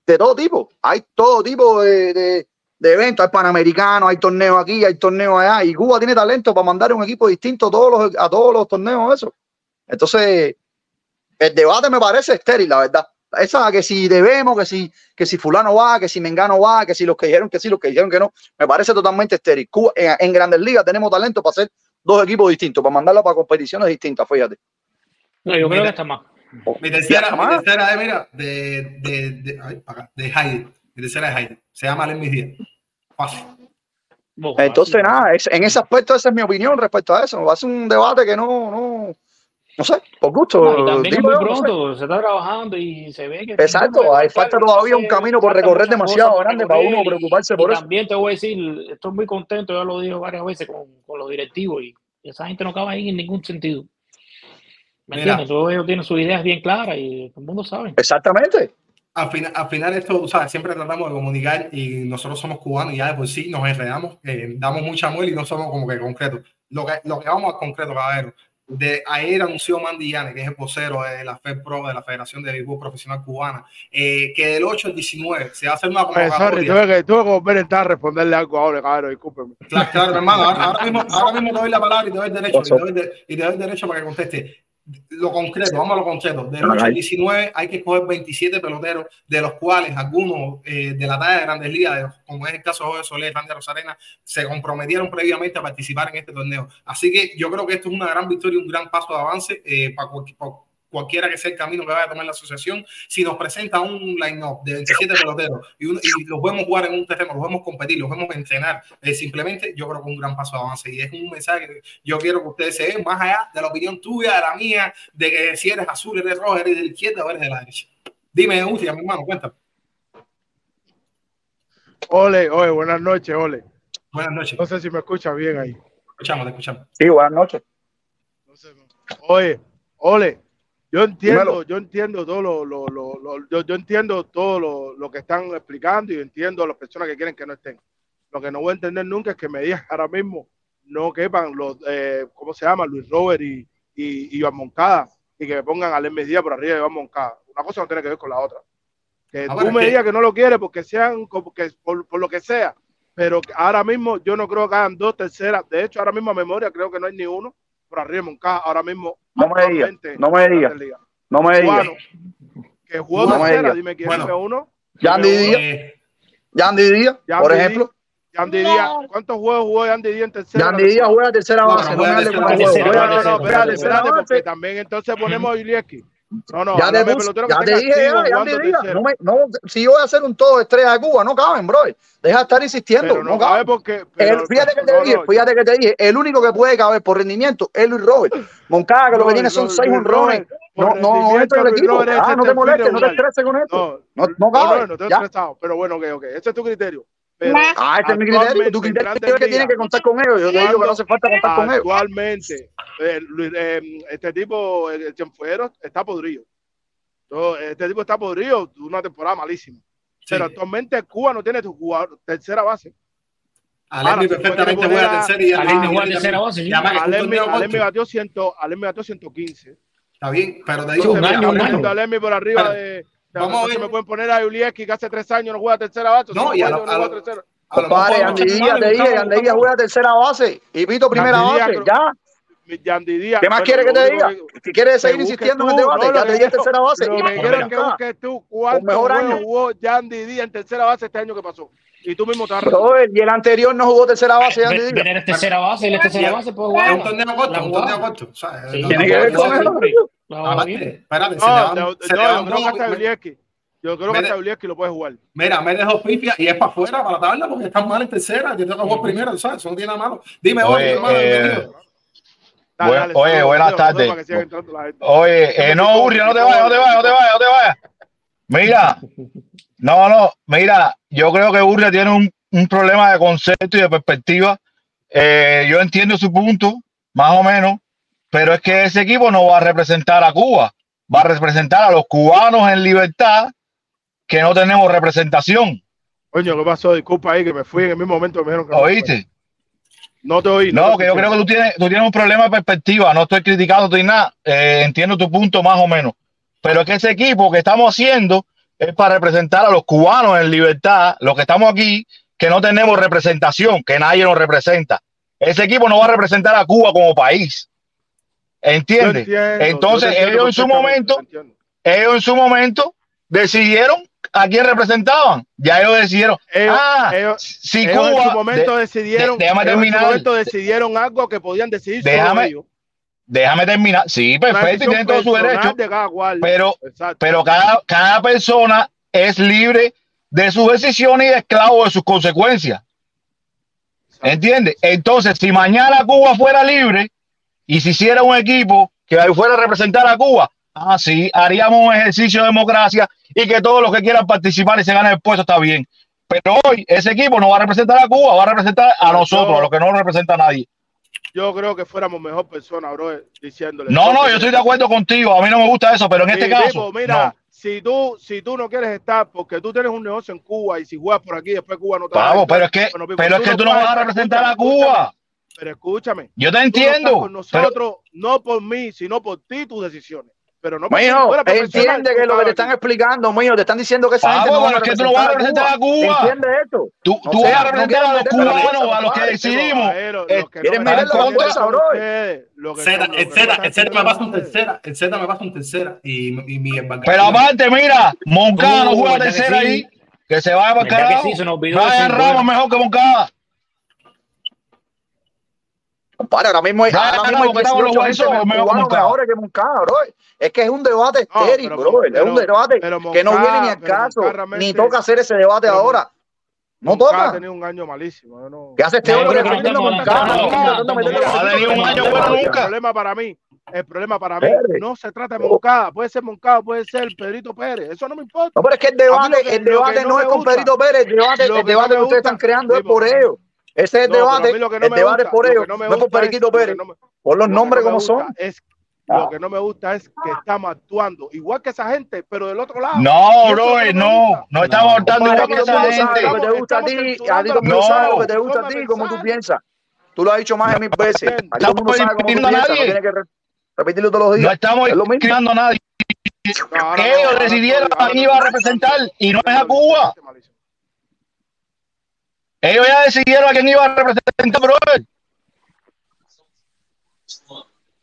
De todo tipo. Hay todo tipo de, de- eventos. Hay panamericanos, hay torneos aquí, hay torneos allá. Y Cuba tiene talento para mandar un equipo distinto a todos los, a todos los torneos. Eso. Entonces, el debate me parece estéril, la verdad. Esa que si debemos, que si, que si fulano va, que si Mengano va, que si los que dijeron que sí, los que dijeron que no, me parece totalmente estéril. Cuba, en, en grandes ligas tenemos talento para hacer dos equipos distintos, para mandarla para competiciones distintas, fíjate. No, yo creo Mira. que está más. Mi tercera, mi tercera es, mira, de, de, de, ay, para acá, de Heidi. Mi tercera es. Se llama Len Mis Díaz. Fácil. Entonces, nada, es- en ese aspecto esa es mi opinión respecto a eso. Va a ser un debate que no, no, no sé, por gusto. No, y también digo muy yo, no sé. pronto, se está trabajando y se ve que. Exacto, hay falta todavía un camino por recorrer demasiado grande para uno preocuparse por y eso. también te voy a decir, estoy muy contento, ya lo digo varias veces con, con los directivos y esa gente no acaba ahí en ningún sentido. ¿Me Mira. entiendes? Todos ellos tienen sus ideas bien claras y todo el mundo sabe. Exactamente. Al final, al final esto, tú sabes, siempre tratamos de comunicar y nosotros somos cubanos y ya de por sí nos enredamos, eh, damos mucha muela y no somos como que concretos. Lo que, lo que vamos al concreto, caballero, de ayer anunció Mandy Yane, que es el vocero de la FEPRO, de la Federación de Béisbol Profesional Cubana, eh, que del 8 al 19 se va a hacer una convocatoria. tuve que, tuve que volver a entrar a responderle algo ahora, cabrón, discúlpeme. Claro, claro, hermano, ahora, ahora mismo, ahora mismo te doy la palabra y te doy el derecho, y te doy, de- y te doy el derecho para que conteste. Lo concreto, vamos a lo concreto. Del 8 al 19 hay que escoger 27 peloteros, de los cuales algunos eh, de la talla de grandes ligas, de- como es el caso de Jorge Soler, Randy Rosarena, se comprometieron previamente a participar en este torneo. Así que yo creo que esto es una gran victoria, un gran paso de avance eh, para, para cualquiera que sea el camino que vaya a tomar la asociación. Si nos presenta un line-up de 27 peloteros y, un- y los vemos jugar en un terreno, los vemos competir, los vemos entrenar, eh, simplemente yo creo que es un gran paso de avance y es un mensaje que yo quiero que ustedes se den más allá de la opinión tuya, de la mía, de que si eres azul, eres rojo, eres de la izquierda o eres de la derecha. Dime, Utia, mi hermano, cuéntame. Ole, oye, buenas noches, ole. Buenas noches. No sé si me escucha bien ahí. Escuchamos, te escuchamos. Sí, buenas noches. No sé, Oye, ole, yo entiendo, yo entiendo todo lo, lo, lo, lo- yo, yo entiendo todo lo, lo que están explicando y entiendo a las personas que quieren que no estén. Lo que no voy a entender nunca es que me digan ahora mismo no quepan los, eh, ¿cómo se llama? Luis Robert y, y, y Iván Moncada y que me pongan al Medida por arriba de Iván Moncada. Una cosa no tiene que ver con la otra. Que Ah, tú me que- digas que no lo quieres porque sean, como que, por, por lo que sea, pero ahora mismo yo no creo que hagan dos terceras. De hecho, ahora mismo a memoria creo que no hay ni uno por arriba de Moncada. Ahora mismo, No me digas, no me digas. No me digas. Que jugó No me tercera, dime quién Bueno. uno. Yandy. Díaz, Eh, Yandy Díaz, Yandy por Díaz. ejemplo. Yandy Díaz, ¿cuántos juegos jugó Yandy Díaz en tercera? Yandy Díaz juega tercera No, base, no, no espérate, espérate, porque también entonces ponemos a Ilieski. No, no, Ya te, puse- pelotero ya te dije, ya, ya te diga. No me, no, si yo voy a hacer un todo estrella de Cuba, no caben, bro. Deja de estar insistiendo. Pero no no cabe caben. porque... El- fíjate que te no, dije, no, fíjate que te dije, el único que puede caber por rendimiento es Luis Robert. Moncada, que lo que tiene son seis honrones. No, no, no rendimiento, entra en el Luis equipo. Robert es Ah, no te molestes, no te estreses con esto. No, No, no no, ya. estresado, pero bueno, ok, ok, ese es tu criterio. Pero Ah, este es mi criterio. Tu criterio es que tienes Ligas, que contar con ellos. Yo te digo que no hace falta contar con ellos. actualmente eh, eh, este tipo, el Cienfuegos, está podrido. Este tipo está podrido, una temporada malísima. Pero actualmente Cuba no tiene tu jugador tercera base. Ahora, perfectamente juega tercera y Alemni juega tercera base. Alemni batió 100, Alemni batió 115. Está bien, pero te digo, un mira, año, un hablemos- año. Alemni por arriba de. Vamos a ver. me pueden poner a Julieski que hace tres años no juega tercera base. No, y a no juega tercera. Compadre, Andy Díaz juega tercera base y Vito primera base. creo- Ya. Yandy Díaz. ¿Qué más bueno, quiere que te diga? Si quieres seguir insistiendo en el tú, debate, no, ya te quiero- tercera base. Lo y que quiero que busques tú cuántos mejor año. jugó Yandy Díaz en tercera base este año que pasó. Y tú mismo te y el anterior no jugó tercera base, Andy Díaz. Vener es tercera base, él es tercera base, puede Es un jugar. torneo corto, un torneo corto. Tiene que ver con eso. Espérate, se yo, creo que Julieski lo puede jugar. Mira, me dejó pifia y es para afuera, para la tabla, porque están mal en tercera. Yo tengo que jugar primero, ¿sabes? Eso no tiene nada malo. Dime, Oye, oye, hermano, eh. Dale, dale, oye, buenas tardes. para que siga entrando la gente. Oye, eh, no, Urria, no te vayas, no te vayas, no te vayas, no te vayas. Mira, no, no, mira, yo creo que Urria tiene un, un problema de concepto y de perspectiva. Eh, yo entiendo su punto, más o menos, pero es que ese equipo no va a representar a Cuba, va a representar a los cubanos en libertad que no tenemos representación. Coño, ¿qué pasó? Disculpa ahí que me fui en el mismo momento que me dijeron que me ¿Oíste? No te oí. No, que yo creo que tú tienes, tú tienes un problema de perspectiva. No estoy criticando ni nada. Eh, entiendo tu punto más o menos. Pero es que ese equipo que estamos haciendo es para representar a los cubanos en libertad, los que estamos aquí, que no tenemos representación, que nadie nos representa. Ese equipo no va a representar a Cuba como país. ¿Entiendes? Entonces, ellos en su momento, ellos en su momento decidieron a quién representaban. Ya ellos decidieron. Ellos- ah, ellos- si Ellos Cuba. en su momento de- decidieron, de- déjame ellos en su terminar. momento decidieron algo que podían decidir Déjame- ellos. déjame terminar. Sí, perfecto, y tienen todo su personal derecho. de cada cual. Pero, Exacto. pero cada, cada persona es libre de sus decisiones y de esclavo de sus consecuencias. ¿Entiendes? Entonces, si mañana Cuba fuera libre y se hiciera un equipo que fuera a representar a Cuba, ah, sí, haríamos un ejercicio de democracia y que todos los que quieran participar y se ganen el puesto está bien. Pero hoy ese equipo no va a representar a Cuba, va a representar a nosotros, a los que no representa a nadie. Yo creo que fuéramos mejor personas, bro, diciéndole. No, no, yo estoy de acuerdo contigo, a mí no me gusta eso, pero en este Sí, caso, tipo, mira, no. si tú si tú no quieres estar porque tú tienes un negocio en Cuba y si juegas por aquí después Cuba no te va a Vamos, pero es que, bueno, pero es que tú no vas a representar a Cuba. Pero escúchame, Yo te no entiendo. con pero- nosotros, no por mí, sino por ti tus decisiones. Pero no Mijo, entiende que lo que te están explicando, mijo, te están diciendo que esa gente no va a que tú no vas a representar a Cuba. ¿Entiende esto? Tú, No tú sea, vas a no representar a los cubanos, a los que decidimos. Caballero, eh, los que ¿quieres no entendiendo cabeza, son bro? el no Z, están el Z me pasa un tercera, el Z me pasa un tercera y, y mi Pero aparte, mira, Moncada no Uh, juega ¿verdad que tercera ahí, que se vaya para el ¿Verdad que carajo. Ramos mejor que Moncada. Compadre, ahora mismo hay, ahora mismo hay que estamos en los 18 White gente Sox, mejor que cubanos Moncada. mejores que Moncada, bro. Es que es un debate No, estéril, pero- bro. Es un debate pero que no Moncada- viene ni al caso. Ni toca hacer ese debate pero ahora. No Moncada ha toca. tenido un año malísimo. yo no- ¿Qué hace este hombre Ha tenido un año El bueno nunca. El problema para mí, el problema para mí, Pérez. no se trata de Moncada, puede ser Moncada, puede ser Pedrito Pérez, eso no me importa. No, pero es que el debate, que- el debate no, no es con gusta- Pedrito Pérez, el debate, el que debate ustedes gusta- están creando es por ellos. Ese es el No, debate, lo que no el me debate gusta- es por lo que ellos, no me no es por es- Periquito que Pérez. no me- Por los lo que nombres no como son. Es, Ah. Lo que no me gusta es que estamos actuando igual que esa gente, pero del otro lado. No, bro, no, no estamos optando Compadre, igual que esa gente. lo que te gusta a Estamos ti, a ti lo que te gusta a ti, como tú piensas. Tú lo has dicho más de mil veces. Estamos sabe a no nadie. que repetirlo todos los No días. estamos Es lo mismo. discriminando a nadie. No, no, Ellos decidieron a quién iba a representar y no es a Cuba. Ellos ya decidieron a quién iba a representar, brother.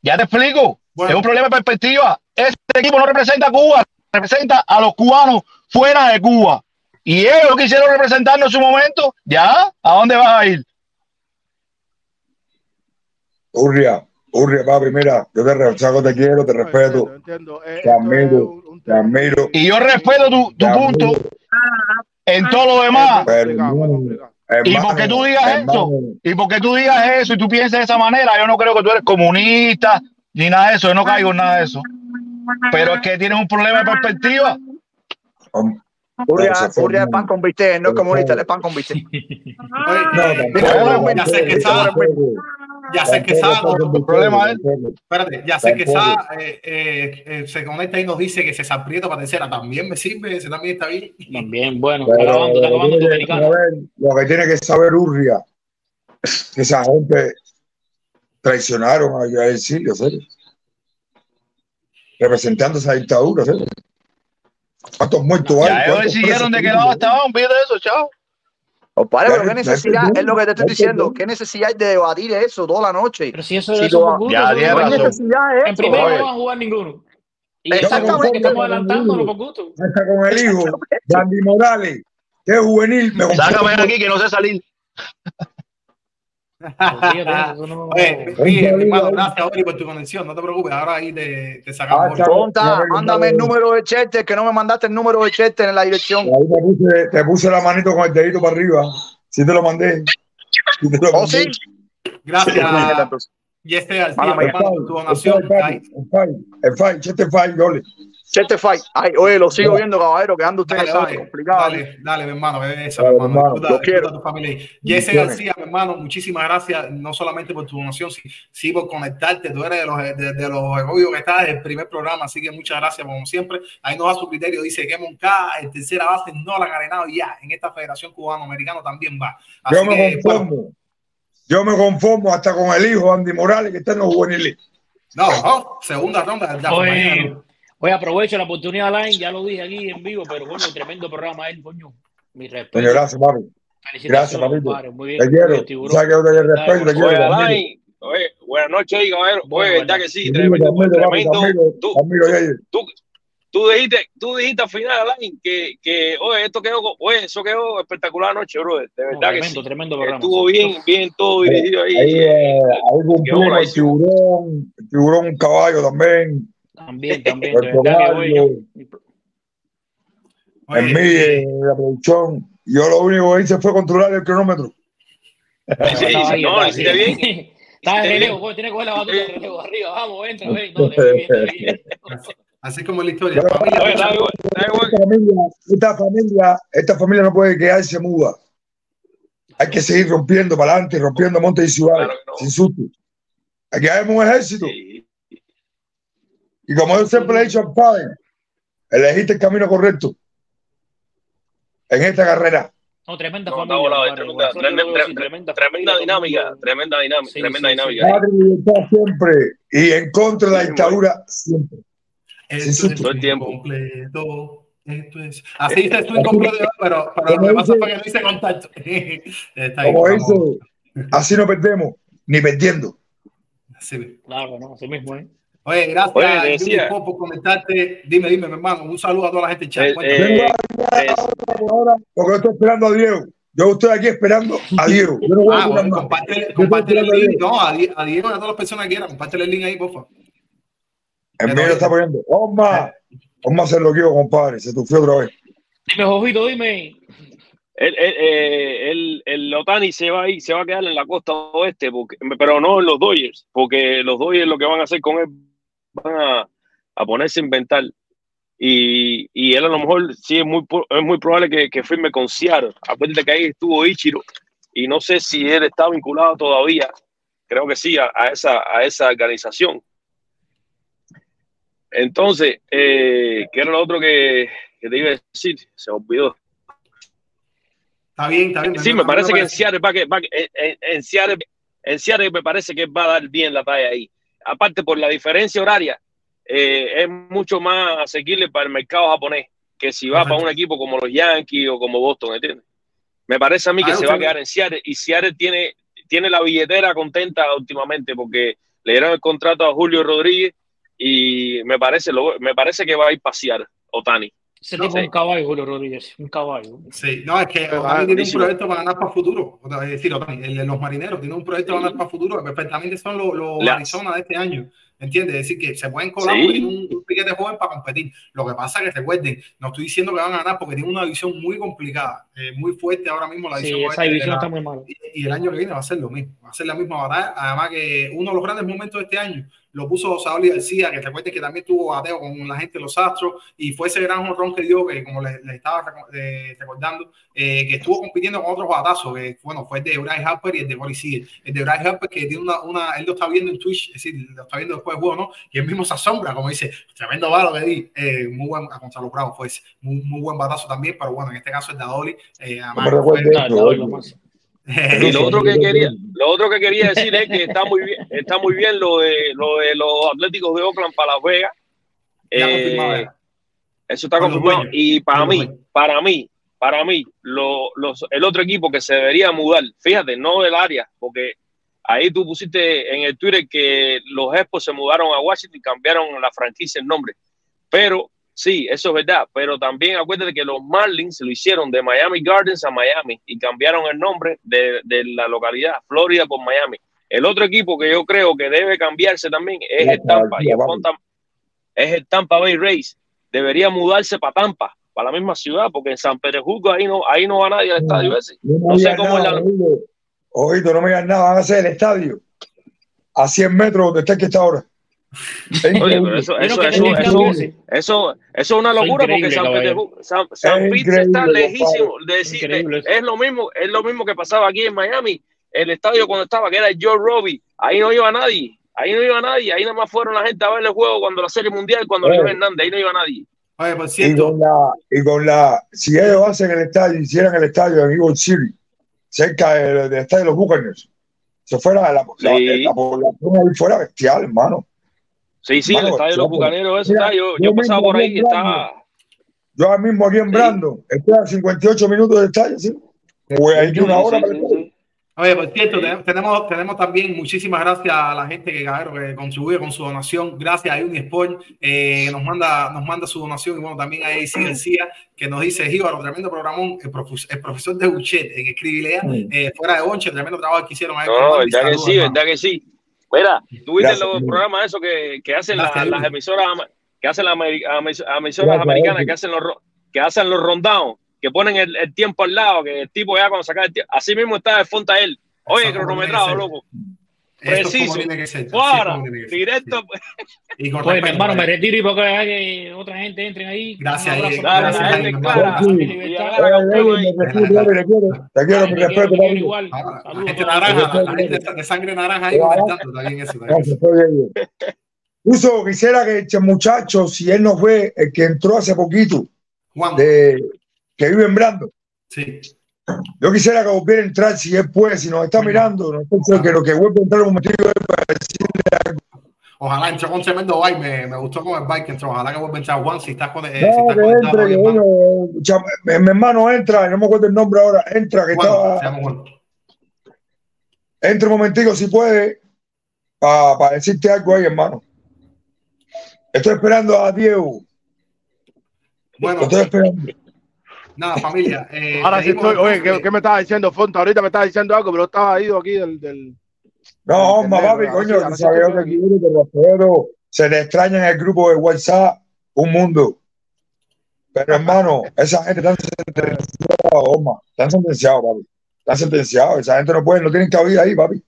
Ya te explico. Bueno. Es un problema de perspectiva. Este equipo no representa a Cuba, representa a los cubanos fuera de Cuba. Y ellos quisieron representarnos en su momento. ¿Ya? ¿A dónde vas a ir? Urria, Urria, papi, mira, yo te rechazo, te quiero, te No, respeto, entiendo, entiendo. Eh, te admiro, un- te admiro. Y yo respeto tu, punto en todo lo demás. muy Hermano. Y porque tú digas eso, hermano, y porque tú digas eso y tú pienses de esa manera, yo no creo que tú eres comunista ni nada de eso, yo no caigo en nada de eso. Pero es que tienes un problema de perspectiva. hom- Urria, es pan con bistec, no es comunista, es pan con bistec. No, tampoco, Bueno, ya sé que Sa, El problema es espérate, ya sé que. Sa eh, eh, eh, se conecta y nos dice que César Prieto para tercera también me sirve, ese también está bien. También, bueno, está acabando, está acabando saber- lo que tiene que saber Urria, que esa gente traicionaron a, a Exilio, ¿serio? representando esa dictadura. ¿serio? ¿Cuántos muertos hay? Ya ellos ¿Cuántos decidieron de qué lado estaban, olvídate de eso, chao. Compadre, pero Ya, qué ya necesidad, es lo que te estoy ya diciendo, qué necesidad hay de debatir eso toda la noche. Pero si eso, gusto, Ya, no ¿Qué es- necesidad es En Oye. no van a jugar ninguno. Y Exactamente. estamos, adelantándolo por gusto. Hasta con el hijo de Andy Morales, que es juvenil, me Sácame aquí que no sé salir. Olvídate, eso no- Oye, Miguel, mi hermano, gracias Oli, por tu conexión, no te preocupes, ahora ahí te, te Ah, sacamos. Ponta, mándame el número de Chester, que no me mandaste el número de Chester en la dirección. Ahí te puse, te puse la manito con el dedito para arriba. Sí te lo mandé. Sí te lo ¿Oh, mandé. sí? Gracias, hermano, por tu El donación. El dole. Fight. Ay, oye, lo sigo viendo, caballero, que ando ustedes Dale, dale, complicado. dale, dale, mi hermano, Dale, mi hermano. hermano, Disfruta- lo quiero. disfruta tu familia. ahí. Jesse. García, mi hermano, muchísimas gracias, no solamente por tu donación, sí, sí por conectarte. Tú eres de los, de, de los que estás en el primer programa, así que muchas gracias, como siempre. Ahí nos da su criterio, dice que Monca, el tercera base, no la han arenado ya. En esta Federación Cubano-Americano también va. Así Yo me que, bueno, conformo. Yo me conformo hasta con el hijo Andy Morales, que está en los juveniles. no, no, segunda ronda. ya, Oye. Oye, aprovecho la oportunidad, Line, ya lo dije aquí en vivo, pero coño, tremendo programa él, coño. Mi respeto. Gracias, papi. Gracias, papito. compadre, Muy bien. Te quiero. Tiburón. Sabes que yo te respeto, te quiero. Oye, buenas noches ahí, caballero. Bueno, Oye, verdad que sí, tremendo, te tremendo. admiro, Tú, Yayer. tú, tú dijiste, tú dijiste al final, Alain, que, que, oye, esto quedó, oye, eso quedó espectacular anoche, brother. De No, verdad que tremendo, sí. tremendo programa. Estuvo bien, bien todo dirigido ahí. Ahí, eh, ahí cumplimos el tiburón, el tiburón un caballo también, También, también. En mí, en la producción. Yo lo único que hice fue controlar el cronómetro. Sí, sí, no, ahí. bien. De Hiciste relevo, coño, tiene que coger la batuta de relevo arriba, vamos, entra, ven, no, así como en la historia. Pero, Familia, está igual, está igual. Esta familia, esta familia, esta familia no puede quedarse muda. Hay que seguir rompiendo para adelante, rompiendo montes y ciudades, Claro no. sin susto. Aquí hay un ejército. Sí. Y como yo siempre le he dicho al padre, elegiste el camino correcto en esta carrera. No, tremenda No, familia, volado, tremenda, tremenda, tremenda tremenda dinámica, tremenda dinámica, Sí, tremenda sí, sí. dinámica. libertad siempre. Y en contra de la dictadura siempre. Esto es. Todo el tiempo. incompleto. Esto es. Así dice esto incompleto, pero, pero lo que pasa fue que no hice contacto. Está ahí, Como dice, así no perdemos, ni perdiendo. Sí. Claro, no, así mismo, ¿eh? Oye, gracias Oye, decía- por comentarte. Dime, dime, mi hermano. Un saludo a toda la gente en chat. Eh, eh, eh, porque yo estoy esperando a Diego. Yo estoy aquí esperando a Diego. Yo no voy a ah, opinar bueno, comparte, comparte el link. No, a, a Diego y a todas las personas que quieran. Comparte el link ahí, por favor. El mío lo está poniendo. Omar, Omar se lo quiero, compadre. Se tufió otra vez. Dime, Jojito, dime. el, el, eh, el, el Otani se va a ir, se va a quedar en la costa oeste, porque, pero no en los Dodgers, porque los Dodgers lo que van a hacer con él van a, a ponerse a inventar. Y, y él a lo mejor sí es muy, es muy probable que, que firme con Seattle. Acuérdate que ahí estuvo Ichiro y no sé si él está vinculado todavía, creo que sí, a, a esa, a esa organización. Entonces, eh, ¿qué era lo otro que, que te iba a decir? Se olvidó. Está bien, está bien. Sí, me parece que en. Seattle, va que, va que- en, en- en Seattle, en Seattle me parece que va a dar bien la talla ahí. Aparte, por la diferencia horaria, eh, es mucho más asequible para el mercado japonés que si va para un equipo como los Yankees o como Boston, ¿entiendes? Me parece a mí que Ah, se va a quedar en Seattle y Seattle tiene, tiene la billetera contenta últimamente porque le dieron el contrato a Julio Rodríguez y me parece, lo- me parece que va a ir para Seattle, Otani. Ese No, tipo es sí. un caballo, Julio Rodríguez, un caballo. Sí, no, es que Otani tiene un proyecto para ganar para futuro. Es decir, Otani, el de los marineros tiene un proyecto para ganar para futuro que perfectamente son los, los La- Arizona de este año. ¿Entiendes? Es decir, que se pueden colar Sí. porque tienen un, un piquete joven para competir. Lo que pasa es que recuerden, no estoy diciendo que van a ganar porque tienen una división muy complicada, eh, muy fuerte ahora mismo la Sí, división. esa está muy mala. y, y el año que viene va a ser lo mismo, va a ser la misma batalla. Además que uno de los grandes momentos de este año lo puso Saúl García, que recuerden que también tuvo bateo con la gente de los Astros, y fue ese gran honrón que dio, que como les, les estaba eh, recordando, eh, que estuvo compitiendo con otros batazos, que bueno, fue el de Bryce Harper y el de Corey Seager. El de Bryce Harper que tiene una, una, él lo está viendo en Twitch, es decir, lo está viendo después del juego, ¿no? Y él mismo se asombra, como dice, tremendo balo que di, eh, muy buen, a Gonzalo Bravo fue ese, muy, muy buen batazo también, pero bueno, en este caso el de Adoli, eh, No Y lo otro que quería, lo otro que quería decir es que está muy bien, está muy bien lo de, lo de los Atléticos de Oakland para Las Vegas. Eh, eso está confirmado. Y para mí, para mí, para mí, lo- los, el otro equipo que se debería mudar, fíjate, no del área, porque ahí tú pusiste en el Twitter que los Expos se mudaron a Washington y cambiaron la franquicia, el nombre. Pero sí, eso es verdad. Pero también acuérdate que los Marlins lo hicieron de Miami Gardens a Miami y cambiaron el nombre de, de la localidad, Florida por Miami. El otro equipo que yo creo que debe cambiarse también es el Tampa. Y el Tampa- es el Tampa Bay Rays. Debería mudarse para Tampa, para la misma ciudad, porque en San Petersburgo ahí no, ahí no va nadie al estadio ese. No sé cómo es la. Oído, no me digas nada, van a hacer el estadio a 100 metros donde está que está ahora. Oye, pero eso, eso, es una locura porque San San, San Es Pete está lejísimo. De decir, es lo mismo, es lo mismo que pasaba aquí en Miami. El estadio cuando estaba, que era el Joe Robbie, ahí no iba nadie. Ahí no iba nadie, ahí nada más fueron la gente a ver el juego cuando la serie mundial, cuando. Leo Hernández, ahí no iba nadie. Oye, por Y con la, y con la, si ellos hacen el estadio, hicieran el estadio en Eagle City, cerca del, del estadio de los Buccaneers, se fuera la, la, Sí. la población ahí fuera bestial, hermano. Sí, sí, el Mano, estadio de los bucaneros, ese mira, está, yo, yo yo pasaba por ahí y estaba. Yo ahora mismo aquí en Sí. Brandon, estoy a 58 minutos del estadio, ¿sí? Voy a ir de una Sí, hora sí, para el. Oye, por cierto, tenemos, tenemos, también muchísimas gracias a la gente que, cabrón, que contribuye con su donación. Gracias a Unisport, eh, que nos manda, nos manda su donación. Y bueno, también a AC García, que nos dice, Jíbaro, tremendo programón, el, profe- el profesor de Buchet en Escribilea, eh, fuera de Onche, tremendo trabajo que hicieron ahí. No, verdad que sí, verdad que sí. Mira, tú viste Gracias, los programas esos que, que hacen Gracias, las, emisoras que hacen las emisoras americanas que hacen los que hacen los rundowns, que ponen el, el tiempo al lado, que el tipo ya cuando saca el tiempo, así mismo está de fonta él. Oye, Eso cronometrado, loco. Preciso. es directo. Mi respeto, hermano, me retiro y porque hay que otra gente entre ahí. Gracias, eh, gracias, ahí, gente gente clara. Sí. te quiero, te quiero, Dale, mi te quiero, respeto, te quiero David. igual. La gente naranja, la, gente de sangre naranja ahí comentando también eso. también eso. Gracias. Uso, quisiera que este muchacho, si él nos ve, el que entró hace poquito, Juan, de, que vive en Brando, sí. Yo quisiera que volviera a entrar, si él puede, si nos está mirando, no sé, que lo que vuelva a entrar un momentito para decirle algo. Ojalá entró con tremendo bike, me, me gustó con el bike que entró. Ojalá que vuelva a entrar Juan si estás, con, eh, si No, estás conectado entre, hermano. cham- mi, mi hermano entra, no me acuerdo el nombre ahora, entra, que se estaba, Juan. entre un momentico si puede, para decirte algo ahí, hermano. Estoy esperando a Diego, Bueno, estoy esperando. Nada, familia. Eh, Ahora sí estoy. Oye, ¿qué, qué me estaba diciendo Fonta? Ahorita me estaba diciendo algo, pero estaba ido aquí del. del No, del hombre, papi, coño, tú sabes que aquí. quiero, te respeto. Se le extraña en el grupo de WhatsApp un mundo. Pero hermano, esa gente está sentenciada, Oma. Están sentenciados, papi. Están sentenciados. Esa gente no puede, no tienen cabida ahí, papi.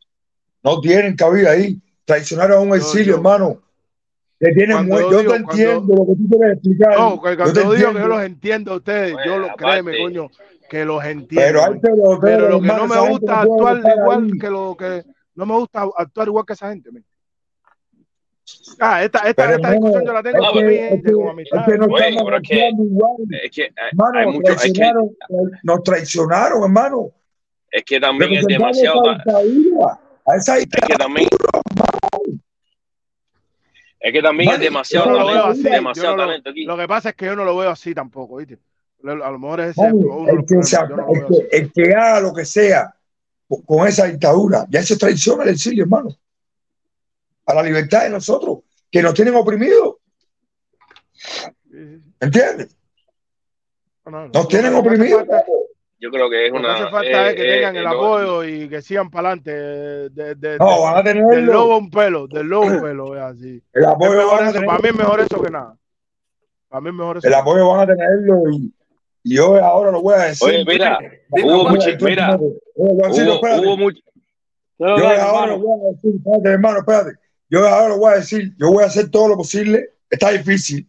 No tienen cabida ahí. Traicionaron a un exilio, yo- hermano. Que tienen Cuando muy- yo Yo digo- te entiendo lo que tú quieres explicar. No, que Yo te cuando digo que yo los entiendo a ustedes, Oye, yo lo aparte- créeme, coño, que los entiendo. Pero hay peloteros, Pero lo que no me gusta no actuar igual ahí. que lo que no me gusta actuar igual que esa gente. men. Ah, esta, esta, Pero esta hermano, discusión yo la tengo es con que, mi es gente, que, con es amistad. que no Oye, pero que, igual. es que hay, hay Hermano, mucho, es que, traicionaron, nos traicionaron, hermano. es que también es demasiado, a esa dictadura, a esa es que también, es que también es demasiado no talento, así. demasiado lo, talento aquí. lo que pasa es que yo no lo veo así tampoco, ¿viste? A lo mejor es ese uno el que, se- problemas. Yo no lo el veo que- así. el que haga lo que sea con- esa dictadura, ya eso es traición al exilio, hermano. A la libertad de nosotros, que nos tienen oprimidos. ¿entiendes? No, no, no. Nos tienen oprimidos. Yo creo que es lo que una, hace falta es eh, que eh, tengan eh, el apoyo y que sigan para adelante. De, de- No, van a del tenerlo. lobo un pelo, del lobo un pelo, es así. El Es apoyo mejor van a eso, para mí es mejor eso que nada. Para mí es mejor eso El apoyo van a tenerlo y, y yo ahora lo voy a decir. Oye, mira, Dime, hubo mucho, mira, hubo, mucho. Pero, Yo ahora lo voy a decir, espérate, hermano, espérate. yo ahora lo voy a decir, yo voy a hacer todo lo posible. Está difícil,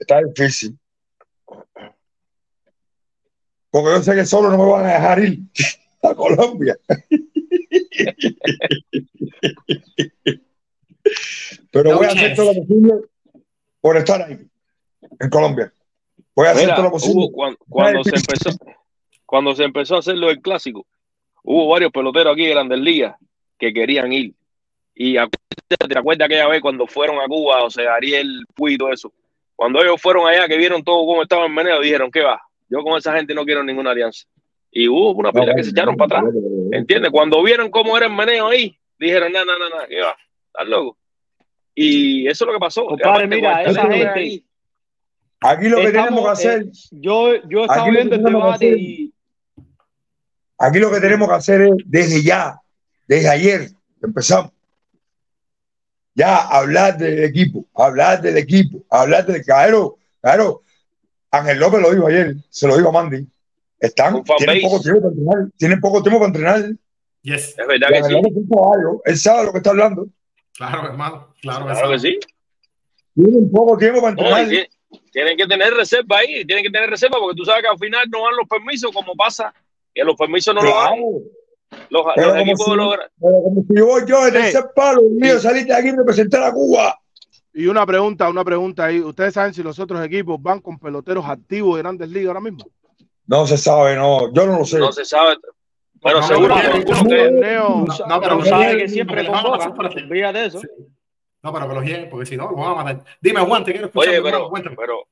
está difícil. Porque yo sé que solo no me van a dejar ir a Colombia. Pero No voy a hacer todo lo posible por estar ahí, en Colombia. Voy a hacer Mira, todo lo posible. hubo cuando, cuando se empezó, cuando se empezó a hacer lo del clásico, hubo varios peloteros aquí de Grandes Ligas que querían ir. Y ¿te acuerdas aquella vez cuando fueron a Cuba, o sea, Ariel Puy y todo eso? Cuando ellos fueron allá, que vieron todo cómo estaba el meneo, dijeron, ¿qué va? Yo con esa gente no quiero ninguna alianza. Y hubo una pila que se echaron para atrás. ¿Entiendes? Cuando vieron cómo era el meneo ahí, dijeron, no, no, no, no, ¿qué va? Estás loco. Y eso es lo que pasó. Compadre, mira, esa gente. ahí, Aquí lo que Estamos, tenemos que hacer, eh, yo, yo estaba que viendo el que debate hacer, y aquí lo que tenemos que hacer es desde ya, desde ayer que empezamos, ya hablar del equipo, hablar del equipo, hablar del claro, claro. Ángel López lo dijo ayer, se lo dijo a Mandy. Están, tienen base. poco tiempo para entrenar, tienen poco tiempo para entrenar. Yes. es verdad Y que sí. Él sabe lo que está hablando. Claro, hermano. Claro, que Claro que sí. sí. Tienen poco tiempo para entrenar. tiene- tienen que tener reserva ahí, tienen que tener reserva porque tú sabes que al final no dan los permisos como pasa, que los permisos no los dan Claro, los, pero los como, equipos si, de los... pero como si yo voy yo de Sí. tercer palo, el mío, salir de aquí y representar a Cuba. Y una pregunta, una pregunta ahí. ¿Ustedes saben si los otros equipos van con peloteros activos de grandes ligas ahora mismo? No se sabe, no, yo no lo sé. No se sabe, pero No, seguro no, que no. Torneo, pero tú que siempre convocan. de eso. Sí. No, pero que los lleguen, porque si no, los van a matar. Dime, Juan, te quiero escuchar. Oye, pero, cuéntame. pero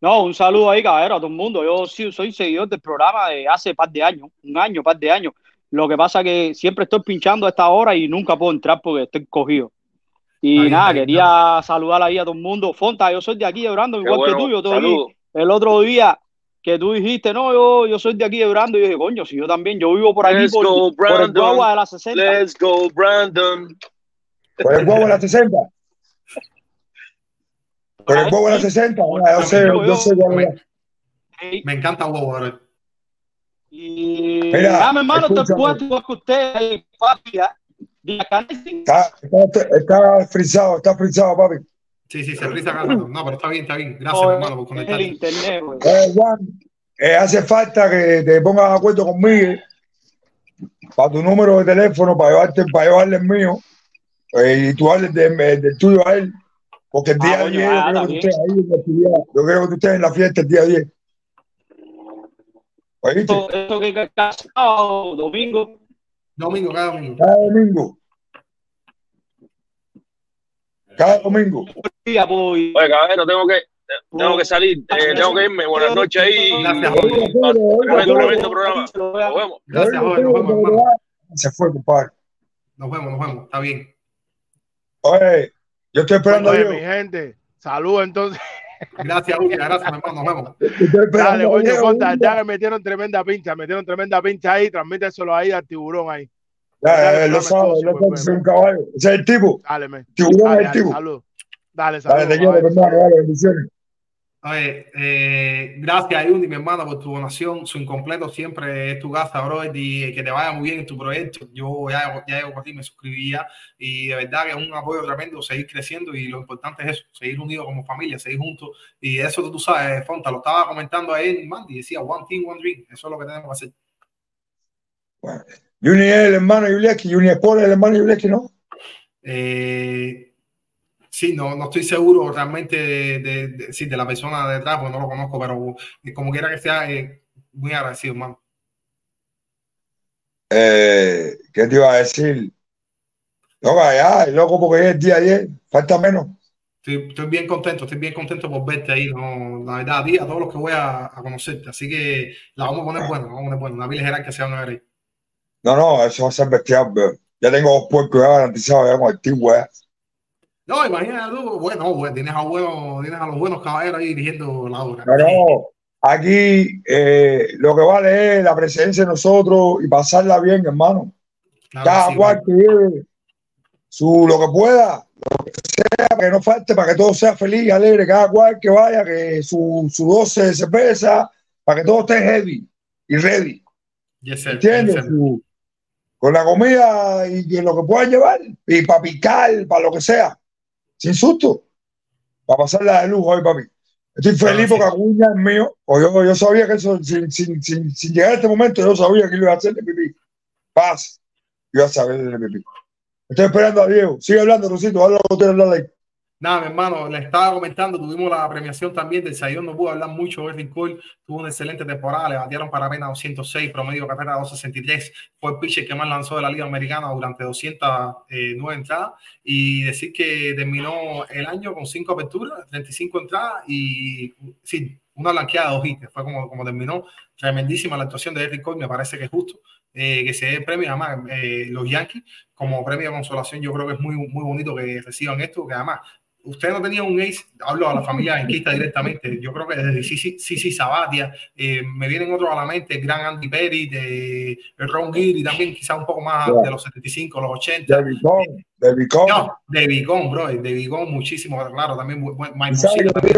No, un saludo ahí, caballero, a todo el mundo. Yo sí soy seguidor del programa de hace par de años, un año, par de años. Lo que pasa que siempre estoy pinchando a esta hora y nunca puedo entrar porque estoy cogido. Y nada, quería saludar ahí a todo el mundo. Fonta, yo soy de aquí de Brandon, qué igual bueno, que tú. Yo te oí el otro día que tú dijiste, no, yo, yo soy de aquí de Brandon. Y yo dije, coño, si yo también, yo vivo por aquí, Let's por, go, por el Brandon. Guagua de la 60. Let's go, Brandon. Por el huevo de la 60. Por el huevo de la 60. ah, Yo sé, yo sé cuál es. Ey, Me encanta brother. Y Mira, nada, mi hermano, escúchame. puesto igual que usted, ahí, papi, acá, Está, está, está frisado, está frisado, papi. Sí, sí, se frisa cada rato. No, pero está bien, está bien. Gracias, hermano, por el conectarte. internet, güey. Eh, Juan, eh, hace falta que te pongas de acuerdo conmigo para tu número de teléfono, para llevarte, para llevarle el mío, eh, y tú hables de- eh, del tuyo a él, porque el Ah, día coño, 10 yo ah, creo que tú estés ahí. Yo creo que tú estés en la fiesta el día 10. ¿Oíste? Esto, esto que sábado, domingo. Domingo, cada domingo. Cada domingo. Cada domingo. Oye, caballero, tengo que, tengo que salir, eh, tengo que irme. Buenas noches ahí. Gracias, Jorge. Tremendo, tremendo programa. Nos vemos. Gracias, Jorge. Nos vemos, hermano. Se fue, compadre. Nos vemos, nos vemos. Está bien. Oye, yo estoy esperando a Oye, Dios. mi gente, saludos entonces. Gracias, Jorge. Gracias, mi hermano. Nos vemos. Dale, coño. Fonta, ya que metieron tremenda pincha, metieron tremenda pincha ahí, transmíteselo ahí al tiburón ahí. Ya, Dale, él lo sabe, él lo sabe, puede, soy un caballo. Ese es el tipo. Dale, me. Tiburón es Dale, el dale, tipo. salud. Dale, Dale, saludos, te quiero, caballero, hermano. saludos. Dale, bendiciones. Oye, eh, gracias Ayundi, mi hermano, por tu donación. Su incompleto siempre es tu casa, bro. Y que te vaya muy bien en tu proyecto. Yo ya, ya llego por ti, me suscribí ya. Y de verdad que es un apoyo tremendo seguir creciendo. Y lo importante es eso, seguir unidos como familia, seguir juntos. Y eso tú sabes, Fonta, lo estaba comentando ahí, Mandy. Decía One Team, One Dream. Eso es lo que tenemos que hacer. Juni es el hermano de Yuleski, Juni es el hermano de ¿no? Eh, sí, no, no estoy seguro realmente de, de, de- sí, de la persona detrás, porque no lo conozco, pero eh, como quiera que sea, eh, muy agradecido, hermano. Eh, ¿Qué te iba a decir? Loca, ya, loco, porque es el día 10, falta menos. Estoy, estoy bien contento, estoy bien contento por verte ahí, ¿no? La verdad, a ti, a todos los que voy a, a conocerte. Así que la vamos a poner buena, la vamos a poner buena. Una vil general que se van a ver ahí. No, no, eso va a ser bestial, bro. Ya tengo dos puercos ya garantizados ya con el team, weá. No, imagínate tú, bueno, bueno, tienes a, bueno, tienes a los buenos caballeros ahí dirigiendo la obra. No. Aquí eh, lo que vale es la presencia de nosotros y pasarla bien, hermano. Claro Cada sí, cual que lleve su lo que pueda, lo que sea, que no falte, para que todo sea feliz, alegre, cada cual que vaya, que su, su 12 de cerveza, para que todo esté heavy y ready. Yes. ¿Entiendes? Yes. Su- con la comida y, y lo que puedan llevar, y para picar, para lo que sea, sin susto, para pasarla de lujo hoy, papi. Estoy feliz porque Acuña es mío, yo, yo sabía que eso, sin, sin, sin, sin llegar a este momento, yo sabía que lo iba a hacer de pipí. Paz, iba a saber de pipí. Estoy esperando a Diego. Sigue hablando, Rosito, habla lo que usted habla ahí. Nada, mi hermano, le estaba comentando, tuvimos la premiación también del Sayón, no pudo hablar mucho, Erwin Cole. Tuvo una excelente temporada, le batieron para apenas 206, promedio carrera 263, fue el pitcher que más lanzó de la Liga Americana durante 209 entradas. Y decir que terminó el año con 5 aperturas, 35 entradas y sí, una blanqueada de dos fue como, como terminó, tremendísima la actuación de Erwin Cole, me parece que es justo. Eh, que se dé premio, además, eh, los Yankees, como premio de consolación, yo creo que es muy, muy bonito que reciban esto, que además usted no tenía un ace, hablo a la familia enquista directamente, yo creo que desde Sisi, Sisi Sabatia, eh, me vienen otros a la mente, el gran Andy Perry, de Ron Giri, también quizás un poco más Yeah. de los 75, los 80. De Vicón, de Vicón. No, de Vigón, bro, de Vigón muchísimo, claro, también muy buen- Mike ¿Y sabes Mussina que también.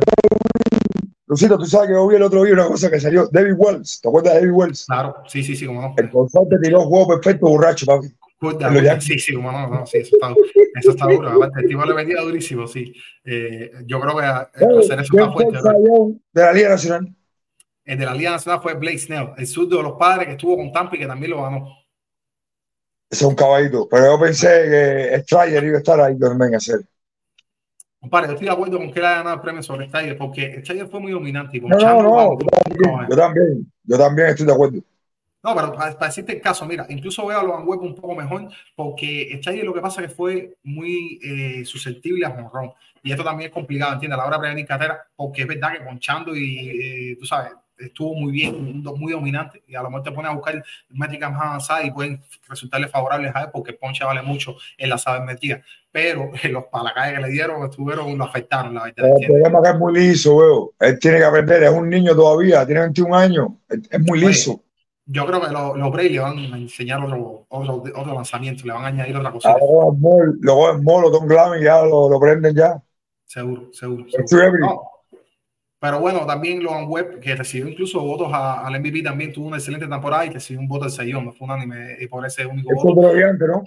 Lucito, tú sabes que yo vi el otro día una cosa que salió. David Wells, ¿te acuerdas de David Wells? Claro, sí, sí, sí, como no. El consorte tiró juego perfecto borracho, papi. Yankees. sí, sí, como no, no, sí, eso está, eso está duro. Aparte, el tipo le venía durísimo, sí. Eh, yo creo que eh, hacer eso ¿Quién está fue fuerte, de la Liga Nacional? El de la Liga Nacional fue Blake Snell, el surdo de los padres que estuvo con Tampa y que también lo ganó. Ese es un caballito. Pero yo pensé que Strider iba a estar ahí también a hacer. Compadre, yo estoy de acuerdo con que él haya ganado el premio sobre Steyer, porque Steyer fue muy dominante y No, no, no. también, yo también, yo también estoy de acuerdo. No, pero para, para decirte el caso, mira, incluso veo a los Web un poco mejor, porque Steyer lo que pasa es que fue muy eh, susceptible a jonrón. Y esto también es complicado, ¿entiendes? A la hora de prevenir carrera, porque es verdad que ponchando y, eh, tú sabes, estuvo muy bien, muy dominante, y a lo mejor te pones a buscar métricas más avanzadas y pueden resultarle favorables a él, porque el ponche vale mucho en la sabermetría. Pero eh, los palacayes que le dieron estuvieron, lo afectaron, la verdad, el problema es que es muy liso, veo. Él tiene que aprender, es un niño todavía, tiene 21 años, es muy liso. Yo creo que los, los Braves le van a enseñar otro, otro, otro lanzamiento, le van a añadir otra cosita. Ahora el mall, luego el mall, Tom Glam y ya lo, lo prenden ya. Seguro, seguro. Es seguro. No, pero bueno, también Logan Webb, que recibió incluso votos a- al MVP, también tuvo una excelente temporada y recibió un voto al sayón, no fue unánime y por ese único Es voto. gigante, ¿no?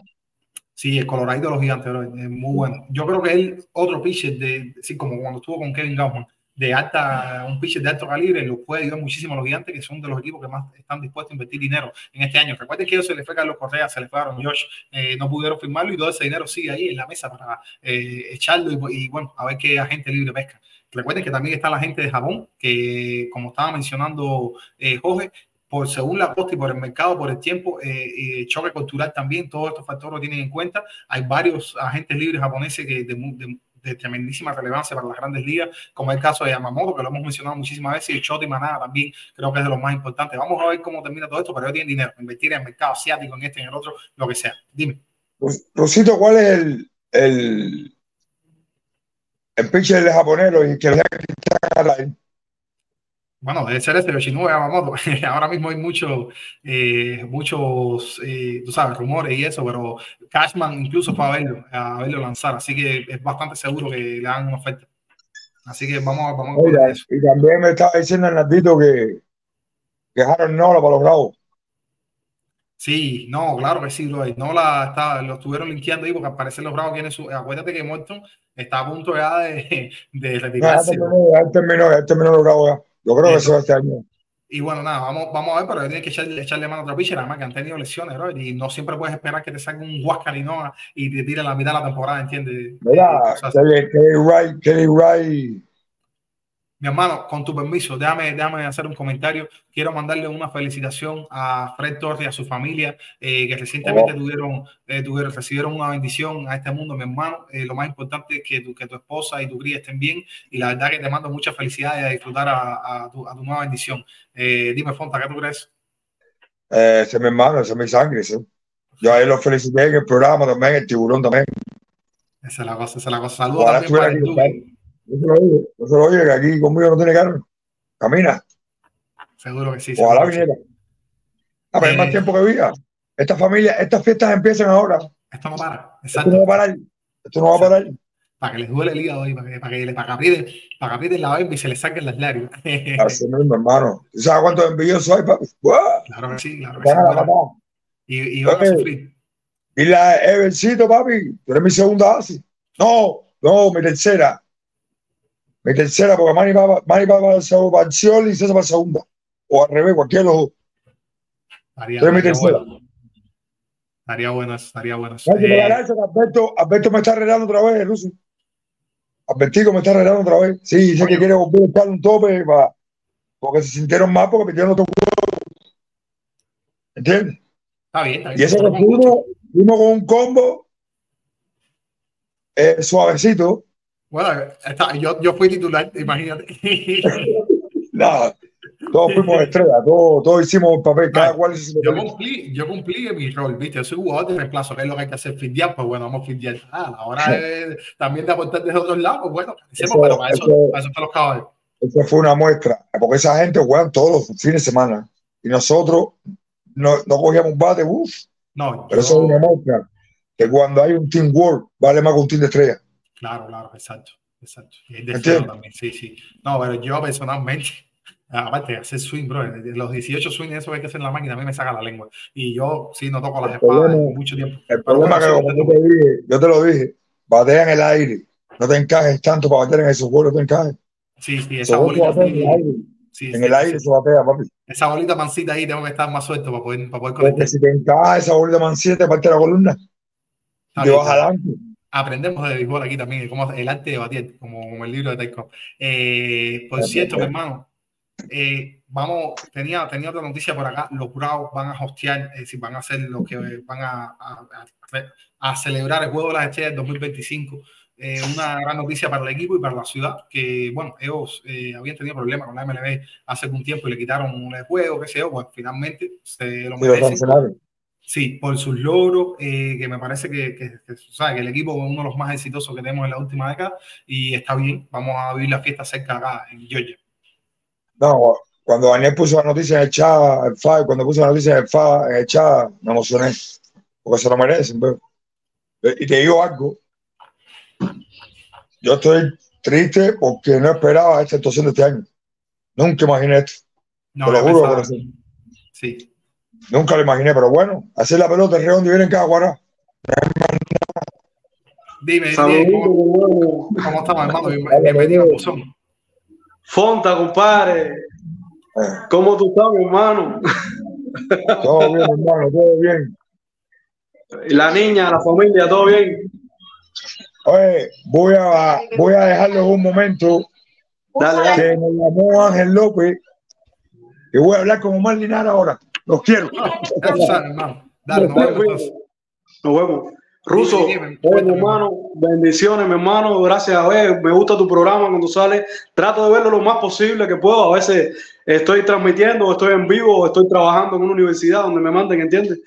Sí, el coloradito de los gigantes, bro, es muy bueno. Yo creo que él, otro pitcher de, sí, como cuando estuvo con Kevin Gausman, de alta, un pitcher de alto calibre, lo puede ayudar muchísimo a los gigantes, que son de los equipos que más están dispuestos a invertir dinero en este año. Recuerden que ellos se les fue a Carlos Correa, se les fue a Aaron Josh, eh, no pudieron firmarlo y todo ese dinero sigue ahí en la mesa para eh, echarlo y, y, bueno, a ver qué agente libre pesca. Recuerden que también está la gente de Japón, que como estaba mencionando eh, Jorge, por según la costa y por el mercado, por el tiempo, eh, eh, choque cultural también, todos estos factores lo tienen en cuenta. Hay varios agentes libres japoneses que de, de- de tremendísima relevancia para las grandes ligas, como es el caso de Yamamoto, que lo hemos mencionado muchísimas veces, y Choti Manada también creo que es de los más importantes. Vamos a ver cómo termina todo esto, pero ellos tienen dinero, invertir en el mercado asiático, en este, en el otro, lo que sea. Dime. Ros- Rosito, ¿cuál es el, el, el pitcher de japonés que Bueno, debe ser este Yoshinobu Yamamoto. Ahora mismo hay muchos, eh, muchos, eh, tú sabes, rumores y eso, pero Cashman incluso fue a verlo, a verlo lanzar, así que es bastante seguro que le dan una oferta. Así que vamos, a- vamos a Oiga, poner eso. y también me estaba diciendo Hernandito que, que Harold Nola para los Bravos. Sí, no, claro que sí, bro. No la está, lo estuvieron linkeando ahí porque al parecer los Bravos tienen su. Acuérdate que Morton está a punto ya de, de No, ya retirarse. terminó, ya terminó, ya terminó los Bravos ya. Yo creo que se va este año. Y bueno, nada, vamos, vamos a ver, pero tienen que echarle, echarle mano a otro pitcher, además que han tenido lesiones, bro. Y no siempre puedes esperar que te salga un Huáscar y te tire la mitad de la temporada, ¿entiendes? Mira, Kelly Wright, Kelly Wright, Mi hermano, con tu permiso, déjame, déjame hacer un comentario. Quiero mandarle una felicitación a Fred Torres y a su familia, eh, que recientemente Oh. tuvieron, eh, tuvieron, recibieron una bendición a este mundo, mi hermano. Eh, lo más importante es que tu, que tu esposa y tu cría estén bien. Y la verdad que te mando muchas felicidades a disfrutar a, a tu, a tu nueva bendición. Dime, Fonta, ¿qué tú crees? ese es mi hermano, ese es mi sangre. ese. Yo a él lo felicité en el programa también, el tiburón también. Esa es la cosa, esa es la cosa. Saludos Ojalá también para estuviera el Yo se lo digo, yo se lo digo, que aquí conmigo no tiene carro. Camina, Seguro que sí. ojalá que sí. viniera. A ver, más Eh, tiempo que viva. Esta familia, estas fiestas empiezan ahora. esto no para. Esto no va a Exacto. parar. Esto no va a Exacto. parar. Para que les duele el hígado y para que, para que, para que aprieten, para que aprieten la verba y se les saquen las lágrimas. Así mismo, hermano. ¿Tú sabes cuántos envidiosos hay, papi? ¡Buah! Claro que sí, claro que sí. Van a la Bueno, patada. Y, y van a Oye, sufrir. y la Evercito, papi, tú eres mi segunda base. No, no, mi tercera. Mi tercera, porque Manny va, Manny va segundo, para el Scioli y César para el segunda. O al revés, cualquiera de los dos. Estaría, mi estaría tercera. bueno. Estaría bueno, estaría Eh, Alberto, Alberto me está arreglando otra vez, Ruso. Albertico me está arreglando otra vez. Sí, dice que quiere volver a estar un tope para, porque se sintieron mal porque metieron otro juego. ¿Entiendes? está bien, está bien. Y eso que fuimos, fuimos con un combo eh, suavecito. Bueno, está- yo, yo fui titular, imagínate. Nada, todos fuimos estrellas, todos, todos hicimos el papel, cada Ay, cual hizo su yo papel. cumplí, yo cumplí mi rol, ¿viste? Yo soy jugador de reemplazo, que es lo que hay que hacer, fildear, pues bueno, vamos a fildear. Ah, a la hora de- también de aportar desde otros lados, pues bueno, hacemos, Eso- pero para eso, eso- para eso están los caballos. Esa fue una muestra, porque esa gente juegan todos los fines de semana y nosotros no, no cogíamos un bate, uff, No, pero eso es yo, una muestra que cuando hay un teamwork vale más que un team de estrellas. Claro, claro, exacto, exacto. Y el ¿Me deseo también, sí, sí. No, pero yo personalmente, aparte de hacer swing, bro, los 18 swing, eso hay que hacer en la máquina, a mí me saca la lengua. Y yo sí no toco las El espadas problema, mucho tiempo. el problema es que como te dije, yo te lo dije, batea en el aire, no te encajes tanto para batear en esos juegos, no te encajes. Sí, sí, esa bolita en el aire, sí, en sí, el aire sí. se batea, papi. Esa bolita mansita ahí tengo que estar más suelto para poder, para poder Porque conectar. si te encaja esa bolita mancita, te parte la columna te vas adelante. Aprendemos de béisbol aquí también, de cómo el arte de batir, como, como el libro de Taekwondo. Eh, por cierto, mi hermano, eh, vamos, tenía, tenía otra noticia por acá. Los Bravos van a hostear, es decir, van a hacer lo que van a, a, a- a celebrar el Juego de las Estrellas 2025. Eh, una gran noticia para el equipo y para la ciudad, que bueno, ellos eh, habían tenido problemas con la MLB hace algún tiempo y le quitaron el juego, qué sé yo, pues finalmente se lo lo merecen. cancelaron. Sí, por sus logros, eh, que me parece que, que, que, el equipo es uno de los más exitosos que tenemos en la última década y está bien. Vamos a vivir la fiesta cerca acá en Georgia. No, cuando Daniel puso la noticia en el chat, el FA, cuando puso la noticia en el, FA, en el chat, me emocioné, porque se lo merecen. bro. Y te digo algo, yo estoy triste porque no esperaba esta actuación de este año. Nunca imaginé esto, No, te lo juro, corazón. sí. Nunca lo imaginé, pero bueno, hacer la pelota, el redondo y viene en cada guará. Dime, dime, ¿cómo, cómo estamos, hermano? Bien- Bienvenido, Buzón. Fonta, compadre. ¿Cómo tú estás, hermano? Todo bien, hermano, todo bien. Y La niña, la familia, todo bien. Oye, voy a, voy a dejarlo en un momento Dale, dale. que me llamó Ángel López y voy a hablar con Omar Linares ahora. Los quiero. Dale, nos vemos entonces. Nos vemos. Ruso, mi hermano, bendiciones, mi hermano, gracias a ver, me gusta tu programa cuando sale, trato de verlo lo más posible que puedo, a veces estoy transmitiendo, estoy en vivo, estoy trabajando en una universidad donde me manden, ¿entiendes?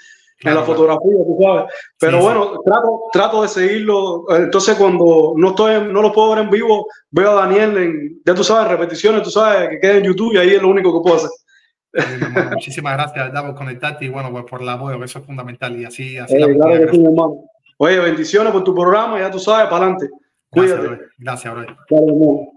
En la fotografía, tú sabes. Pero bueno, Trato, trato de seguirlo. Entonces, cuando no estoy, no lo puedo ver en vivo, veo a Daniel en, ya tú sabes, repeticiones, tú sabes, que queda en YouTube y ahí es lo único que puedo hacer. Hermano, Muchísimas gracias, por conectarte y bueno, pues por apoyo, que eso es fundamental y así, así Eh, la claro que sí, hermano. Oye, bendiciones por tu programa, ya tú sabes, para adelante. Cuídate. brother. Gracias. Dale, hermano.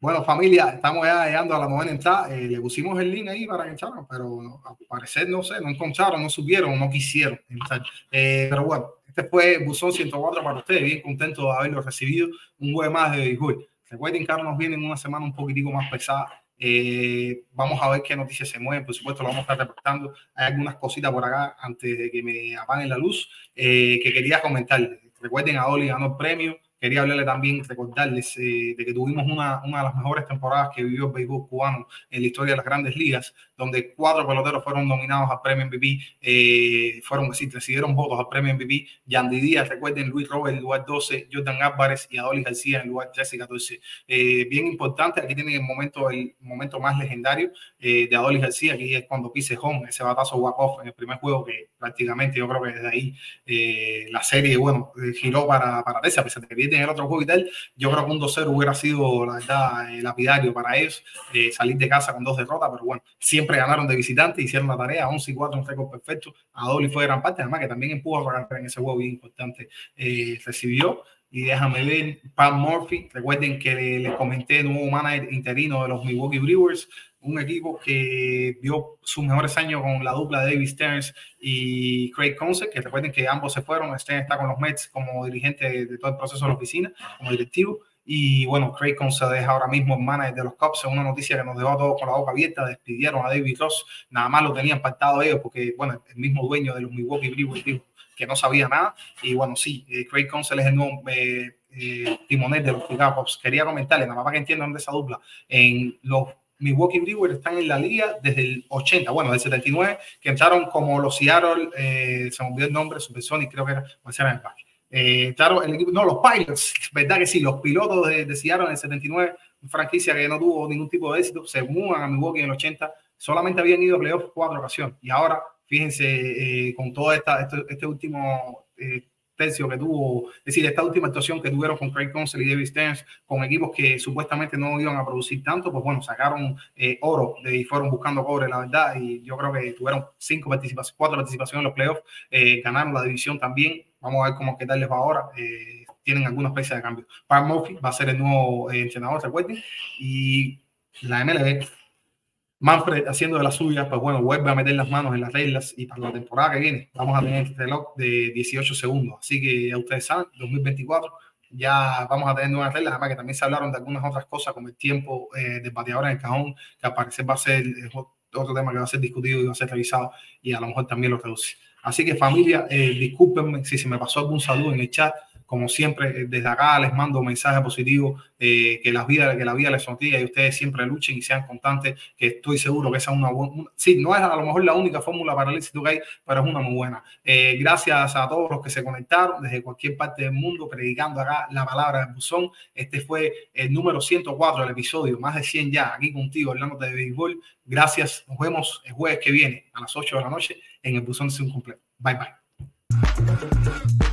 Bueno, familia, estamos ya llegando a la novena entrada. Eh, le pusimos el link ahí para que entraran, pero no, al parecer no sé, no encontraron, no subieron, no quisieron entrar. Eh, pero bueno, este fue Buzón 104 para ustedes. Bien contento de haberlo recibido. Un jueves más de béisbol. Recuerden que ahora nos viene una semana un poquitico más pesada. Eh, vamos a ver qué noticias se mueven. Por supuesto, lo vamos a estar reportando. Hay algunas cositas por acá antes de que me apaguen la luz eh, que quería comentarles. Recuerden, a Oli ganó el premio. Quería hablarle también, recordarles eh, de que tuvimos una, una de las mejores temporadas que vivió el béisbol cubano en la historia de las grandes ligas, donde cuatro peloteros fueron nominados al premio MVP, eh, fueron, sí, recibieron votos al premio MVP. Yandy Díaz, recuerden, Luis Robert en lugar 12, Jordan Álvarez y Adolis García en lugar 13 y 14. Eh, bien importante, aquí tienen el momento, el momento más legendario eh, de Adolis García, aquí es cuando pise home, ese batazo walk-off en el primer juego, que prácticamente yo creo que desde ahí eh, la serie, bueno, eh, giró para, para Texas, a pesar de que pierden el otro juego y tal, yo creo que un 2-0 hubiera sido, la verdad, eh, lapidario para ellos, salir de casa con dos derrotas, pero bueno, siempre ganaron de visitante, hicieron la tarea, 11 y 4, un récord perfecto, Adolis fue de gran parte, además que también empuja para en ese juego bien importante, eh, recibió, y déjame ver, Pat Murphy, recuerden que les comenté, nuevo manager interino de los Milwaukee Brewers, un equipo que vio sus mejores años con la dupla de David Stearns y Craig Conce, que recuerden que ambos se fueron. Stearns está con los Mets como dirigente de todo el proceso de la oficina, como directivo. Y bueno, Craig Conce deja ahora mismo en manager de los Cubs. Es una noticia que nos dejó a todos con la boca abierta. Despidieron a David Ross. Nada más lo tenían pactado ellos porque, bueno, el mismo dueño de los Milwaukee Brewers dijo que no sabía nada. Y bueno, sí, eh, Craig Conce es el nuevo eh, eh, timonel de los Cubs. Quería comentarle, nada más que entiendan de esa dupla. En los Milwaukee Brewers están en la liga desde el 80, bueno, del 79, que entraron como los Seattle, eh, se me olvidó el nombre, Supersonic, creo que era, o sea, el eh, claro, el equipo, no, los Pilots, verdad que sí, los pilotos de, de Seattle en el 79, franquicia que no tuvo ningún tipo de éxito, se mudan a Milwaukee en el 80, solamente habían ido a playoffs cuatro ocasiones, y ahora, fíjense, eh, con todo esta, este, este último eh, tercio que tuvo, es decir, esta última actuación que tuvieron con Craig Counsell y David Stearns, con equipos que supuestamente no iban a producir tanto, pues bueno, sacaron eh, oro y fueron buscando cobre, la verdad, y yo creo que tuvieron cinco participaciones, cuatro participaciones en los playoffs, eh, ganaron la división también, vamos a ver cómo qué tal les va ahora, eh, tienen alguna especie de cambio. Pat Murphy va a ser el nuevo eh, entrenador, recuerden, y la MLB Manfred haciendo de la suya, pues bueno, vuelve a meter las manos en las reglas y para la temporada que viene vamos a tener este reloj de 18 segundos. Así que ya ustedes saben, 2024 ya vamos a tener nuevas reglas, además que también se hablaron de algunas otras cosas como el tiempo eh, de bateador en el cajón, que al parecer va a ser eh, otro tema que va a ser discutido y va a ser revisado y a lo mejor también lo reduce. Así que familia, eh, discúlpenme si se me pasó algún saludo en el chat como siempre, desde acá les mando un mensaje positivo, eh, que, la vida, que la vida les sonría y ustedes siempre luchen y sean constantes, que estoy seguro que esa es una buena, sí, no es a lo mejor la única fórmula para el éxito que hay, pero es una muy buena. Eh, gracias a todos los que se conectaron desde cualquier parte del mundo, predicando acá la palabra del buzón. Este fue el número 104 del episodio, más de 100 ya, aquí contigo, hablando de béisbol. Gracias, nos vemos el jueves que viene a las 8 de la noche en el buzón sin completo. Bye bye.